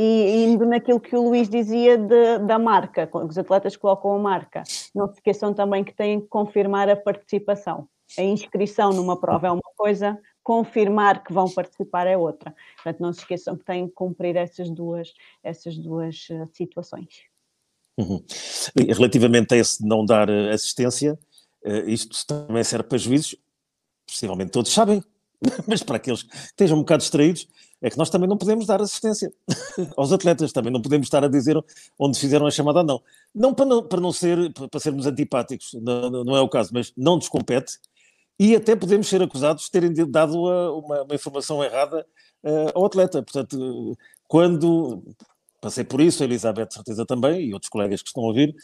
e indo naquilo que o Luís dizia de, da marca, os atletas colocam a marca, não se esqueçam também que têm que confirmar a participação. A inscrição numa prova é uma coisa, confirmar que vão participar é outra. Portanto, não se esqueçam que têm que cumprir essas duas, essas duas uh, situações. Uhum. Relativamente a esse não dar eh, assistência, uh, isto também serve para juízes, possivelmente todos sabem, mas para aqueles que estejam um bocado distraídos, é que nós também não podemos dar assistência aos atletas, também não podemos estar a dizer onde fizeram a chamada não. Não para não, para não ser, para sermos antipáticos, não, não é o caso, mas não nos compete e até podemos ser acusados de terem dado uma, uma informação errada uh, ao atleta. Portanto, quando passei por isso, a Elizabeth certeza também, e outros colegas que estão a ouvir,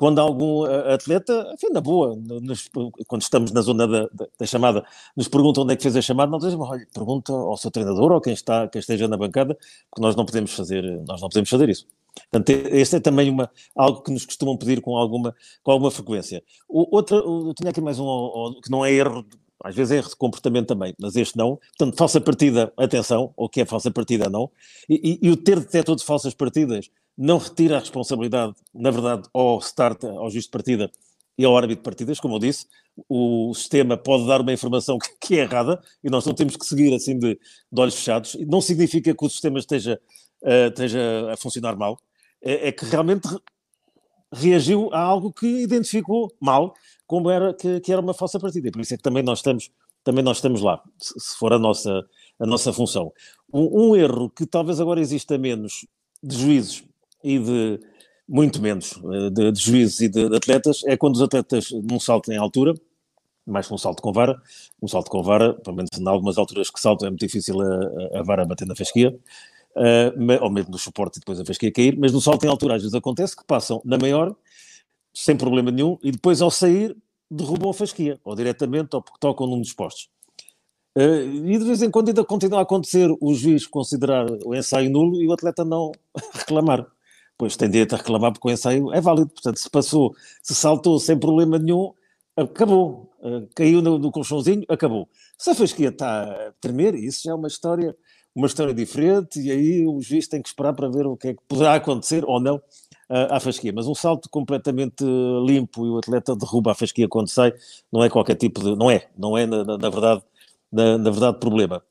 quando algum eh, atleta, enfim, na boa, nos, quando estamos na zona da, da, da, chamada, nos perguntam onde é que fez a chamada, nós dizemos, olha, pergunta ao seu treinador ou quem, está, quem esteja na bancada, porque nós não podemos fazer, nós não podemos fazer isso. Portanto, este é também uma, algo que nos costumam pedir com alguma, com alguma frequência. O, outra, eu tinha aqui mais um, que não é erro, às vezes é erro de comportamento também, mas este não. Portanto, falsa partida, atenção, ou que é falsa partida não. E, e, e o ter detector de falsas partidas não retira a responsabilidade, na verdade, ao start, ao juiz de partida e ao árbitro de partidas, como eu disse, o sistema pode dar uma informação que, é errada e nós não temos que seguir assim de, de olhos fechados. Não significa que o sistema esteja, uh, esteja a funcionar mal, é, é, que realmente reagiu a algo que identificou mal como era que, que, era uma falsa partida. E por isso é que também nós estamos, também nós estamos lá, se, se for a nossa, a nossa função. Um, um, erro que talvez agora exista menos de juízes e de muito menos eh, de, de juízes e de, de, atletas é quando os atletas num salto em altura, mais que um salto com vara, um salto com vara, pelo menos em algumas alturas que saltam é muito difícil a, a vara bater na fasquia, uh, ou mesmo no suporte e depois a fasquia cair, mas no salto em altura às vezes acontece que passam na maior, sem problema nenhum, e depois ao sair derrubam a fasquia, ou diretamente, ou porque tocam num dos postos. Uh, e de vez em quando ainda continua a acontecer o juiz considerar o ensaio nulo e o atleta não reclamar. Pois tem direito a reclamar porque o ensaio é válido. Portanto, se passou, se saltou sem problema nenhum, acabou. Uh, caiu no, no, colchãozinho, acabou. Se a fasquia está a tremer, isso já é uma história, uma história diferente e aí o juiz tem que esperar para ver o que é que poderá acontecer ou não uh, à fasquia. Mas um salto completamente limpo e o atleta derruba a fasquia quando sai, não é qualquer tipo de... Não é, não é na, na, verdade na, na verdade, problema.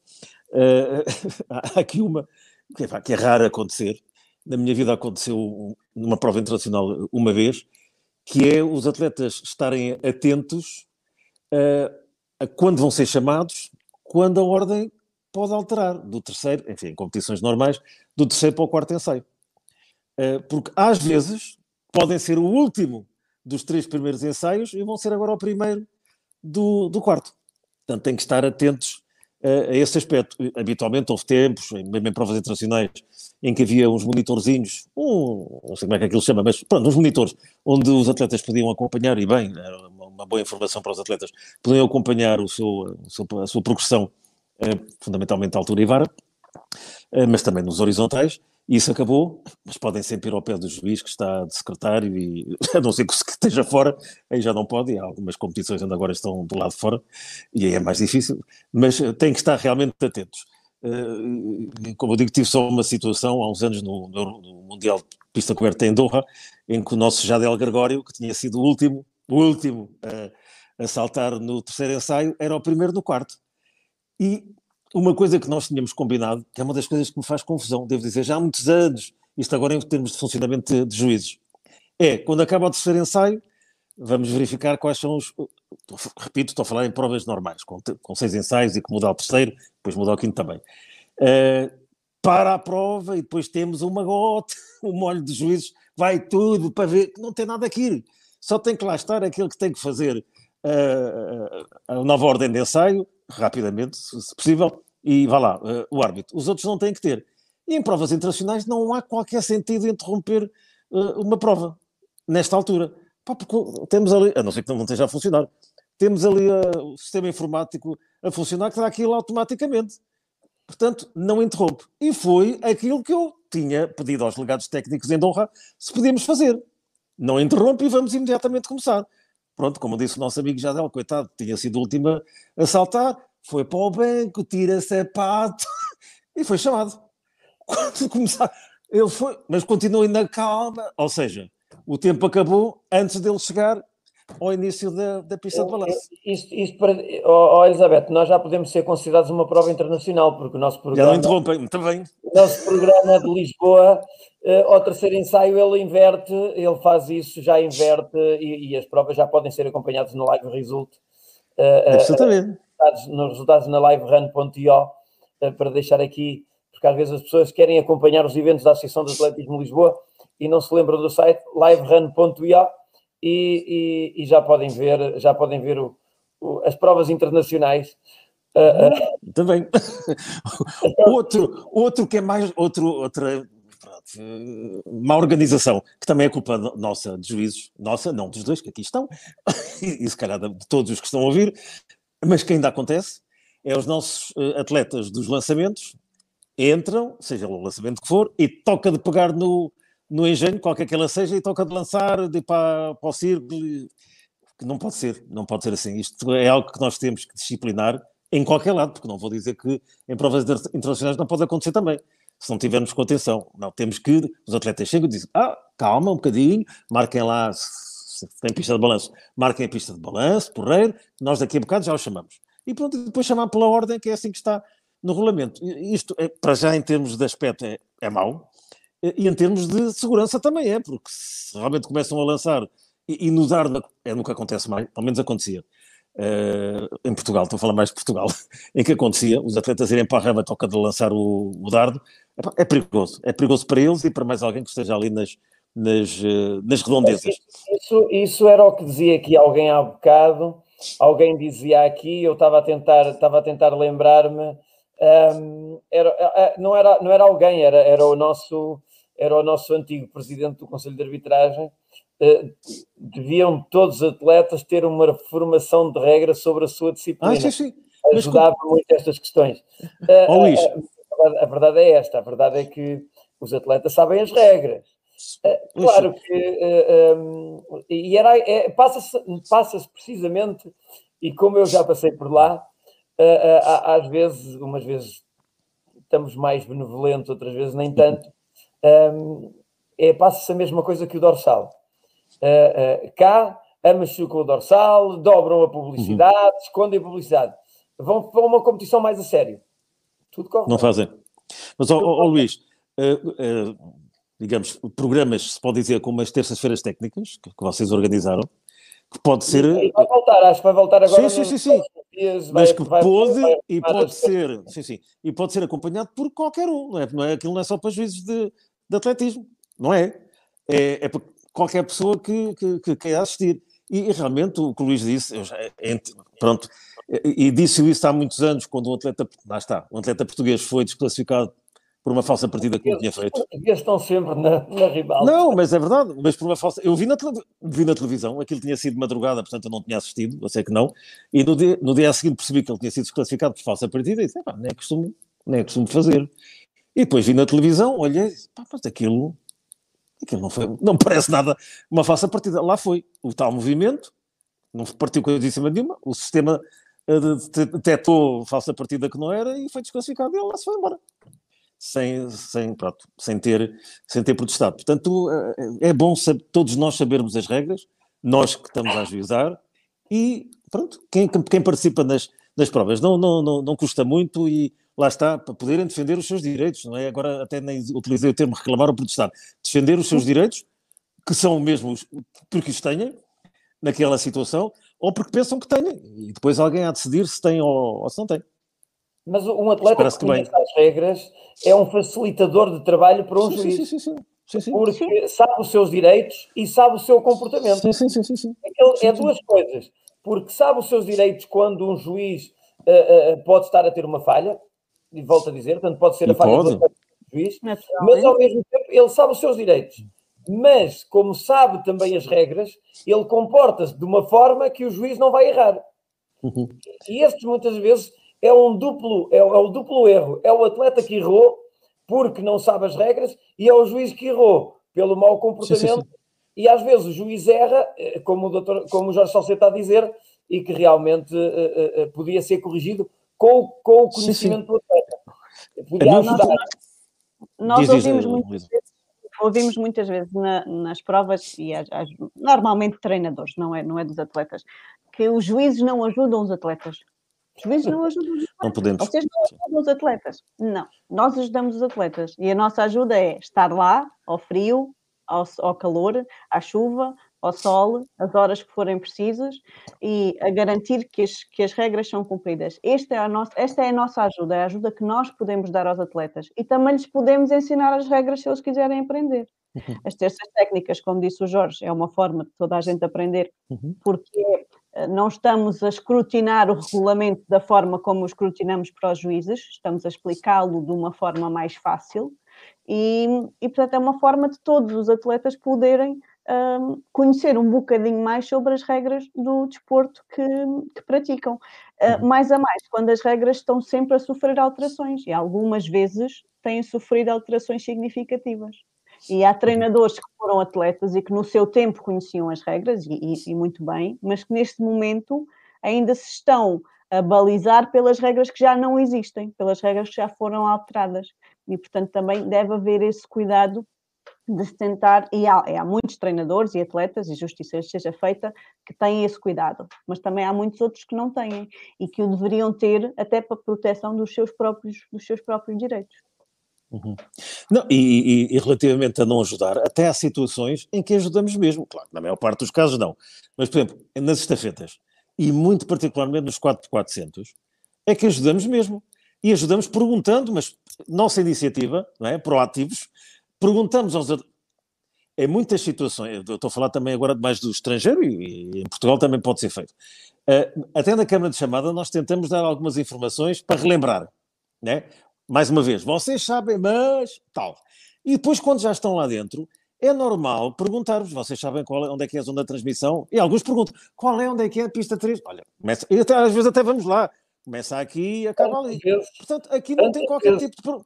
Uh, há aqui uma que é, é raro acontecer. Na minha vida aconteceu numa prova internacional uma vez, que é os atletas estarem atentos uh, a quando vão ser chamados, quando a ordem pode alterar do terceiro, enfim, em competições normais, do terceiro para o quarto ensaio. Uh, porque às vezes podem ser o último dos três primeiros ensaios e vão ser agora o primeiro do, do quarto. Portanto, tem que estar atentos a, a esse aspecto. Habitualmente houve tempos, mesmo em provas internacionais, em que havia uns monitorzinhos, um, não sei como é que aquilo se chama, mas pronto, uns monitores, onde os atletas podiam acompanhar, e bem, era uma boa informação para os atletas, podiam acompanhar o seu, a sua progressão, eh, fundamentalmente à altura e vara, eh, mas também nos horizontais, isso acabou, mas podem sempre ir ao pé do juiz que está de secretário e, a não ser que esteja fora, aí já não pode, e há algumas competições onde agora estão do lado de fora, e aí é mais difícil, mas eh, tem que estar realmente atentos. Uh, como eu digo, tive só uma situação há uns anos no, no, no Mundial de Pista Coberta em Doha, em que o nosso Jadel Gregório, que tinha sido o último, o último a, a saltar no terceiro ensaio, era o primeiro no quarto. E uma coisa que nós tínhamos combinado, que é uma das coisas que me faz confusão, devo dizer, já há muitos anos, isto agora em termos de funcionamento de, de juízes, é, quando acaba o terceiro ensaio, vamos verificar quais são os. Repito, estou a falar em provas normais, com, com seis ensaios e que muda o terceiro, depois muda o quinto também. Uh, para a prova e depois temos uma gota, um molho de juízes, vai tudo para ver não tem nada aqui. Só tem que lá estar aquele que tem que fazer uh, a nova ordem de ensaio, rapidamente, se possível, e vá lá, uh, o árbitro. Os outros não têm que ter. E em provas internacionais não há qualquer sentido interromper uma prova, nesta altura. Pá, porque temos ali, a não ser que não esteja a funcionar, temos ali uh, o sistema informático a funcionar que dá aquilo automaticamente. Portanto, não interrompe. E foi aquilo que eu tinha pedido aos legados técnicos em Doha se podíamos fazer. Não interrompe e vamos imediatamente começar. Pronto, como disse o nosso amigo Jadel, coitado, tinha sido o último a saltar, foi para o banco, tira sapato e foi chamado. Quando começar, ele foi, mas continuou ainda calma, ou seja, o tempo acabou antes dele chegar ao início da, da pista de balanço. Isto, isto para. Oh, oh, Elizabeth, nós já podemos ser considerados uma prova internacional, porque o nosso programa. Já não interrompem, bem. O nosso programa de Lisboa, uh, ao terceiro ensaio, ele inverte, ele faz isso, já inverte, e, e as provas já podem ser acompanhadas no Live Result. Uh, Absolutamente. Uh, nos resultados na liverun.io, uh, para deixar aqui, porque às vezes as pessoas querem acompanhar os eventos da Associação de Atletismo Lisboa e não se lembram do site liverun.io e, e, e, já podem ver, já podem ver o, o, as provas internacionais. Uh, uh. Também. outro, outro que é mais outro, outra má organização, que também é culpa nossa de juízes, nossa, não dos dois que aqui estão, e, se calhar de todos os que estão a ouvir, mas que ainda acontece, é os nossos uh, atletas dos lançamentos entram, seja o lançamento que for, e toca de pegar no, no engenho, qualquer que ela seja, e toca de lançar, de para, para o círculo, que não pode ser, não pode ser assim. Isto é algo que nós temos que disciplinar em qualquer lado, porque não vou dizer que em provas internacionais não pode acontecer também, se não tivermos com atenção. Não, temos que, os atletas chegam e dizem, ah, calma um bocadinho, marquem lá, se tem pista de balanço, marquem a pista de balanço, porreiro, nós daqui a bocado já o chamamos. E pronto, depois chamar pela ordem, que é assim que está no regulamento. Isto, é, para já, em termos de aspecto, é, é mau, e em termos de segurança também é, porque se realmente começam a lançar e, e nos ar, é nunca acontece mais, pelo menos acontecia, uh, em Portugal, estou a falar mais de Portugal, em que acontecia, os atletas irem para a rama toca de lançar o, o dardo, é, é, perigoso, é perigoso para eles e para mais alguém que esteja ali nas, nas, uh, nas redondezas. Isso, isso era o que dizia aqui alguém há bocado, alguém dizia aqui, eu estava a tentar, estava a tentar lembrar-me, um, era, não, era, não era alguém, era, era, o nosso, era o nosso antigo presidente do Conselho de Arbitragem, Uh, deviam todos os atletas ter uma formação de regras sobre a sua disciplina. Ah, sim, sim. Ajudava como... muito estas questões. Oh, Luís. A, a, verdade é esta: a verdade é que os atletas sabem as regras. Uh, claro que. Um, e era, é, passa-se passa precisamente, e como eu já passei por lá, às vezes, umas vezes estamos mais benevolentes, outras vezes nem tanto. Um, é, passa-se a mesma coisa que o dorsal uh, uh, cá amachucam o dorsal, dobram a publicidade, uhum. escondem a publicidade. Vão para uma competição mais a sério. Tudo corre. Não fazem. Mas, ó, oh, oh, Luís, uh, digamos, programas, se pode dizer, como as terças-feiras técnicas, que, que, vocês organizaram, que pode ser. E vai voltar, acho que vai voltar agora. Sim, sim, sim. sim. Dias, Mas que vai, pode vai, e pode ser, sim, sim, e pode ser acompanhado por qualquer um, não é? Não é aquilo não é só para juízes de, de atletismo, não é? É, é qualquer pessoa que, que, que queira assistir. E, e, realmente o que o Luís disse, já, pronto, e, e disse isso há muitos anos, quando um atleta, lá está, um atleta português foi desclassificado por uma falsa partida que não tinha feito. Os portugueses estão sempre na, na rival. Não, mas é verdade, mas por uma falsa. Eu vi na, vi na televisão, aquilo tinha sido madrugada, portanto eu não tinha assistido, eu sei que não, e no dia, no dia seguinte percebi que ele tinha sido desclassificado por falsa partida e disse, nem é costume, nem é costume fazer. E depois vi na televisão, olhei, pá, mas aquilo Aquilo não, foi, não parece nada uma falsa partida. Lá foi o tal movimento, não partiu cima nenhuma, o sistema eh, detectou falsa partida que não era e foi desclassificado e ele lá se foi embora. Sem, sem, pronto, sem, ter, sem ter protestado. Portanto, eh, é bom todos nós sabermos as regras, nós que estamos a ajuizar, e pronto, quem, quem participa nas, nas provas não, não, não, não custa muito e lá está, para poderem defender os seus direitos, não é? Agora até nem utilizei o termo reclamar ou protestar. Defender os seus direitos, que são mesmos porque os têm, naquela situação, ou porque pensam que têm, e depois alguém há de decidir se tem ou, ou se não tem. Mas um atleta que conhece as regras é um facilitador de trabalho para um sim, juiz. Sim, sim, sim. Sim, sim. Porque sabe os seus direitos e sabe o seu comportamento. Sim, sim, sim, sim. É, é duas coisas. Porque sabe os seus direitos quando um juiz uh, uh, pode estar a ter uma falha, e volto a dizer, portanto pode ser a falha do juiz, mas ao mesmo tempo ele sabe os seus direitos. Mas, como sabe também as regras, ele comporta-se de uma forma que o juiz não vai errar. Uhum. E este, muitas vezes, é um duplo, é, é o duplo erro. É o atleta que errou porque não sabe as regras e é o juiz que errou pelo mau comportamento. Sim, sim, sim. E às vezes o juiz erra, eh, como o, doutor, como o Jorge Salcedo está a dizer, e que realmente uh, uh, podia ser corrigido com, com o conhecimento sim, sim. do atleta. Podia ajudar. Nós, nós ouvimos, muitas vezes, ouvimos muitas vezes na, nas provas, e as, as, normalmente treinadores, não é, não é dos atletas, que os juízes não ajudam os atletas. Os juízes não ajudam os atletas. Não podemos. Vocês não ajudam os atletas. Não, nós ajudamos os atletas. E a nossa ajuda é estar lá, ao frio, ao, ao calor, à chuva, ao sol, as horas que forem precisas e a garantir que as, que as regras são cumpridas. Esta é, a nossa, esta é a nossa ajuda, é a ajuda que nós podemos dar aos atletas e também lhes podemos ensinar as regras se eles quiserem aprender. Uhum. As terças técnicas, como disse o Jorge, é uma forma de toda a gente aprender, uhum. porque eh, não estamos a escrutinar o regulamento da forma como o escrutinamos para os juízes, estamos a explicá-lo de uma forma mais fácil e, e, portanto, é uma forma de todos os atletas poderem um, conhecer um bocadinho mais sobre as regras do desporto que, que praticam. Uh, mais a mais, quando as regras estão sempre a sofrer alterações, e algumas vezes têm sofrido alterações significativas. E há treinadores que foram atletas e que no seu tempo conheciam as regras, e, e, e muito bem, mas que neste momento ainda se estão a balizar pelas regras que já não existem, pelas regras que já foram alteradas. E, portanto, também deve haver esse cuidado de se tentar, e há, há, muitos treinadores e atletas, e justiça seja feita, que têm esse cuidado, mas também há muitos outros que não têm e que o deveriam ter até para proteção dos seus próprios, dos seus próprios direitos. Uhum. Não, e, e, e, relativamente a não ajudar, até há situações em que ajudamos mesmo, claro, na maior parte dos casos não, mas por exemplo, nas estafetas, e muito particularmente nos 4x400, é que ajudamos mesmo. E ajudamos perguntando, mas nossa iniciativa, não é? proativos, perguntamos aos. Em muitas situações, eu estou a falar também agora mais do estrangeiro e, e em Portugal também pode ser feito. Uh, até na Câmara de Chamada nós tentamos dar algumas informações para relembrar. Né? Mais uma vez, vocês sabem, mas tal. E depois, quando já estão lá dentro, é normal perguntar-vos, vocês sabem qual é, onde é que é a zona de transmissão? E alguns perguntam, qual é, onde é que é a pista 3? Olha, começa, e até, às vezes até vamos lá, começa aqui e acaba ali. Portanto, aqui não tem qualquer tipo de,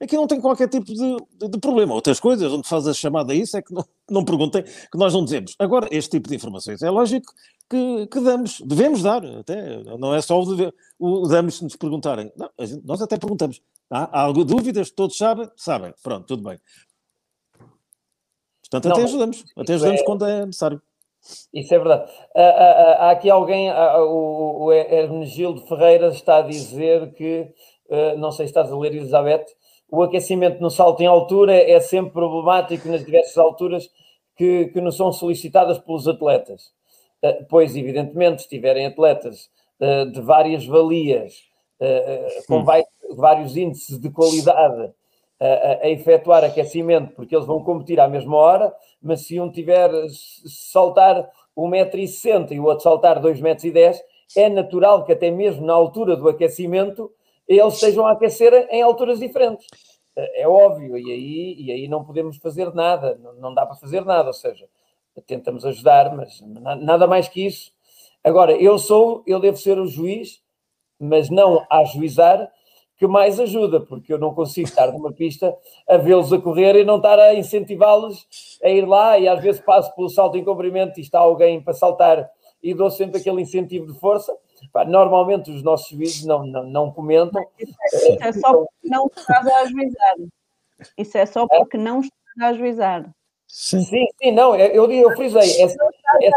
aqui não tem qualquer tipo de, de, de, problema. Outras coisas, onde faz a chamada a isso, é que não, não perguntem, que nós não dizemos. Agora, este tipo de informações é lógico que, que damos, devemos dar, até, não é só o, dever, o damos se nos perguntarem. Não, gente, nós até perguntamos. Há, há dúvidas? Todos sabem? Sabem. Pronto, tudo bem. Portanto, até não, ajudamos, até ajudamos é, quando é necessário. Isso é verdade. Há, há, há aqui alguém, o, o Hermenegildo Ferreira está a dizer que, não sei se estás a ler, Elizabeth, o aquecimento no salto em altura é sempre problemático nas diversas alturas que, que não são solicitadas pelos atletas. Pois, evidentemente, se tiverem atletas de várias valias, com vários índices de qualidade, a, a, efetuar aquecimento, porque eles vão competir à mesma hora, mas se um tiver saltar 1,60m e o outro saltar 2,10m, é natural que até mesmo na altura do aquecimento eles estejam a aquecer em alturas diferentes. É óbvio, e aí, e aí não podemos fazer nada, não dá para fazer nada, ou seja, tentamos ajudar, mas nada mais que isso. Agora, eu sou, eu devo ser o juiz, mas não a ajuizar, que mais ajuda, porque eu não consigo estar numa pista a vê-los a correr e não estar a incentivá-los a ir lá e às vezes passo pelo salto em comprimento e está alguém para saltar e dou sempre aquele incentivo de força. Normalmente os nossos juízes não, não, não comentam. Isso é só porque não estás a ajuizar. Isso é só porque não estás a ajuizar. Sim, sim, sim não, eu, eu frisei, é, é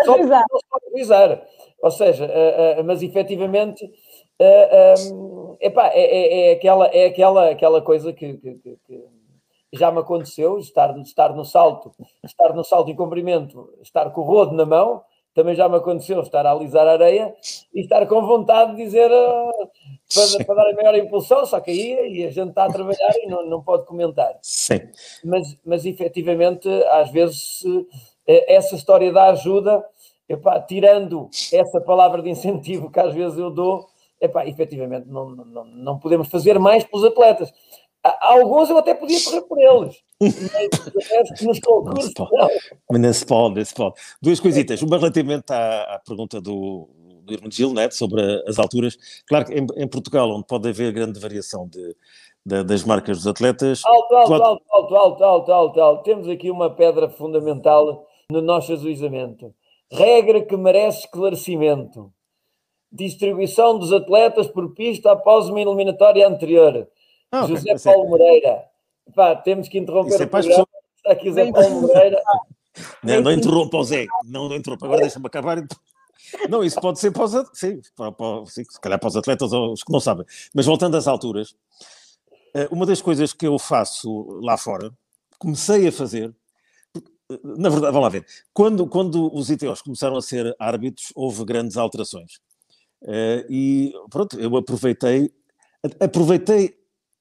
só porque não estou a ajuizar. Ou seja, uh, uh, mas efetivamente uh, ah, um, epá, é, é, é, aquela, é aquela, aquela coisa que, que, que, já me aconteceu, estar, estar no salto, estar no salto em comprimento, estar com o rodo na mão, também já me aconteceu estar a alisar a areia e estar com vontade de dizer uh, para, para, dar a maior impulsão, só que aí e a gente está a trabalhar e não, não pode comentar. Sim. Mas, mas efetivamente, às vezes, essa história da ajuda, epá, tirando essa palavra de incentivo que às vezes eu dou, epá, efetivamente não, não, não podemos fazer mais pelos atletas. Há, alguns eu até podia correr por eles, mas nos concursos não. Não se pode, não se pode. Duas coisitas. Uma relativamente à, à pergunta do, do Irmão Gil, né, sobre as alturas. Claro que em, em, Portugal, onde pode haver grande variação de, de, das marcas dos atletas... Alto, alto, alto, alto, alto, alto, alto, alto. Temos aqui uma pedra fundamental no nosso ajuizamento. Regra que merece esclarecimento distribuição dos atletas por pista após uma eliminatória anterior. Ah, okay. José Paulo Moreira. Pá, temos que interromper Isso é o programa. Pessoas... Está aqui José Paulo Moreira. Não, não interrompa o Zé. Não, não interrompa. Agora deixa-me acabar. Não, isso pode ser para os, sim, para, para, sim, se calhar para os atletas ou os que não sabem. Mas voltando às alturas, eh, uma das coisas que eu faço lá fora, comecei a fazer, eh, na verdade, vamos lá ver, quando, quando os ITOs começaram a ser árbitros, houve grandes alterações. Uh, e pronto, eu aproveitei, aproveitei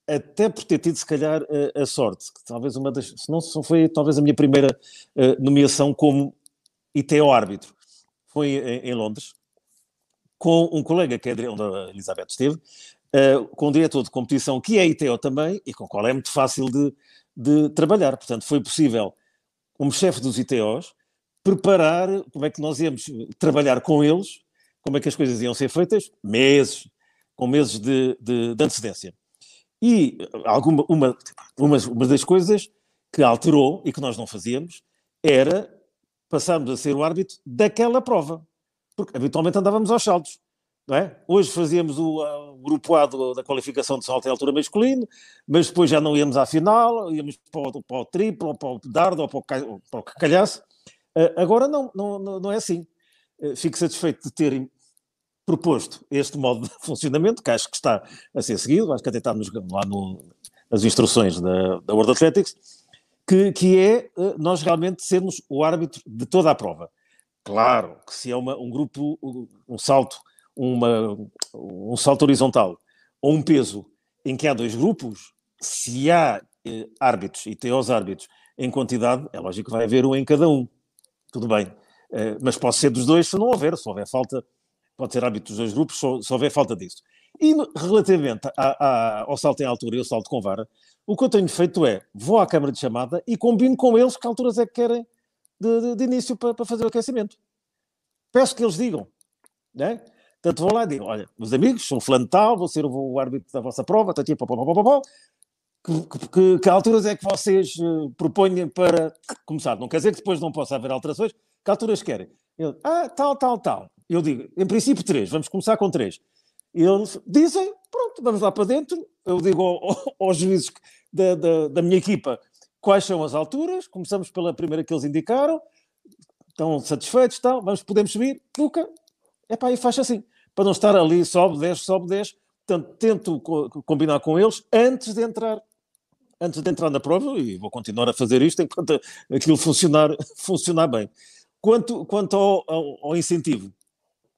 até por ter tido, se calhar, a, a sorte, que talvez uma das, se não foi talvez a minha primeira uh, nomeação como ITO árbitro, foi em, em, Londres, com um colega que é onde a Elizabeth esteve, uh, com um diretor de competição que é ITO também e com o qual é muito fácil de, de trabalhar. Portanto, foi possível, como chefe dos ITOs, preparar como é que nós íamos trabalhar com eles como é que as coisas iam ser feitas, meses, com meses de, de, de antecedência. E alguma, uma, uma, uma das coisas que alterou e que nós não fazíamos era passarmos a ser o árbitro daquela prova. Porque habitualmente andávamos aos saltos. Não é? Hoje fazíamos o, o grupo A do, da qualificação de salto em altura masculino, mas depois já não íamos à final, íamos para o, para o triplo, ou para o dardo, ou para o, para o calhaço. Uh, agora não, não, não é assim. Uh, fico satisfeito de ter proposto este modo de funcionamento, que acho que está a ser seguido, acho que até está nos, lá no, nas instruções da, da World Athletics, que, que é eh, nós realmente sermos o árbitro de toda a prova. Claro que se é uma, um grupo, um salto, uma, um salto horizontal ou um peso em que há dois grupos, se há eh, árbitros e teós árbitros em quantidade, é lógico que vai haver um em cada um. Tudo bem. Eh, mas pode ser dos dois se não houver, se houver falta, pode ser árbitro dos dois grupos, se houver falta disso. E relativamente a, a, ao salto em altura e ao salto com vara, o que eu tenho feito é, vou à câmara de chamada e combino com eles que alturas é que querem de, de, de início para, para, fazer o aquecimento. Peço que eles digam, né? Portanto, vou lá e digo, olha, meus amigos, sou fulano tal, vou ser o, árbitro da vossa prova, tá, tipo, pá, pá, que, que, que, alturas é que vocês uh, propõem para começar? Não quer dizer que depois não possa haver alterações. Que alturas querem? Eu, ah, tal, tal, tal. Eu digo, em princípio, três. Vamos começar com três. Eles dizem, pronto, vamos lá para dentro. Eu digo ao, ao, aos juízes da, da, da minha equipa quais são as alturas. Começamos pela primeira que eles indicaram. Estão satisfeitos, tal. Vamos, podemos subir. Nunca. É pá, e faz assim. Para não estar ali, sobe, desce, sobe, desce. Portanto, tento co combinar com eles antes de entrar antes de entrar na prova e vou continuar a fazer isto enquanto aquilo funcionar, funcionar bem. Quanto, quanto ao, ao, ao incentivo,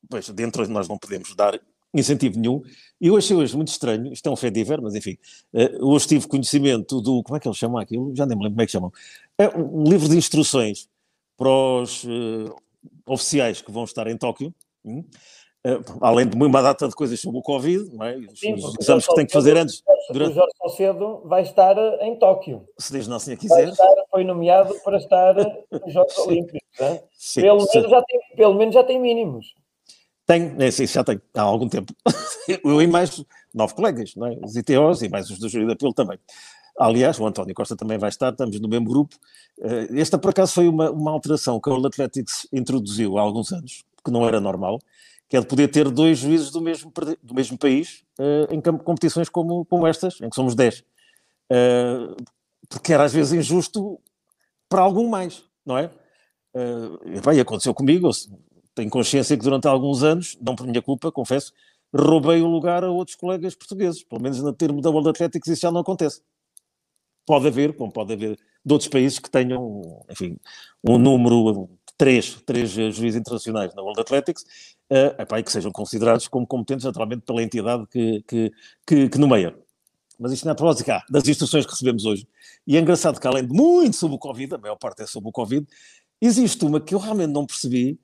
pois dentro nós não podemos dar incentivo nenhum. E eu achei hoje muito estranho, isto é um fé diver, mas enfim, uh, hoje tive conhecimento do, como é que eles chamam aquilo? Já nem me lembro como é que chamam. É um livro de instruções para os uh, oficiais que vão estar em Tóquio, uh, além de uma data de coisas sobre o Covid, não é? os, Sim, os exames que tem que fazer antes. Durante... O Jorge Salcedo vai estar em Tóquio. Se Deus não senhor quiser. Estar, foi nomeado para estar nos Jogos Olímpicos. É? Sim, pelo, menos já tem, pelo menos já tem mínimos. Tenho, é, sim, já tenho, há algum tempo. Eu e mais nove colegas, não é? os ITOs e mais os do Júri da Pilo também. Aliás, o António Costa também vai estar, estamos no mesmo grupo. Eh, esta, por acaso, foi uma, uma alteração que World Athletics introduziu há alguns anos, que não era normal, que é de poder ter dois juízes do mesmo, do mesmo país uh, em competições como, como estas, em que somos dez. Uh, porque era às vezes injusto para algum mais, não é? E, bem, aconteceu comigo, tenho consciência que durante alguns anos, não por minha culpa, confesso, roubei o lugar a outros colegas portugueses. Pelo menos no termo da World Athletics isso já não acontece. Pode haver, como pode haver de outros países que tenham, enfim, um número, três, três juízes internacionais na World Athletics, uh, epá, e que sejam considerados como competentes naturalmente pela entidade que, que, que, que nomeia. Mas isto não é cá, das instruções que recebemos hoje. E é engraçado que além de muito sobre o Covid, a maior parte é sobre o Covid, existe uma que eu realmente não percebi,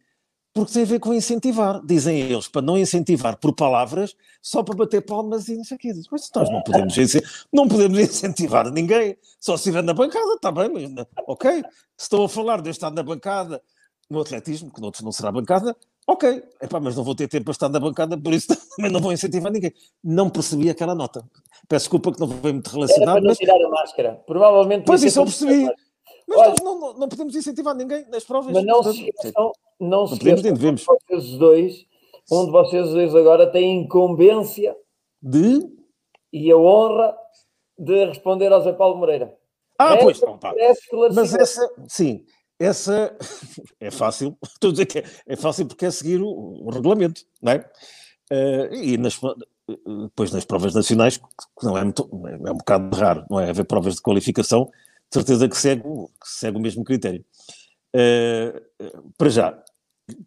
porque tem a ver com incentivar. Dizem eles, para não incentivar por palavras, só para bater palmas e não sei o quê. Mas nós não podemos, não podemos incentivar ninguém, só se estiver na bancada, está bem, mas ok. Se estou a falar de eu estar na bancada no atletismo, que noutros não será bancada, ok. Epá, mas não vou ter tempo para estar na bancada, por isso também não vou incentivar ninguém. Não percebi aquela nota. Peço desculpa que não foi muito relacionado. Era para mas... tirar a máscara. Provavelmente... Pois isso eu percebi. Mas Olha, nós não, não, podemos incentivar ninguém nas provas. Mas não se esqueçam, não se podemos, nem devemos. Vocês dois, um de vocês dois agora tem incumbência de e a honra de responder ao Zé Paulo Moreira. Ah, pois, pá. mas essa, sim, essa é fácil, estou a dizer que é, é fácil porque é seguir o, o regulamento, não é? Uh, e nas, depois nas provas nacionais, que não é muito, é um bocado raro, não é? Haver provas de qualificação certeza que segue, que segue o mesmo critério. Uh, para já,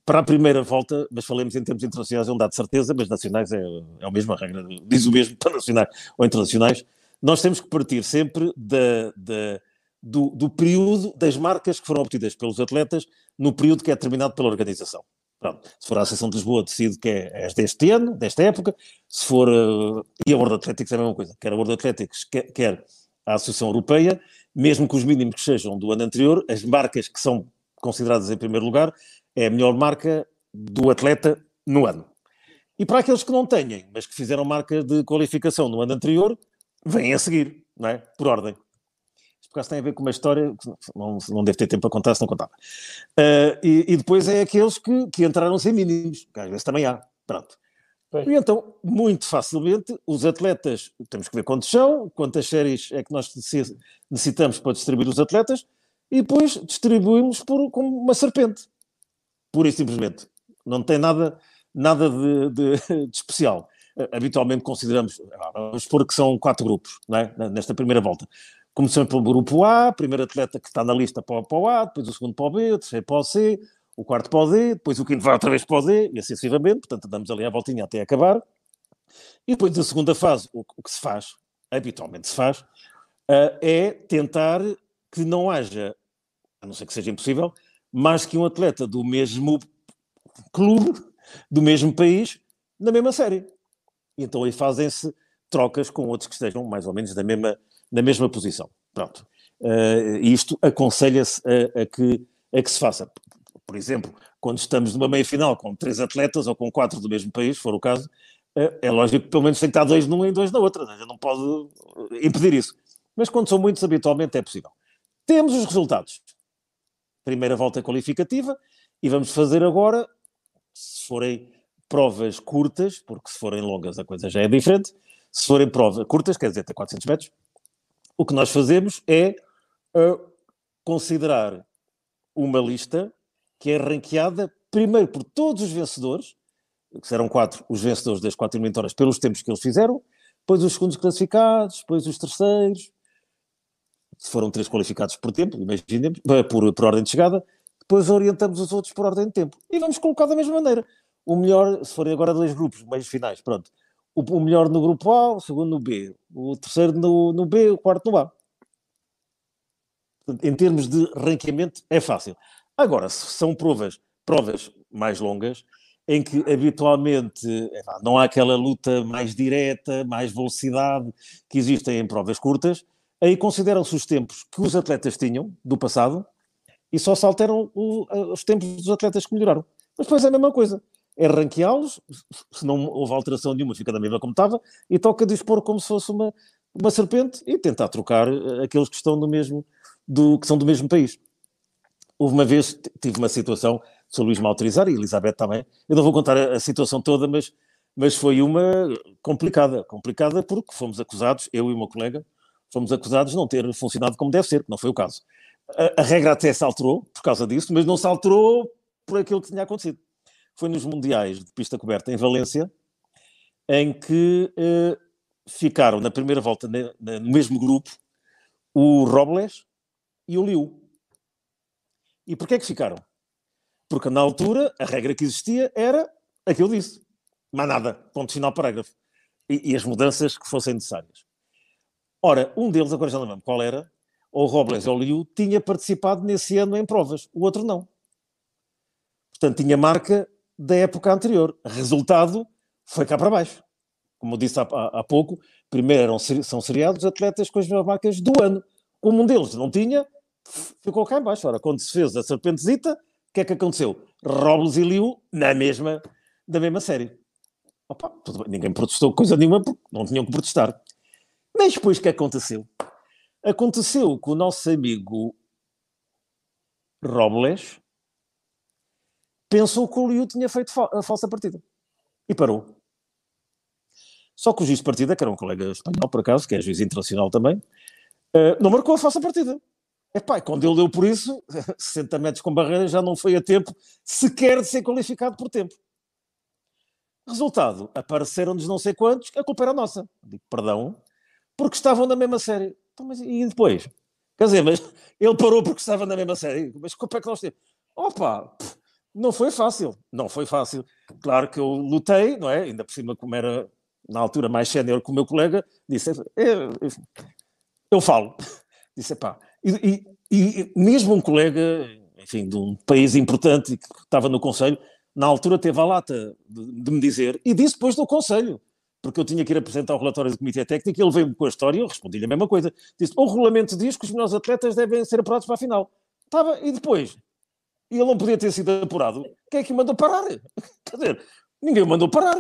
para a primeira volta, mas falemos em termos internacionais, é um dado de certeza, mas nacionais é, é a mesma regra, diz o mesmo para nacionais ou internacionais. Nós temos que partir sempre da, da, do, do, período das marcas que foram obtidas pelos atletas no período que é determinado pela organização. Pronto. Se for a Associação de Lisboa, decide que é, é deste ano, desta época. Se for. Uh, e a World Athletics é a mesma coisa. Quer a World Athletics, quer, quer a Associação Europeia, mesmo que os mínimos sejam do ano anterior, as marcas que são consideradas em primeiro lugar é a melhor marca do atleta no ano. E para aqueles que não têm, mas que fizeram marca de qualificação no ano anterior, vêm a seguir, não é? Por ordem. Isto por acaso tem a ver com uma história, não, não deve ter tempo para contar se não contava. Uh, e, e, depois é aqueles que, que entraram sem mínimos, que às vezes também há. Pronto. E então, muito facilmente, os atletas, temos que ver quantos são, quantas séries é que nós necessitamos para distribuir os atletas, e depois distribuímos por, como uma serpente. Pura e simplesmente. Não tem nada, nada de, de, de especial. Habitualmente consideramos, vamos supor que são quatro grupos, é? nesta primeira volta. Começamos pelo grupo A, primeiro atleta que está na lista para, para o A, depois o segundo para o B, o terceiro para o C, o quarto para o D, depois o quinto vai outra vez para o D, e assim sucessivamente, portanto andamos ali à voltinha até acabar. E depois da segunda fase, o, que se faz, habitualmente se faz, uh, é tentar que não haja, a não ser que seja impossível, mais que um atleta do mesmo clube, do mesmo país, na mesma série. E então aí fazem-se trocas com outros que estejam mais ou menos na mesma, na mesma posição. Pronto. Uh, isto aconselha-se a, a, que, a que se faça. Por exemplo, quando estamos numa meia-final com três atletas ou com quatro do mesmo país, se for o caso, uh, é lógico que pelo menos tem que estar dois numa e dois na outra. Né? Não pode impedir isso. Mas quando são muitos, habitualmente é possível. Temos os resultados. Primeira volta qualificativa e vamos fazer agora, se forem provas curtas, porque se forem longas a coisa já é diferente, se forem provas curtas, quer dizer, até 400 metros, o que nós fazemos é uh, considerar uma lista que é ranqueada primeiro por todos os vencedores, que serão quatro, os vencedores das quatro eliminatórias pelos tempos que eles fizeram, depois os segundos classificados, depois os terceiros, se foram três qualificados por tempo, imaginemos, eh, por, por ordem de chegada, depois orientamos os outros por ordem de tempo. E vamos colocar da mesma maneira. O melhor, se forem agora dois grupos, meios finais, pronto. O, o melhor no grupo A, o segundo no B, o terceiro no, no B, o quarto no A. Em termos de ranqueamento, é fácil. Agora, se são provas, provas mais longas, em que habitualmente não há aquela luta mais direta, mais velocidade que existem em provas curtas, aí consideram-se os tempos que os atletas tinham do passado e só se alteram o, os tempos dos atletas que melhoraram. Mas depois é a mesma coisa. É ranqueá-los, se não houve alteração nenhuma, fica da mesma como estava, e toca dispor como se fosse uma, uma serpente e tentar trocar eh, aqueles que estão do mesmo, do, que são do mesmo país. Houve uma vez, tive uma situação, sou Luís me autorizar e Elizabeth também, eu não vou contar a, a situação toda, mas, mas foi uma complicada, complicada porque fomos acusados, eu e o meu colega, fomos acusados de não ter funcionado como deve ser, que não foi o caso. A, a, regra até se alterou por causa disso, mas não se alterou por aquilo que tinha acontecido. Foi nos Mundiais de pista coberta em Valência, em que eh, ficaram na primeira volta ne, ne, no mesmo grupo o Robles e o Liu. E porquê é que ficaram? Porque na altura a regra que existia era aquilo disse. Mais nada, ponto final parágrafo. E, e as mudanças que fossem necessárias. Ora, um deles, agora já não lembro qual era, ou Robles ou Liu, tinha participado nesse ano em provas, o outro não. Portanto, tinha marca da época anterior. Resultado, foi cá para baixo. Como eu disse há, há, há pouco, primeiro eram, são seriados atletas com as mesmas marcas do ano. Como um deles não tinha, ficou cá embaixo. Ora, quando se fez a Serpentezita, o que é que aconteceu? Robles e Liu na mesma, da mesma série. Opa, ninguém protestou coisa nenhuma porque não tinham que protestar. Mas depois o que aconteceu? Aconteceu que o nosso amigo Robles pensou que o Liu tinha feito a falsa partida. E parou. Só que o juiz de partida, que era um colega espanhol, por acaso, que é juiz internacional também, uh, não marcou a falsa partida. Epá, quando ele deu por isso, 60 metros com barreira já não foi a tempo sequer de ser qualificado por tempo. Resultado, apareceram-nos não sei quantos, a culpa era nossa. Digo, perdão, porque estavam na mesma série. Então, mas e depois? Quer dizer, mas ele parou porque estava na mesma série. Mas como é que nós temos? Opa, não foi fácil. Não foi fácil. Claro que eu lutei, não é? Ainda por cima, como era na altura mais sénior que o meu colega, disse: eu, eu falo. Disse: pá. E, e, e mesmo um colega, enfim, de um país importante que estava no Conselho, na altura teve a lata de, de me dizer, e disse depois do Conselho, porque eu tinha que ir apresentar o relatório do Comitê Técnico, e ele veio-me com a história e eu respondi-lhe a mesma coisa. Disse: o regulamento diz que os melhores atletas devem ser apurados para a final. Estava, e depois? E ele não podia ter sido apurado. Quem é que o mandou parar? Quer dizer, ninguém o mandou parar.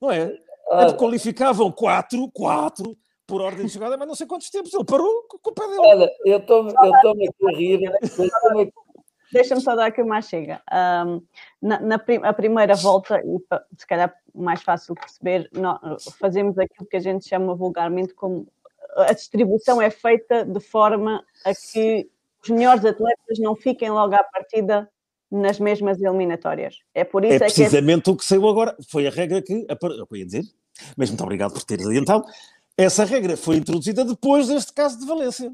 Não é? Ah, qualificavam quatro, quatro por ordem de chegada, mas não sei quantos tempos. Ele parou com o pé dele. Olha, eu estou-me aqui a rir. Deixa-me só dar aqui uma chega. Um, na, na prim a primeira volta, e se calhar mais fácil perceber, nós fazemos aquilo que a gente chama vulgarmente como a distribuição é feita de forma a que os melhores atletas não fiquem logo à partida nas mesmas eliminatórias. É por isso é, é precisamente que é... o que saiu agora. Foi a regra que eu ia dizer, mas muito obrigado por teres adiantado. Essa regra foi introduzida depois deste caso de Valência.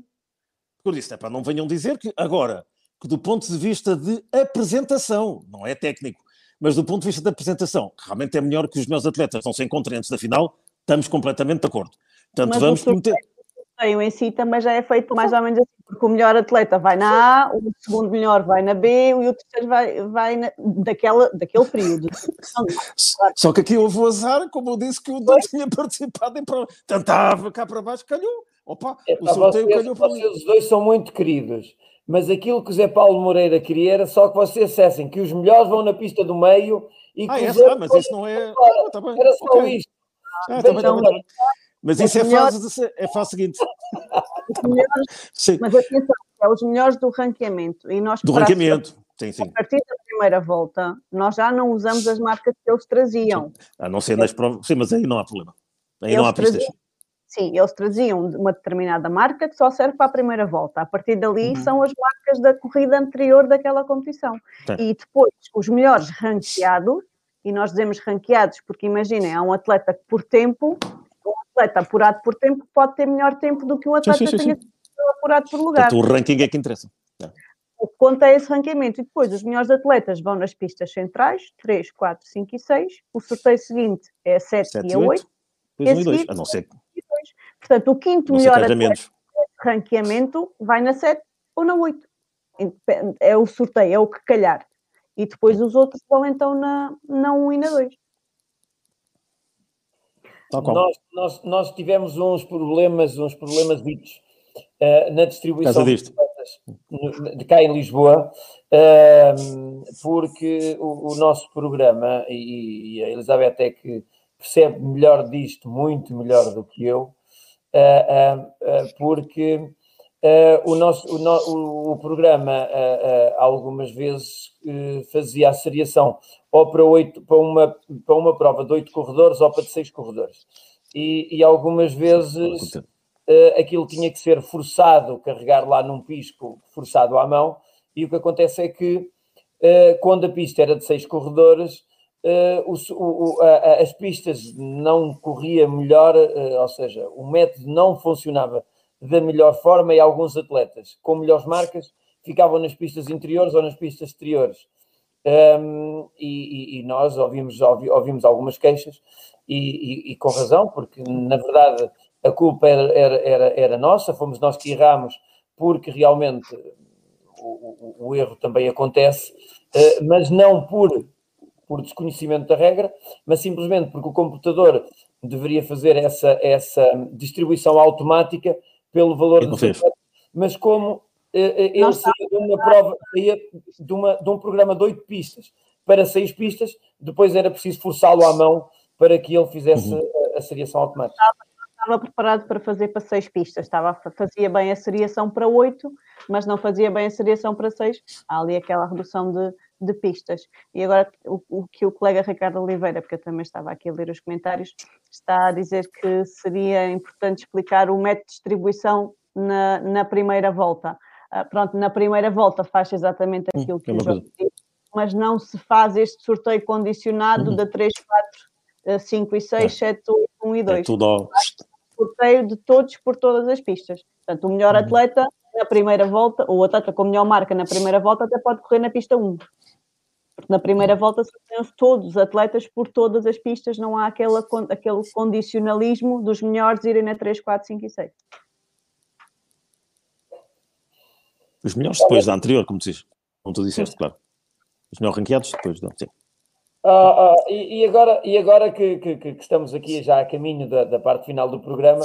Por isso, é para não venham dizer que agora que do ponto de vista de apresentação, não é técnico, mas do ponto de vista da apresentação, realmente é melhor que os meus atletas não se encontrem antes da final, estamos completamente de acordo. Portanto, Mas vamos o sorteio, o em si também já é feito mais ou menos assim, porque o melhor atleta vai na A, o segundo melhor vai na B e o terceiro vai, vai na, daquela, daquele período. Só que aqui houve o azar, como eu disse, que eu não tinha participado em prova. Tentava cá para baixo, calhou. Opa, É, o sorteio vocês, calhou para vocês os dois são muito queridos, mas aquilo que o Zé Paulo Moreira queria era só que vocês dissessem que os melhores vão na pista do meio e que Ah, os essa, ah, mas isso não é. Ah, tá bem. Era só ok. isto. Ah, tá bem, tá bem, tá bem. Mas Os isso é melhores- fase, de, é fase seguinte. Melhores- Sim, mas atenção, é os melhores do ranqueamento. E nós, do para a- ranqueamento. Sim, A sim. partir da primeira volta, nós já não usamos as marcas que eles traziam. A não ser nas provas. Sim, mas aí não há problema. Aí não Eles há pistas. traziam- Sim, eles traziam uma determinada marca que só serve para a primeira volta. A partir dali Uhum. são as marcas da corrida anterior daquela competição. Tá. E depois, os melhores ranqueados, e nós dizemos ranqueados porque imaginem, há um atleta que por tempo, atleta apurado por tempo pode ter melhor tempo do que um atleta sim, sim, que tenha sido apurado por lugar. Portanto, o ranking é que interessa. O que conta é esse ranqueamento. E depois, os melhores atletas vão nas pistas centrais, 3, 4, 5 e 6. O sorteio seguinte é a 7, 7 e a 8. Depois um e Esse dois. aqui- A não ser, 2. Portanto, o quinto melhor atleta ranqueamento vai na 7 ou na 8. Independe- É o sorteio, é o que calhar. E depois os outros vão então na, na 1 e na 2. Nós, nós, nós tivemos uns problemas, uns problemas ditos eh, na distribuição de de cá em Lisboa, ehm, porque o, o nosso programa, e, e a Elizabeth é que percebe melhor disto, muito melhor do que eu, eh, porque eh, o, nosso, o, no- o- o programa eh, eh, algumas vezes fazia a seriação ou para, oito, para, uma, para uma prova de oito corredores ou para de seis corredores. E, e algumas vezes aquilo tinha que ser forçado, carregar lá num pisco, forçado à mão, e o que acontece é que quando a pista era de seis corredores, o a- as pistas não corria melhor, ou seja, o método não funcionava da melhor forma e alguns atletas com melhores marcas ficavam nas pistas interiores ou nas pistas exteriores. Um, e, e- nós ouvimos, ouvi- ouvimos algumas queixas e, e- e com razão, porque na verdade a culpa era, era, era, era nossa, fomos nós que erramos, porque realmente o, o- o erro também acontece, eh, mas não por, por desconhecimento da regra, mas simplesmente porque o computador deveria fazer essa, essa distribuição automática pelo valor dos atletas, mas como eh, eh, ele saía de uma prova, saía de, uma, de um programa de oito pistas para seis pistas, depois era preciso forçá-lo à mão para que ele fizesse a, a seriação automática. Estava preparado para fazer para 6 pistas. Estava, fazia bem a seriação para 8, mas não fazia bem a seriação para 6. Há ali aquela redução de, de pistas. E agora o, o que o colega Ricardo Oliveira, porque eu também estava aqui a ler os comentários, está a dizer que seria importante explicar o método de distribuição na, na primeira volta. Ah, pronto, na primeira volta faz exatamente Hum, aquilo que é o coisa. disse, mas não se faz este sorteio condicionado Uhum. da 3, 4, 5 e 6, 7, 8, 1 e 2 É tudo ao... sorteio de todos por todas as pistas. Portanto, o melhor atleta na primeira volta, ou o atleta com a melhor marca na primeira volta, até pode correr na pista 1. Porque na primeira volta sorteiam-se todos os atletas por todas as pistas, não há aquela, con- aquele condicionalismo dos melhores irem na 3, 4, 5 e 6. Os melhores depois da anterior, como tu dizes. Como tu disseste, claro. Os melhores ranqueados depois da. Sim. Ah, ah, e, e agora, e agora que, que- que- estamos aqui já a caminho da, da parte final do programa,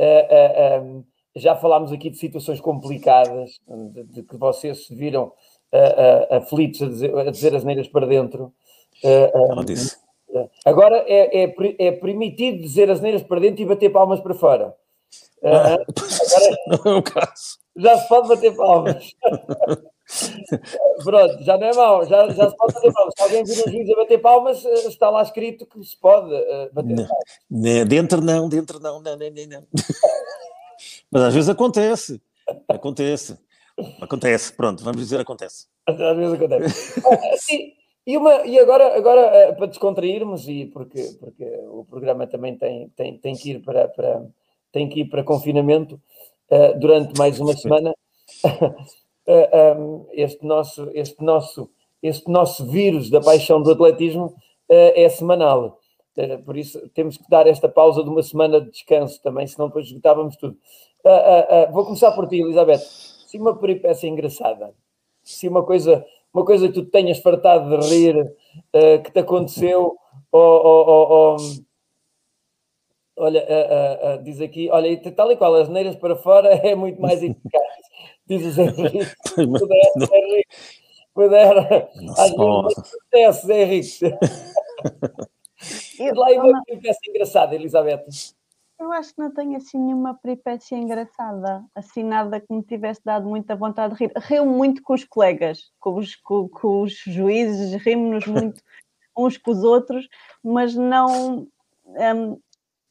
ah, já falámos aqui de situações complicadas, de, de que vocês se viram ah, aflitos a dizer, a dizer as neiras para dentro. Ah, Ela disse. agora é, é, é permitido dizer as neiras para dentro e bater palmas para fora. Ah, Ah, não é o caso. já se pode bater palmas. Pronto, já não é mau, já, já se pode bater palmas. Se alguém vir um juiz a bater palmas, eh, está lá escrito que se pode eh, bater Não. palmas. Né, Dentro não, dentro não, não, não, não, não. Mas às vezes acontece. Acontece. Acontece, pronto, vamos dizer acontece. Às vezes acontece. Ah, e, e, uma, e agora, agora eh, para descontrairmos, e porque, porque o programa também tem, tem, tem, que, ir para, para, tem que ir para confinamento eh, durante mais uma semana, uh, um, este, nosso, este, nosso, este nosso vírus da paixão do atletismo uh, é semanal. Uh, por isso temos que dar esta pausa de uma semana de descanso também, senão depois esgotávamos tudo. vou começar por ti, Elizabeth. Se uma peripécia engraçada, se uma coisa, uma coisa que tu tenhas fartado de rir, que te aconteceu, ou, ou, ou, ou olha, uh, uh, uh, diz aqui, olha, tal e qual, as neiras para fora é muito mais eficaz, diz o Zé Henrique. Pudera, pudera, às vezes acontece, Zé Henrique. E lá uma peripécia engraçada, Elizabeth. Eu acho que não tenho assim nenhuma peripécia engraçada, assim nada que me tivesse dado muita vontade de rir. Rio muito com os colegas, com os, com, com os juízes, rimos-nos muito uns com os outros, mas não. Um,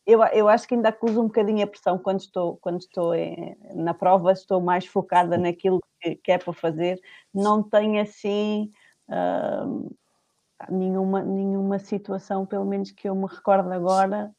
eu, eu acho que ainda acuso um bocadinho a pressão quando estou, quando estou em, na prova, estou mais focada naquilo que, que, é para fazer, não tenho assim uh, nenhuma, nenhuma situação, pelo menos que eu me recordo agora.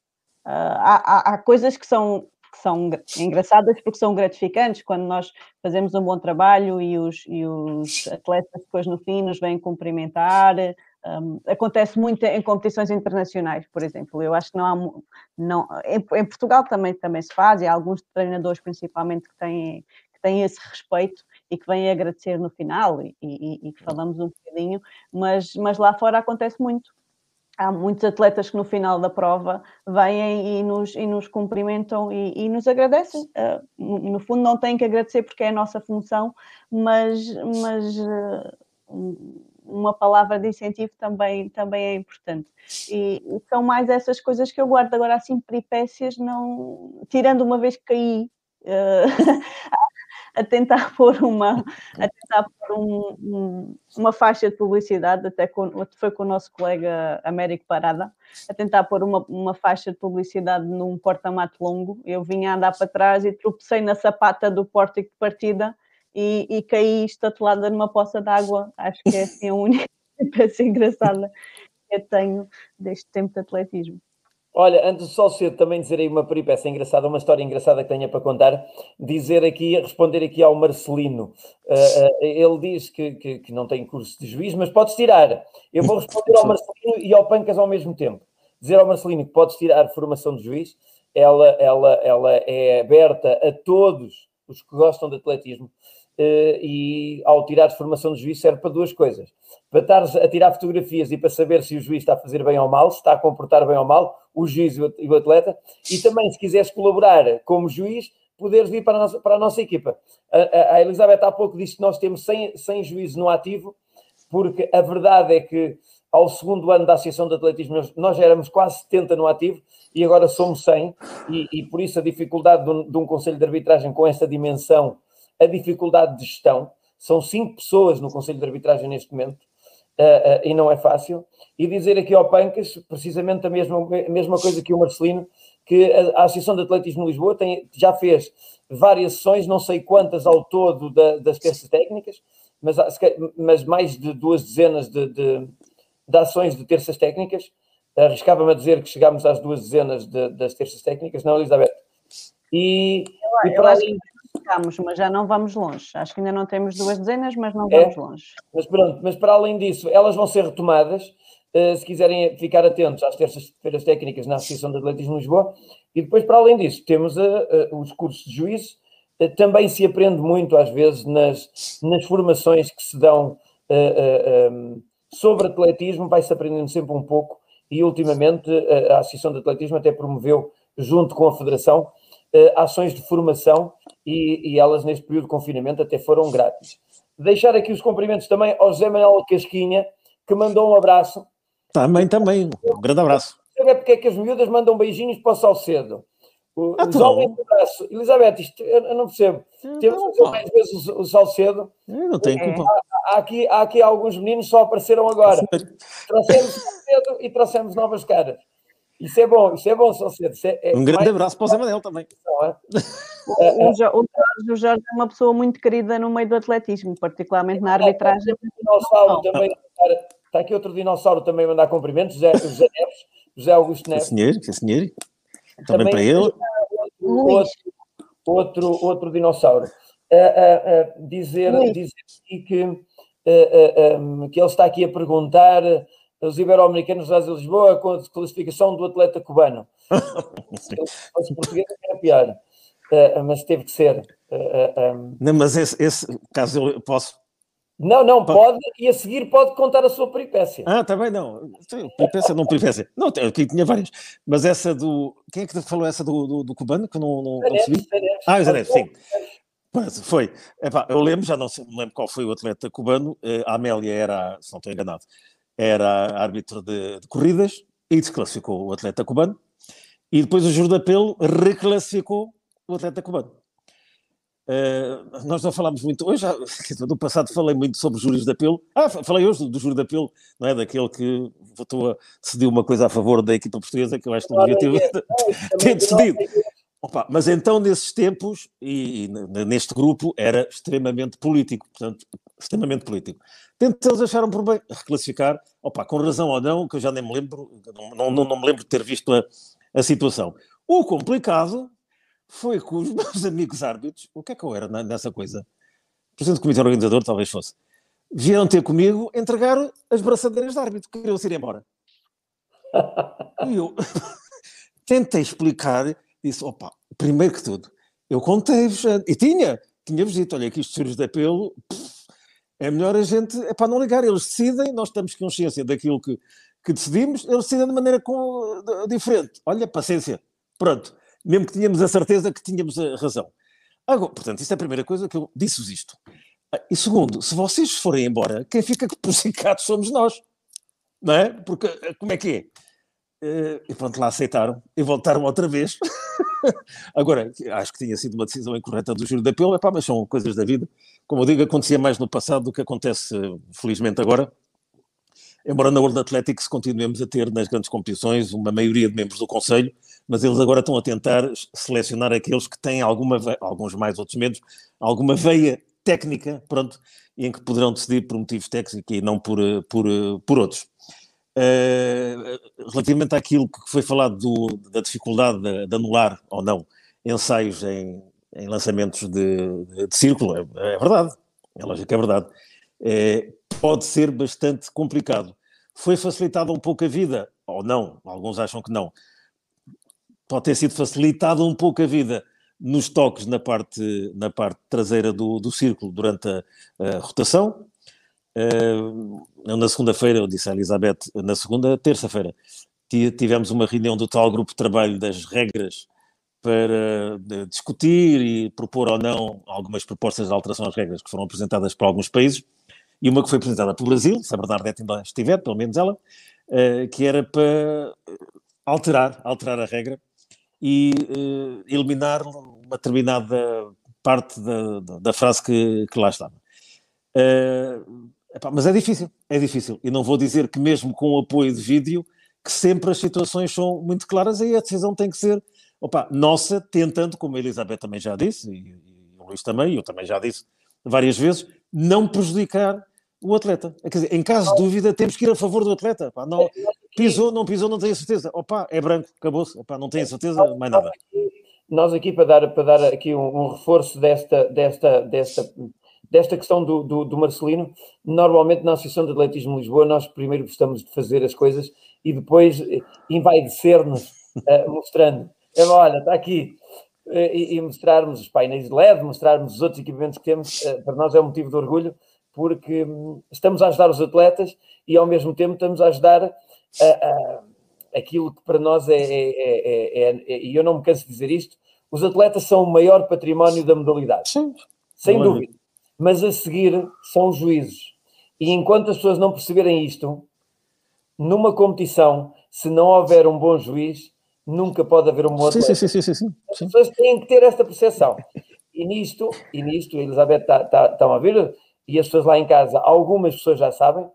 Uh, há, há, há, coisas que são, que são engraçadas porque são gratificantes quando nós fazemos um bom trabalho e os, e os atletas depois no fim nos vêm cumprimentar. Um, acontece muito em competições internacionais, por exemplo. Eu acho que não há. Não, em, em, Portugal também, também se faz, e há alguns treinadores, principalmente, que têm, que têm esse respeito e que vêm agradecer no final e, e, e que falamos um bocadinho, mas, mas lá fora acontece muito. Há muitos atletas que no final da prova vêm e nos, e nos cumprimentam e, e nos agradecem. Uh, no fundo, não têm que agradecer porque é a nossa função, mas, mas uh, uma palavra de incentivo também, também é importante. E, e, são mais essas coisas que eu guardo. Agora, assim, peripécias, não. Tirando uma vez que caí. Uh, a tentar pôr uma, a tentar pôr um, um, uma faixa de publicidade, até com, foi com o nosso colega Américo Parada, a tentar pôr uma, uma faixa de publicidade num porta-mato longo. Eu vinha a andar para trás e tropecei na sapata do pórtico de partida e, e caí estatelada numa poça d'água. Acho que é assim a única peça engraçada que eu tenho deste tempo de atletismo. Olha, antes de só cedo também dizer aí uma peripécia engraçada, uma história engraçada que tenha para contar, dizer aqui, responder aqui ao Marcelino. Uh, uh, ele diz que, que, que, não tem curso de juiz, mas podes tirar. Eu vou responder ao Marcelino e ao Pancas ao mesmo tempo. Dizer ao Marcelino que podes tirar formação de juiz, ela, ela, ela é aberta a todos os que gostam de atletismo. Uh, e ao tirar formação de juiz serve para duas coisas. Para estar a tirar fotografias e para saber se o juiz está a fazer bem ou mal, se está a comportar bem ou mal, o juiz e o atleta. E também, se quiseres colaborar como juiz, poderes vir para a nossa, para a nossa equipa. A, a, Elizabeth há pouco disse que nós temos 100, 100 juízes no ativo, porque a verdade é que ao segundo ano da Associação de Atletismo nós, éramos quase 70 no ativo e agora somos 100 e, e por isso a dificuldade de um, de um conselho de arbitragem com esta dimensão a dificuldade de gestão. São cinco pessoas no Conselho de Arbitragem neste momento uh, uh, e não é fácil. E dizer aqui ao Pancas, precisamente a mesma, a mesma coisa que o Marcelino, que a, a Associação de Atletismo de Lisboa tem, já fez várias sessões, não sei quantas ao todo da, das terças técnicas, mas, mas mais de duas dezenas de, de, de ações de terças técnicas. Arriscava-me a dizer que chegámos às duas dezenas de, das terças técnicas, não, Elizabeth? E, eu, e para além Mas já não vamos longe. Acho que ainda não temos duas dezenas, mas não é, vamos é, longe. Mas pronto, mas para além disso, elas vão ser retomadas. Uh, se quiserem ficar atentos às terças-feiras técnicas na Associação de Atletismo de Lisboa. E depois, para além disso, temos uh, uh, os cursos de juízes. também se aprende muito, às vezes, nas, nas formações que se dão um, sobre atletismo, vai-se aprendendo sempre um pouco. E, ultimamente, a Associação de Atletismo até promoveu, junto com a Federação, ações de formação e, e, elas neste período de confinamento até foram grátis. Deixar aqui os cumprimentos também ao José Manuel Casquinha, que mandou um abraço. Também, também, um grande abraço. Sabe porque é que as miúdas mandam beijinhos para o Salcedo? O, ah, homens, um abraço. Elizabeth, isto eu, não percebo. Temos que fazer mais vezes o, o Salcedo. Eu não tenho culpa. Há, há, aqui, há aqui alguns meninos só apareceram agora. Trouxemos o Salcedo e trouxemos novas caras. Isso é bom, isso é bom, Salcedo. É, é um grande mais... abraço para o Zé Manel também. É? o, Jorge, o Jorge é uma pessoa muito querida no meio do atletismo, particularmente na arbitragem. Dinossauro também, está aqui outro dinossauro também a mandar cumprimentos, José, José Neves, José Augusto Neves. Sim, senhor, sim, senhor. Também, também para ele. Outro, outro, outro dinossauro. uh, dizer, dizer que, um, que ele está aqui a perguntar os ibero-americanos da Lisboa com a classificação do atleta cubano. Se fosse português era pior, mas teve que ser. Um... Não, mas esse, esse, caso eu posso não, não, pode, e a seguir pode contar a sua peripécia. Ah, também não. Peripécia, não peripécia. Não, aqui tinha várias. Mas essa do. Quem é que falou essa do, do, do cubano? Que não, não, não percebi? Ah, o Zanetti, sim. Mas foi. Epá, eu lembro, já não, sei, não lembro qual foi o atleta cubano. A Amélia era, se não estou enganado, era árbitro de, de corridas e desclassificou o atleta cubano. E depois o juro de apelo reclassificou o atleta cubano. Uh, nós não falámos muito hoje, no passado falei muito sobre júris de apelo. Ah, falei hoje do, do júri de apelo, não é? Daquele que votou a decidir uma coisa a favor da equipa portuguesa, que eu acho que não devia ter, ter decidido. Opa, mas então, nesses tempos, e, e, neste grupo, era extremamente político, portanto, extremamente político. Tanto eles acharam por bem reclassificar, opa, com razão ou não, que eu já nem me lembro, não, não, não me lembro de ter visto a, a situação. O complicado foi com os meus amigos árbitros, o que é que eu era nessa coisa? Presidente do comitê organizador, talvez fosse. Vieram ter comigo entregar as braçadeiras de árbitro, queriam-se ir embora. E eu tentei explicar, disse, opa, primeiro que tudo, eu contei-vos, e tinha, tinha-vos dito, olha, aqui estes de apelo, pff, é melhor a gente, é para não ligar, eles decidem, nós estamos consciência daquilo que, que decidimos, eles decidem de maneira com, diferente. Olha, paciência, pronto mesmo que tínhamos a certeza que tínhamos a razão. Agora, portanto, isso é a primeira coisa que eu disse-vos isto. Ah, e segundo, se vocês forem embora, quem fica prejudicados somos nós. Não é? Porque ah, como é que é? Uh, e pronto, lá aceitaram e voltaram outra vez. Agora, acho que tinha sido uma decisão incorreta do júri de apelo, epá, mas são coisas da vida. Como eu digo, acontecia mais no passado do que acontece, felizmente, agora. Embora na World Athletics continuemos a ter nas grandes competições uma maioria de membros do Conselho, mas eles agora estão a tentar selecionar aqueles que têm alguma, alguns mais, outros menos, alguma veia técnica, pronto, em que poderão decidir por motivos técnicos e não por, por, por outros. Uh, relativamente àquilo que foi falado do, da dificuldade de, de, anular ou não ensaios em, em lançamentos de, de, de círculo, é, é, verdade, é lógico que é verdade. É, pode ser bastante complicado. Foi facilitada um pouco a vida, ou não, alguns acham que não, pode ter sido facilitada um pouco a vida nos toques na parte, na parte traseira do, do círculo durante a, a rotação. Uh, na segunda-feira, eu disse à Elizabeth, na segunda, terça-feira, tivemos uma reunião do tal grupo de trabalho das regras para discutir e propor ou não algumas propostas de alteração às regras que foram apresentadas por alguns países, e uma que foi apresentada pelo Brasil, se a Bernadette ainda estiver, pelo menos ela, uh, que era para alterar, alterar a regra e uh, eliminar uma determinada parte da, da, da frase que, que, lá estava. Epá, mas é difícil, é difícil. E não vou dizer que mesmo com o apoio de vídeo, que sempre as situações são muito claras e a decisão tem que ser opa, nossa, tentando, como a Elizabeth também já disse, e, e o Luís também, e eu também já disse várias vezes, não prejudicar o atleta. Quer dizer, em caso de dúvida, temos que ir a favor do atleta. Não, pisou, não pisou, não tenho certeza. Opa, é branco, acabou-se. Não tenho certeza, mais nada. Nós aqui, para dar, para dar aqui um, um reforço desta, desta, desta, desta questão do, do, do, Marcelino, normalmente na Associação de Atletismo de Lisboa, nós primeiro gostamos de fazer as coisas e depois envaidecer-nos uh, mostrando. É, olha, está aqui. Uh, e, e, mostrarmos os painéis de LED, mostrarmos os outros equipamentos que temos, uh, para nós é um motivo de orgulho porque hum, estamos a ajudar os atletas e ao mesmo tempo estamos a ajudar a, a, aquilo que para nós é, é, é, é, e eu não me canso de dizer isto, os atletas são o maior património da modalidade, Sim. sem dúvida. Mas a seguir são os juízes. E enquanto as pessoas não perceberem isto, numa competição, se não houver um bom juiz, nunca pode haver um bom atleta. Sim, sim, sim, sim, As pessoas têm que ter esta percepção. E nisto, e nisto, a Elizabeth está tá, tá a ver, e as pessoas lá em casa, algumas pessoas já sabem, uh,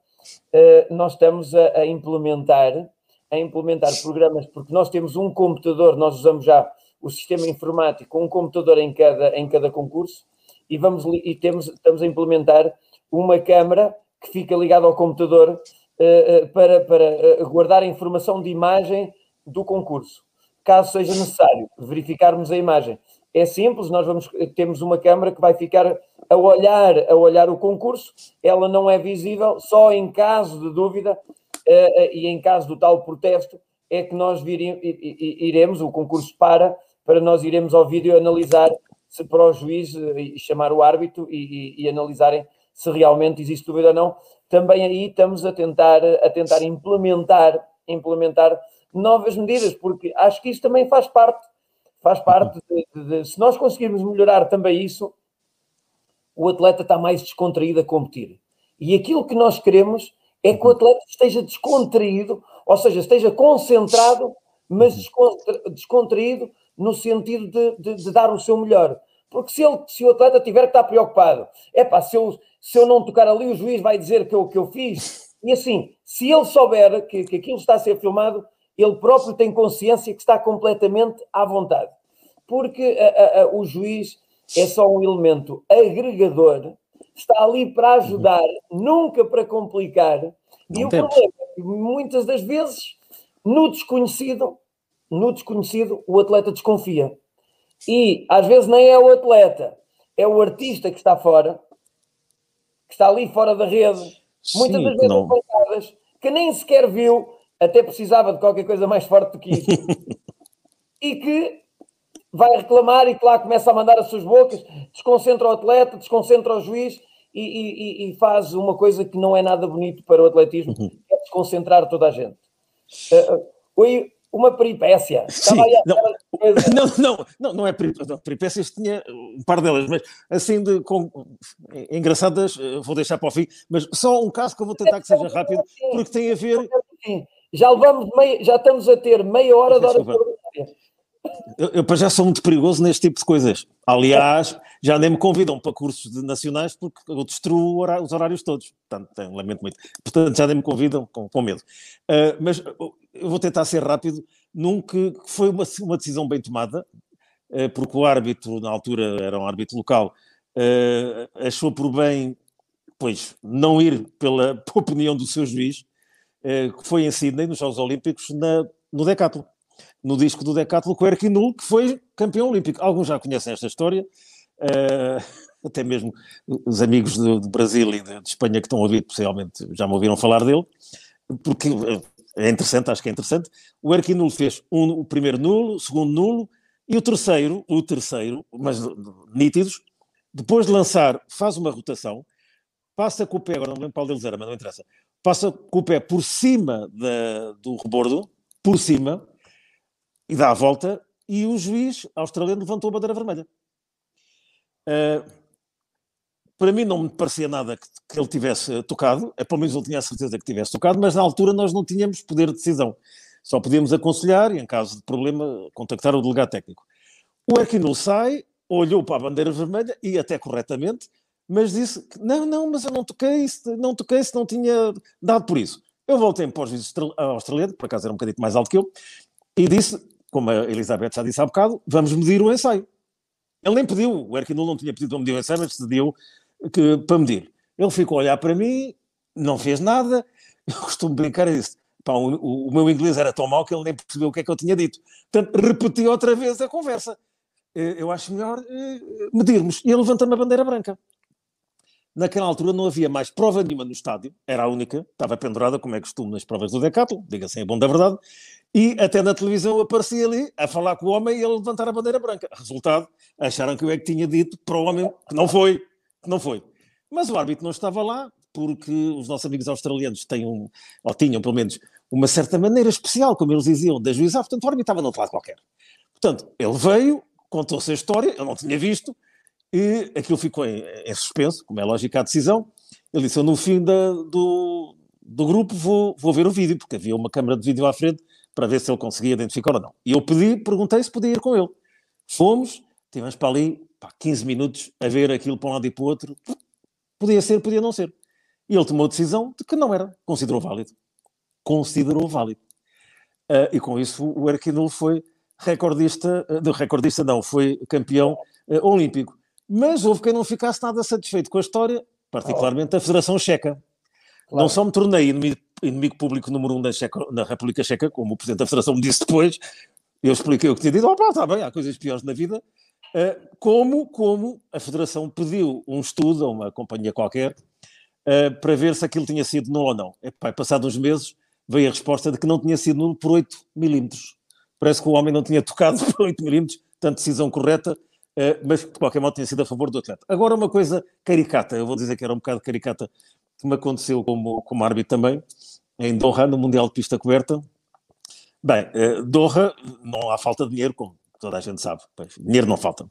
nós estamos a, a, implementar a implementar programas, porque nós temos um computador, nós usamos já o sistema informático, um computador em cada, em cada concurso, e, vamos, e temos, estamos a implementar uma câmara que fica ligada ao computador uh, para, para guardar a informação de imagem do concurso. Caso seja necessário verificarmos a imagem é simples, nós vamos, temos uma câmara que vai ficar a olhar, a olhar o concurso, ela não é visível, só em caso de dúvida uh, e em caso do tal protesto é que nós virem, iremos, o concurso para, para nós iremos ao vídeo analisar se para o juiz e chamar o árbitro e, e, e analisarem se realmente existe dúvida ou não. Também aí estamos a tentar, a tentar implementar, implementar novas medidas, porque acho que isso também faz parte, faz parte de, de, de, se nós conseguirmos melhorar também isso, o atleta está mais descontraído a competir. E aquilo que nós queremos é que o atleta esteja descontraído, ou seja, esteja concentrado, mas descontraído no sentido de, de, de dar o seu melhor. Porque se, ele, se o atleta tiver que estar preocupado, é pá, se eu, se eu não tocar ali, o juiz vai dizer que eu, que eu fiz. E assim, se ele souber que, que aquilo está a ser filmado, ele próprio tem consciência que está completamente à vontade. Porque a, a, o juiz é só um elemento agregador, está ali para ajudar, nunca para complicar. Não e o problema é que muitas das vezes, no desconhecido, no desconhecido, o atleta desconfia. E às vezes nem é o atleta, é o artista que está fora, que está ali fora da rede, Sim, muitas das vezes que nem sequer viu, até precisava de qualquer coisa mais forte do que isso, e que vai reclamar e que lá começa a mandar as suas bocas, desconcentra o atleta, desconcentra o juiz e, e, e faz uma coisa que não é nada bonito para o atletismo, uhum. é desconcentrar toda a gente. Uh, uma peripécia. Sim, não, não, não, não, não, é peripécia, peripécias, tinha um par delas, mas assim de com, engraçadas, eh, vou deixar para o fim, mas só um caso que eu vou tentar que seja rápido, porque tem a ver. Já levamos meia, já estamos a ter meia hora de hora de eu, para já sou muito perigoso neste tipo de coisas. Aliás, já nem me convidam para cursos nacionais porque eu destruo os horários todos. Portanto, lamento muito. Portanto, já nem me convidam com, com medo. Uh, mas eu vou tentar ser rápido. Nunca foi uma, uma decisão bem tomada, uh, porque o árbitro, na altura, era um árbitro local, uh, achou por bem, pois, não ir pela, pela opinião do seu juiz, que foi em Sydney, nos Jogos Olímpicos, na, no Decathlon no disco do Decathlon com o Erquinul, que foi campeão olímpico. Alguns já conhecem esta história, uh, até mesmo os amigos do, do Brasil e de, de, Espanha que estão a ouvir, possivelmente já me ouviram falar dele, porque uh, é interessante, acho que é interessante. O Erquinul fez um, o primeiro nulo, o segundo nulo, e o terceiro, o terceiro, mas nítidos, depois de lançar, faz uma rotação, passa com o pé, agora não lembro qual deles era, mas não interessa, passa com o pé por cima da, do rebordo, por cima, e dá a volta, e o juiz australiano levantou a bandeira vermelha. Uh, para mim não me parecia nada que, que, ele tivesse tocado, é, pelo menos eu tinha a certeza que tivesse tocado, mas na altura nós não tínhamos poder de decisão. Só podíamos aconselhar e, em caso de problema, contactar o delegado técnico. O Erquinul sai, olhou para a bandeira vermelha e até corretamente, mas disse que não, não, mas eu não toquei, não toquei se não tinha dado por isso. Eu voltei para o juiz australiano, por acaso era um bocadinho mais alto que eu, e disse como a Elizabeth já disse há bocado, vamos medir o ensaio. Ele nem pediu, o Erquinul não tinha pedido para medir o ensaio, mas decidiu que, para medir. Ele ficou a olhar para mim, não fez nada, eu costumo brincar e disse, pá, o, o, meu inglês era tão mau que ele nem percebeu o que é que eu tinha dito. Portanto, repeti outra vez a conversa. Eh, eu acho melhor eh, medirmos. E ele levanta-me a bandeira branca. Naquela altura não havia mais prova nenhuma no estádio, era a única, estava pendurada, como é costume nas provas do Decathlon, diga-se em bom da verdade, e até na televisão aparecia ali a falar com o homem e ele levantar a bandeira branca. Resultado, acharam que eu é que tinha dito para o homem que não foi, que não foi. Mas o árbitro não estava lá, porque os nossos amigos australianos têm um, ou tinham pelo menos, uma certa maneira especial, como eles diziam, de ajuizar, portanto o árbitro estava no outro lado qualquer. Portanto, ele veio, contou-se a história, eu não tinha visto, e aquilo ficou em, em suspenso, como é lógico a decisão. Ele disse: Eu no fim da, do, do grupo vou, vou ver o vídeo, porque havia uma câmara de vídeo à frente para ver se ele conseguia identificar ou não. E eu pedi, perguntei se podia ir com ele. Fomos, tivemos para ali pá, 15 minutos a ver aquilo para um lado e para o outro. Podia ser, podia não ser. E ele tomou a decisão de que não era. Considerou válido. Considerou válido. Uh, e com isso o Erquinul foi recordista, uh, recordista não, foi campeão uh, olímpico. Mas houve quem não ficasse nada satisfeito com a história, particularmente a Federação Checa. Claro. Não só me tornei inimigo, inimigo público número um da, Checa, República Checa, como o Presidente da Federação me disse depois, eu expliquei o que tinha dito, pá, está bem, há coisas piores na vida, Uh, como, como a Federação pediu um estudo a uma companhia qualquer uh, para ver se aquilo tinha sido nulo ou não. Epá, passado uns meses veio a resposta de que não tinha sido nulo por 8 milímetros. Parece que o homem não tinha tocado por 8 milímetros, portanto, decisão correta, uh, mas de qualquer modo tinha sido a favor do atleta. Agora, uma coisa caricata, eu vou dizer que era um bocado caricata, que me aconteceu como, como árbitro também, em Doha, no Mundial de Pista Coberta. Bem, Doha, não há falta de dinheiro, como toda a gente sabe, pois, dinheiro não falta.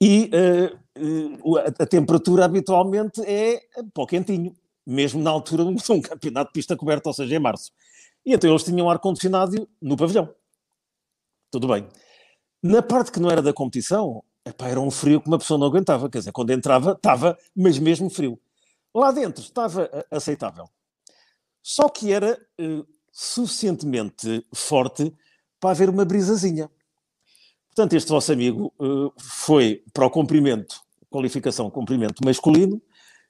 E uh, uh, a, a, temperatura habitualmente é pó quentinho, mesmo na altura de um campeonato de pista coberta, ou seja, em março. E então eles tinham ar-condicionado no pavilhão. Tudo bem. Na parte que não era da competição, epá, era um frio que uma pessoa não aguentava. Quer dizer, quando entrava, estava, mas mesmo frio. Lá dentro estava aceitável. Só que era uh, suficientemente forte para haver uma brisazinha. Portanto, este vosso amigo uh, foi para o cumprimento, qualificação cumprimento masculino,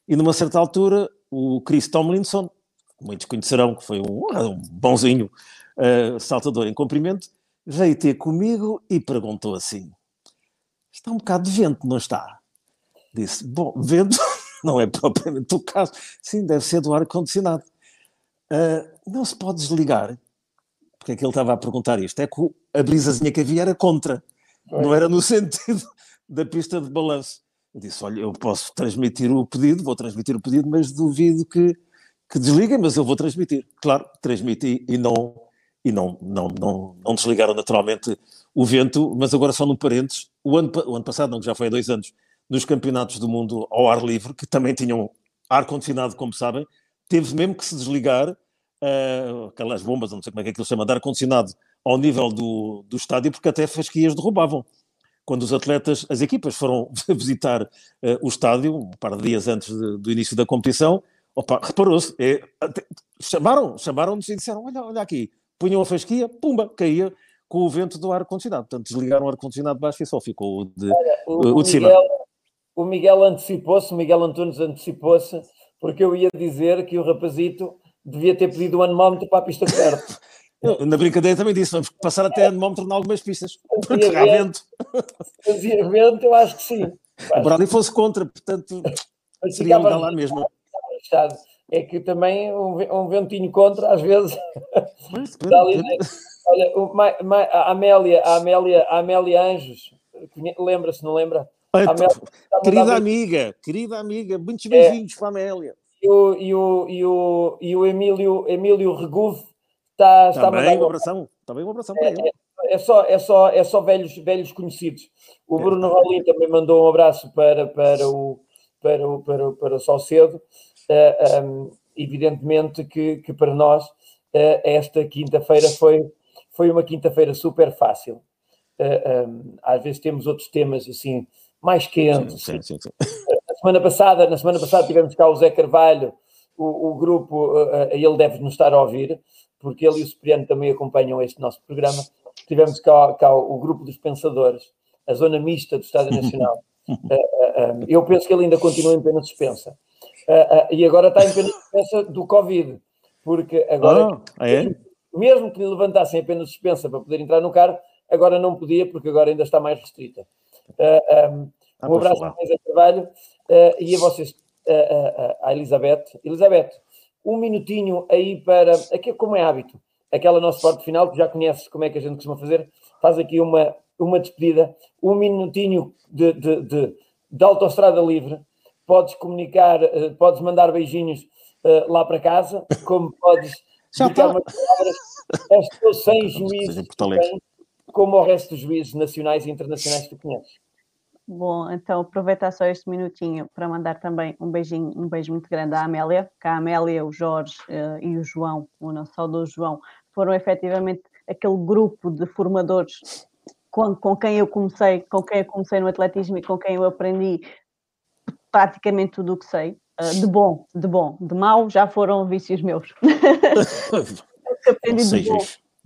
e numa certa altura o Chris Tomlinson, muitos conhecerão que foi um, um bonzinho uh, saltador em comprimento, veio ter comigo e perguntou assim: está um bocado de vento, não está? Disse: bom, vento não é propriamente o caso, sim, deve ser do ar-condicionado. Uh, não se pode desligar, porque é que ele estava a perguntar isto? É que a brisazinha que havia era contra não era no sentido da pista de balanço. Eu disse: Olha, eu posso transmitir o pedido, vou transmitir o pedido, mas duvido que, que desliguem, mas eu vou transmitir. Claro, transmiti e não, e não, não, não, não desligaram naturalmente o vento, mas agora só no parênteses. O ano, o ano passado, não, que já foi há dois anos, nos campeonatos do mundo ao ar livre, que também tinham ar-condicionado, como sabem, teve mesmo que se desligar uh, aquelas bombas, não sei como é que aquilo se chama, de ar-condicionado ao nível do, do estádio, porque até fasquias derrubavam. Quando os atletas, as equipas foram visitar uh, o estádio, um par de dias antes de, do início da competição, opa, reparou-se, é, chamaram, chamaram-nos e disseram, olha, olha aqui, punham a fasquia, pumba, caía com o vento do ar-condicionado. Portanto, desligaram o ar-condicionado de baixo e só ficou o de, olha, o, o de cima. Miguel, o Miguel antecipou-se, o Miguel Antunes antecipou-se, porque eu ia dizer que o rapazito devia ter pedido um anemómetro para a pista perto. Eu, na brincadeira também disse, vamos passar até anemómetro em algumas pistas, porque há vento. Se fazia vento, eu acho que sim. Embora ali fosse contra, portanto, seria legal lá mesmo. É que também um, um ventinho contra, às vezes. ali, olha, o, a Amélia, a Amélia, a Amélia Anjos, lembra-se, não lembra? Amélia, querida amiga, querida amiga, muitos beijinhos é, para a Amélia. E o, e o, e o, e o Emílio, Emílio Regufo Está, está bem, uma abração. Está bem, uma abração para é, ele. É, é, só, é, só, é só velhos, velhos conhecidos. O Bruno Rolim também mandou um abraço para, para, o, para, o, para, o, para o Salcedo. Uh, eh, um, evidentemente que, que para nós uh, esta quinta-feira foi, foi uma quinta-feira super fácil. Uh, eh, um, às vezes temos outros temas assim mais quentes. Sim, sim, sim, na semana passada, na semana passada tivemos cá o Zé Carvalho, o, o grupo, ele deve nos estar a ouvir, porque ele e o Cipriano também acompanham este nosso programa. Tivemos cá, cá o grupo dos pensadores, a zona mista do Estado Nacional. Uh, eu penso que ele ainda continua em pena suspensa. e agora está em pena suspensa do Covid, porque agora, oh, é? mesmo que lhe levantassem a pena suspensa para poder entrar no carro, agora não podia, porque agora ainda está mais restrita. Um, ah, um abraço a Zé Trabalho e a vocês, a Elizabeth. Elizabeth, um minutinho aí para, aqui, como é hábito, aquela nossa parte final, que já conheces como é que a gente costuma fazer, faz aqui uma, uma despedida, um minutinho de, de, de, de autoestrada livre, podes comunicar, eh, podes mandar beijinhos uh, lá para casa, como podes já palavras. Aos teus 100 juízes, como ao resto dos juízes nacionais e internacionais que tu conheces. Bom, então aproveitar só este minutinho para mandar também um beijinho, um beijo muito grande à Amélia, que a Amélia, o Jorge uh, e o João, o nosso saudoso João, foram efetivamente aquele grupo de formadores com, com quem eu comecei, com quem eu comecei no atletismo e com quem eu aprendi praticamente tudo o que sei. Uh, de bom, de bom, de mau já foram vícios meus. aprendi de bom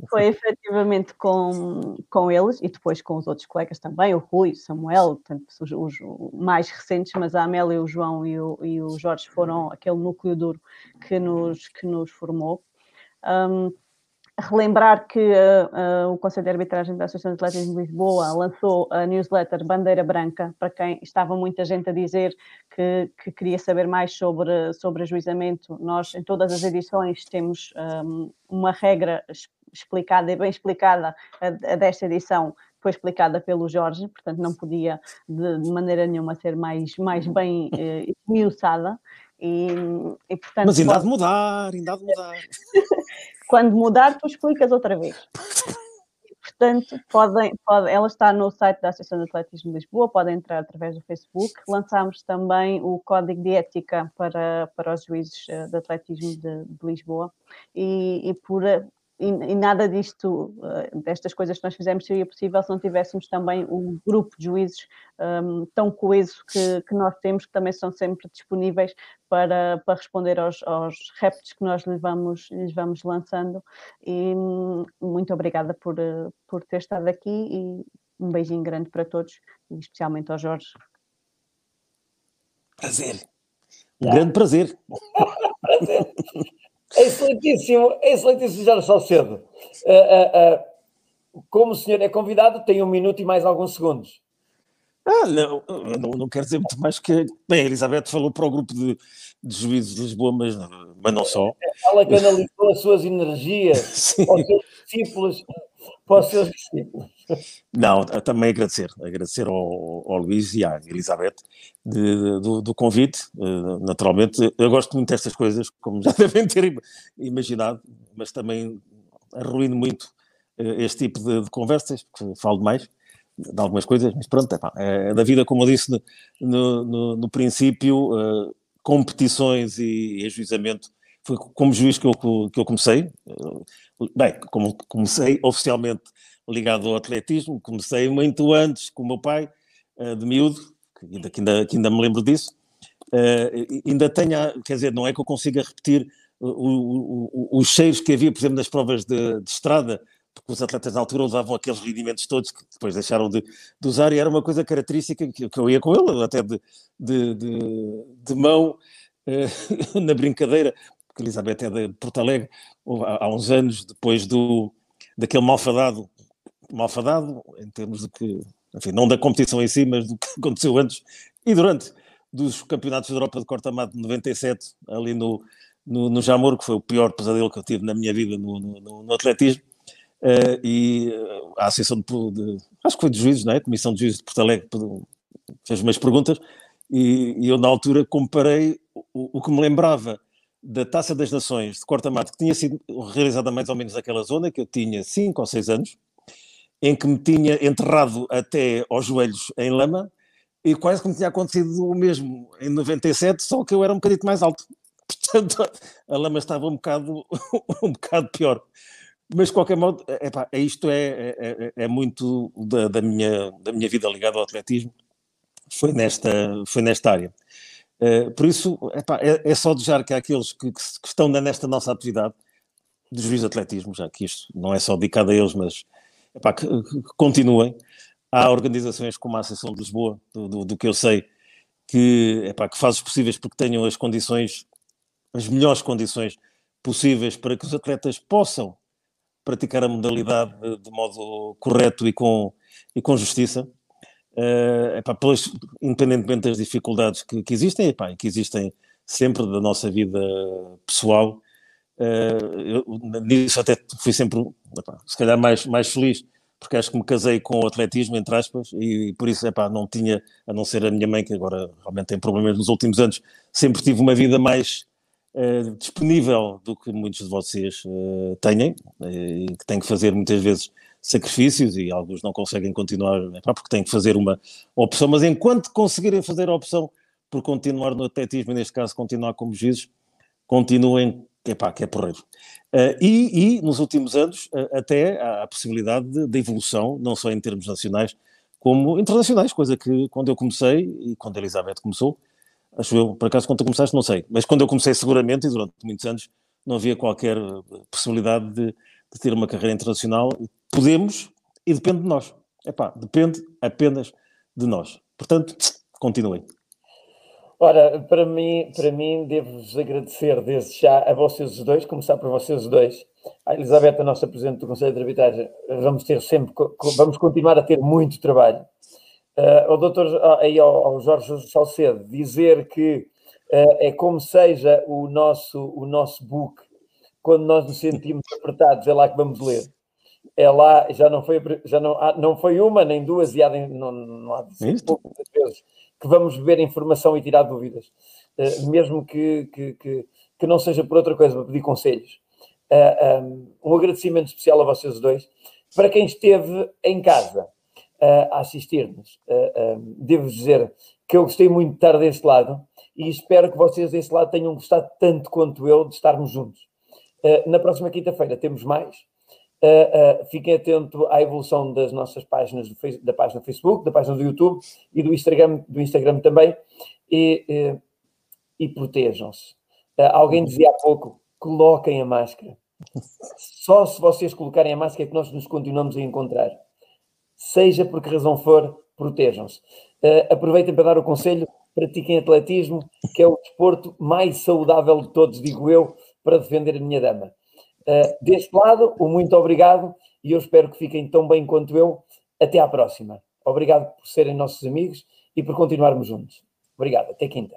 foi efetivamente com, com eles e depois com os outros colegas também, o Rui, o Samuel, portanto, os, os, mais recentes, mas a Amélia, o João e o, e o Jorge foram aquele núcleo duro que nos, que nos formou. Um, relembrar que uh, uh, o Conselho de Arbitragem da Associação de Atletismo de Lisboa lançou a newsletter Bandeira Branca, para quem estava muita gente a dizer que, que queria saber mais sobre, sobre ajuizamento. Nós, em todas as edições, temos um, uma regra explicada e bem explicada, a, a desta edição foi explicada pelo Jorge, portanto não podia de, de maneira nenhuma ser mais, mais bem eh, esmiuçada. E, e, portanto, Mas ainda há de mudar, ainda há de mudar. Quando mudar, tu explicas outra vez. Portanto, podem, podem, ela está no site da Associação de Atletismo de Lisboa, podem entrar através do Facebook. Lançámos também o Código de Ética para, para os juízes eh, de atletismo de, de Lisboa. E, e por, e, e, nada disto, uh, destas coisas que nós fizemos, seria possível se não tivéssemos também um grupo de juízes um, tão coeso que, que, nós temos, que também são sempre disponíveis para, para responder aos, aos reptos que nós lhes vamos, lhes vamos lançando. E um, muito obrigada por, por ter estado aqui e um beijinho grande para todos, e especialmente ao Jorge. Prazer. Um grande prazer. prazer. Excelentíssimo, excelentíssimo, Jorge Salcedo. Uh, uh, uh, como o senhor é convidado, tem um minuto e mais alguns segundos. Ah, não, não, não quero dizer muito mais que. Bem, a Elizabeth falou para o grupo de, de juízes de Lisboa, mas, mas não só. Ela canalizou as suas energias Sim. aos seus discípulos para os seus. Não, também agradecer, agradecer ao, ao Luís e à Elizabeth de, do, do, convite. Eh, naturalmente, eu gosto muito destas coisas, como já devem ter imaginado, mas também arruino muito eh, este tipo de, de conversas, porque falo demais de algumas coisas, mas pronto, é, pá, é da vida, como eu disse no, no, no princípio, uh, competições e ajuizamento foi como juiz que eu, que eu comecei. Bem, como comecei oficialmente ligado ao atletismo, comecei muito antes com o meu pai, eh, de miúdo, que ainda, que ainda, que ainda me lembro disso. Uh, ainda tenho, quer dizer, não é que eu consiga repetir o, os cheiros que havia, por exemplo, nas provas de, de, estrada, porque os atletas na altura usavam aqueles rendimentos todos que depois deixaram de, de usar, e era uma coisa característica que, que eu ia com ele, até de, de, de mão na brincadeira, porque Elizabeth é de Porto Alegre, há, uns anos, depois do, daquele malfadado malfadado, em termos de que, enfim, não da competição em si, mas do que aconteceu antes e durante dos campeonatos da Europa de corta-mato de 97, ali no, no, no Jamor, que foi o pior pesadelo que eu tive na minha vida no, no, no atletismo, uh, e uh, a Associação de, de, acho que foi de juízes, não é? Comissão de Juízes de Porto Alegre fez umas perguntas, e, e, eu na altura comparei o, o que me lembrava da Taça das Nações de corta-mato, que tinha sido realizada mais ou menos naquela zona, que eu tinha 5 ou 6 anos, em que me tinha enterrado até aos joelhos em lama e quase que me tinha acontecido o mesmo em 97, só que eu era um bocadinho mais alto. Portanto, a lama estava um bocado, um bocado pior. Mas, de qualquer modo, epá, isto é, é, é, é muito da, da, minha, da minha vida ligada ao atletismo, foi nesta, foi nesta área. Uh, por isso, epá, é, é, só desejar que aqueles que, que, estão nesta nossa atividade, de juiz de atletismo, já que isto não é só dedicado a eles, mas epá, que, que, continuem. Há organizações como a Associação de Lisboa, do, do, do que eu sei, que, epá, que faz os possíveis porque tenham as condições, as melhores condições possíveis para que os atletas possam praticar a modalidade de, de modo correto e com, e com justiça. Uh, epá, pelas, independentemente das dificuldades que, que existem, epá, que existem sempre da nossa vida pessoal, Uh, eu, nisso até fui sempre, epá, se calhar, mais, mais feliz, porque acho que me casei com o atletismo, entre aspas, e, e por isso, epá, não tinha, a não ser a minha mãe, que agora realmente tem problemas nos últimos anos, sempre tive uma vida mais uh, disponível do que muitos de vocês uh, têm, e que têm que fazer muitas vezes sacrifícios e alguns não conseguem continuar, epá, porque têm que fazer uma opção, mas enquanto conseguirem fazer a opção por continuar no atletismo, e neste caso continuar como juízes, continuem epá, que é porreiro. Uh, e, e, nos últimos anos, uh, até há a possibilidade de, de, evolução, não só em termos nacionais, como internacionais, coisa que quando eu comecei, e quando a Elizabeth começou, acho eu, por acaso quando tu começaste, não sei, mas quando eu comecei seguramente, e durante muitos anos, não havia qualquer possibilidade de, de ter uma carreira internacional. Podemos, e depende de nós. Epá, depende apenas de nós. Portanto, continuem. Ora, para mim, para mim devo-vos agradecer desde já a vocês os dois, começar por vocês os dois. A Elizabeth, a nossa Presidente do Conselho de Arbitragem, vamos ter sempre, vamos continuar a ter muito trabalho. Uh, ao doutor, aí ao, ao Jorge Salcedo, dizer que uh, é como seja o nosso, o nosso book, quando nós nos sentimos apertados, é lá que vamos ler. É lá, já não foi, já não, não foi uma nem duas, e há, não, não há poucas vezes que vamos ver informação e tirar dúvidas, uh, mesmo que, que, que, que, não seja por outra coisa, para pedir conselhos. Uh, um, um agradecimento especial a vocês dois. Para quem esteve em casa, a assistir-nos. devo dizer que eu gostei muito de estar desse lado e espero que vocês desse lado tenham gostado tanto quanto eu de estarmos juntos. na próxima quinta-feira temos mais. Uh, uh, fiquem atentos à evolução das nossas páginas, face, da página do Facebook, da página do YouTube e do Instagram, do Instagram também, e, uh, e protejam-se. alguém dizia há pouco, coloquem a máscara. Só se vocês colocarem a máscara é que nós nos continuamos a encontrar seja por que razão for, protejam-se. Uh, aproveitem para dar o conselho, pratiquem atletismo, que é o desporto mais saudável de todos, digo eu, para defender a minha dama. Uh, deste lado, o muito obrigado e eu espero que fiquem tão bem quanto eu. Até à próxima. Obrigado por serem nossos amigos e por continuarmos juntos. Obrigado. Até quinta.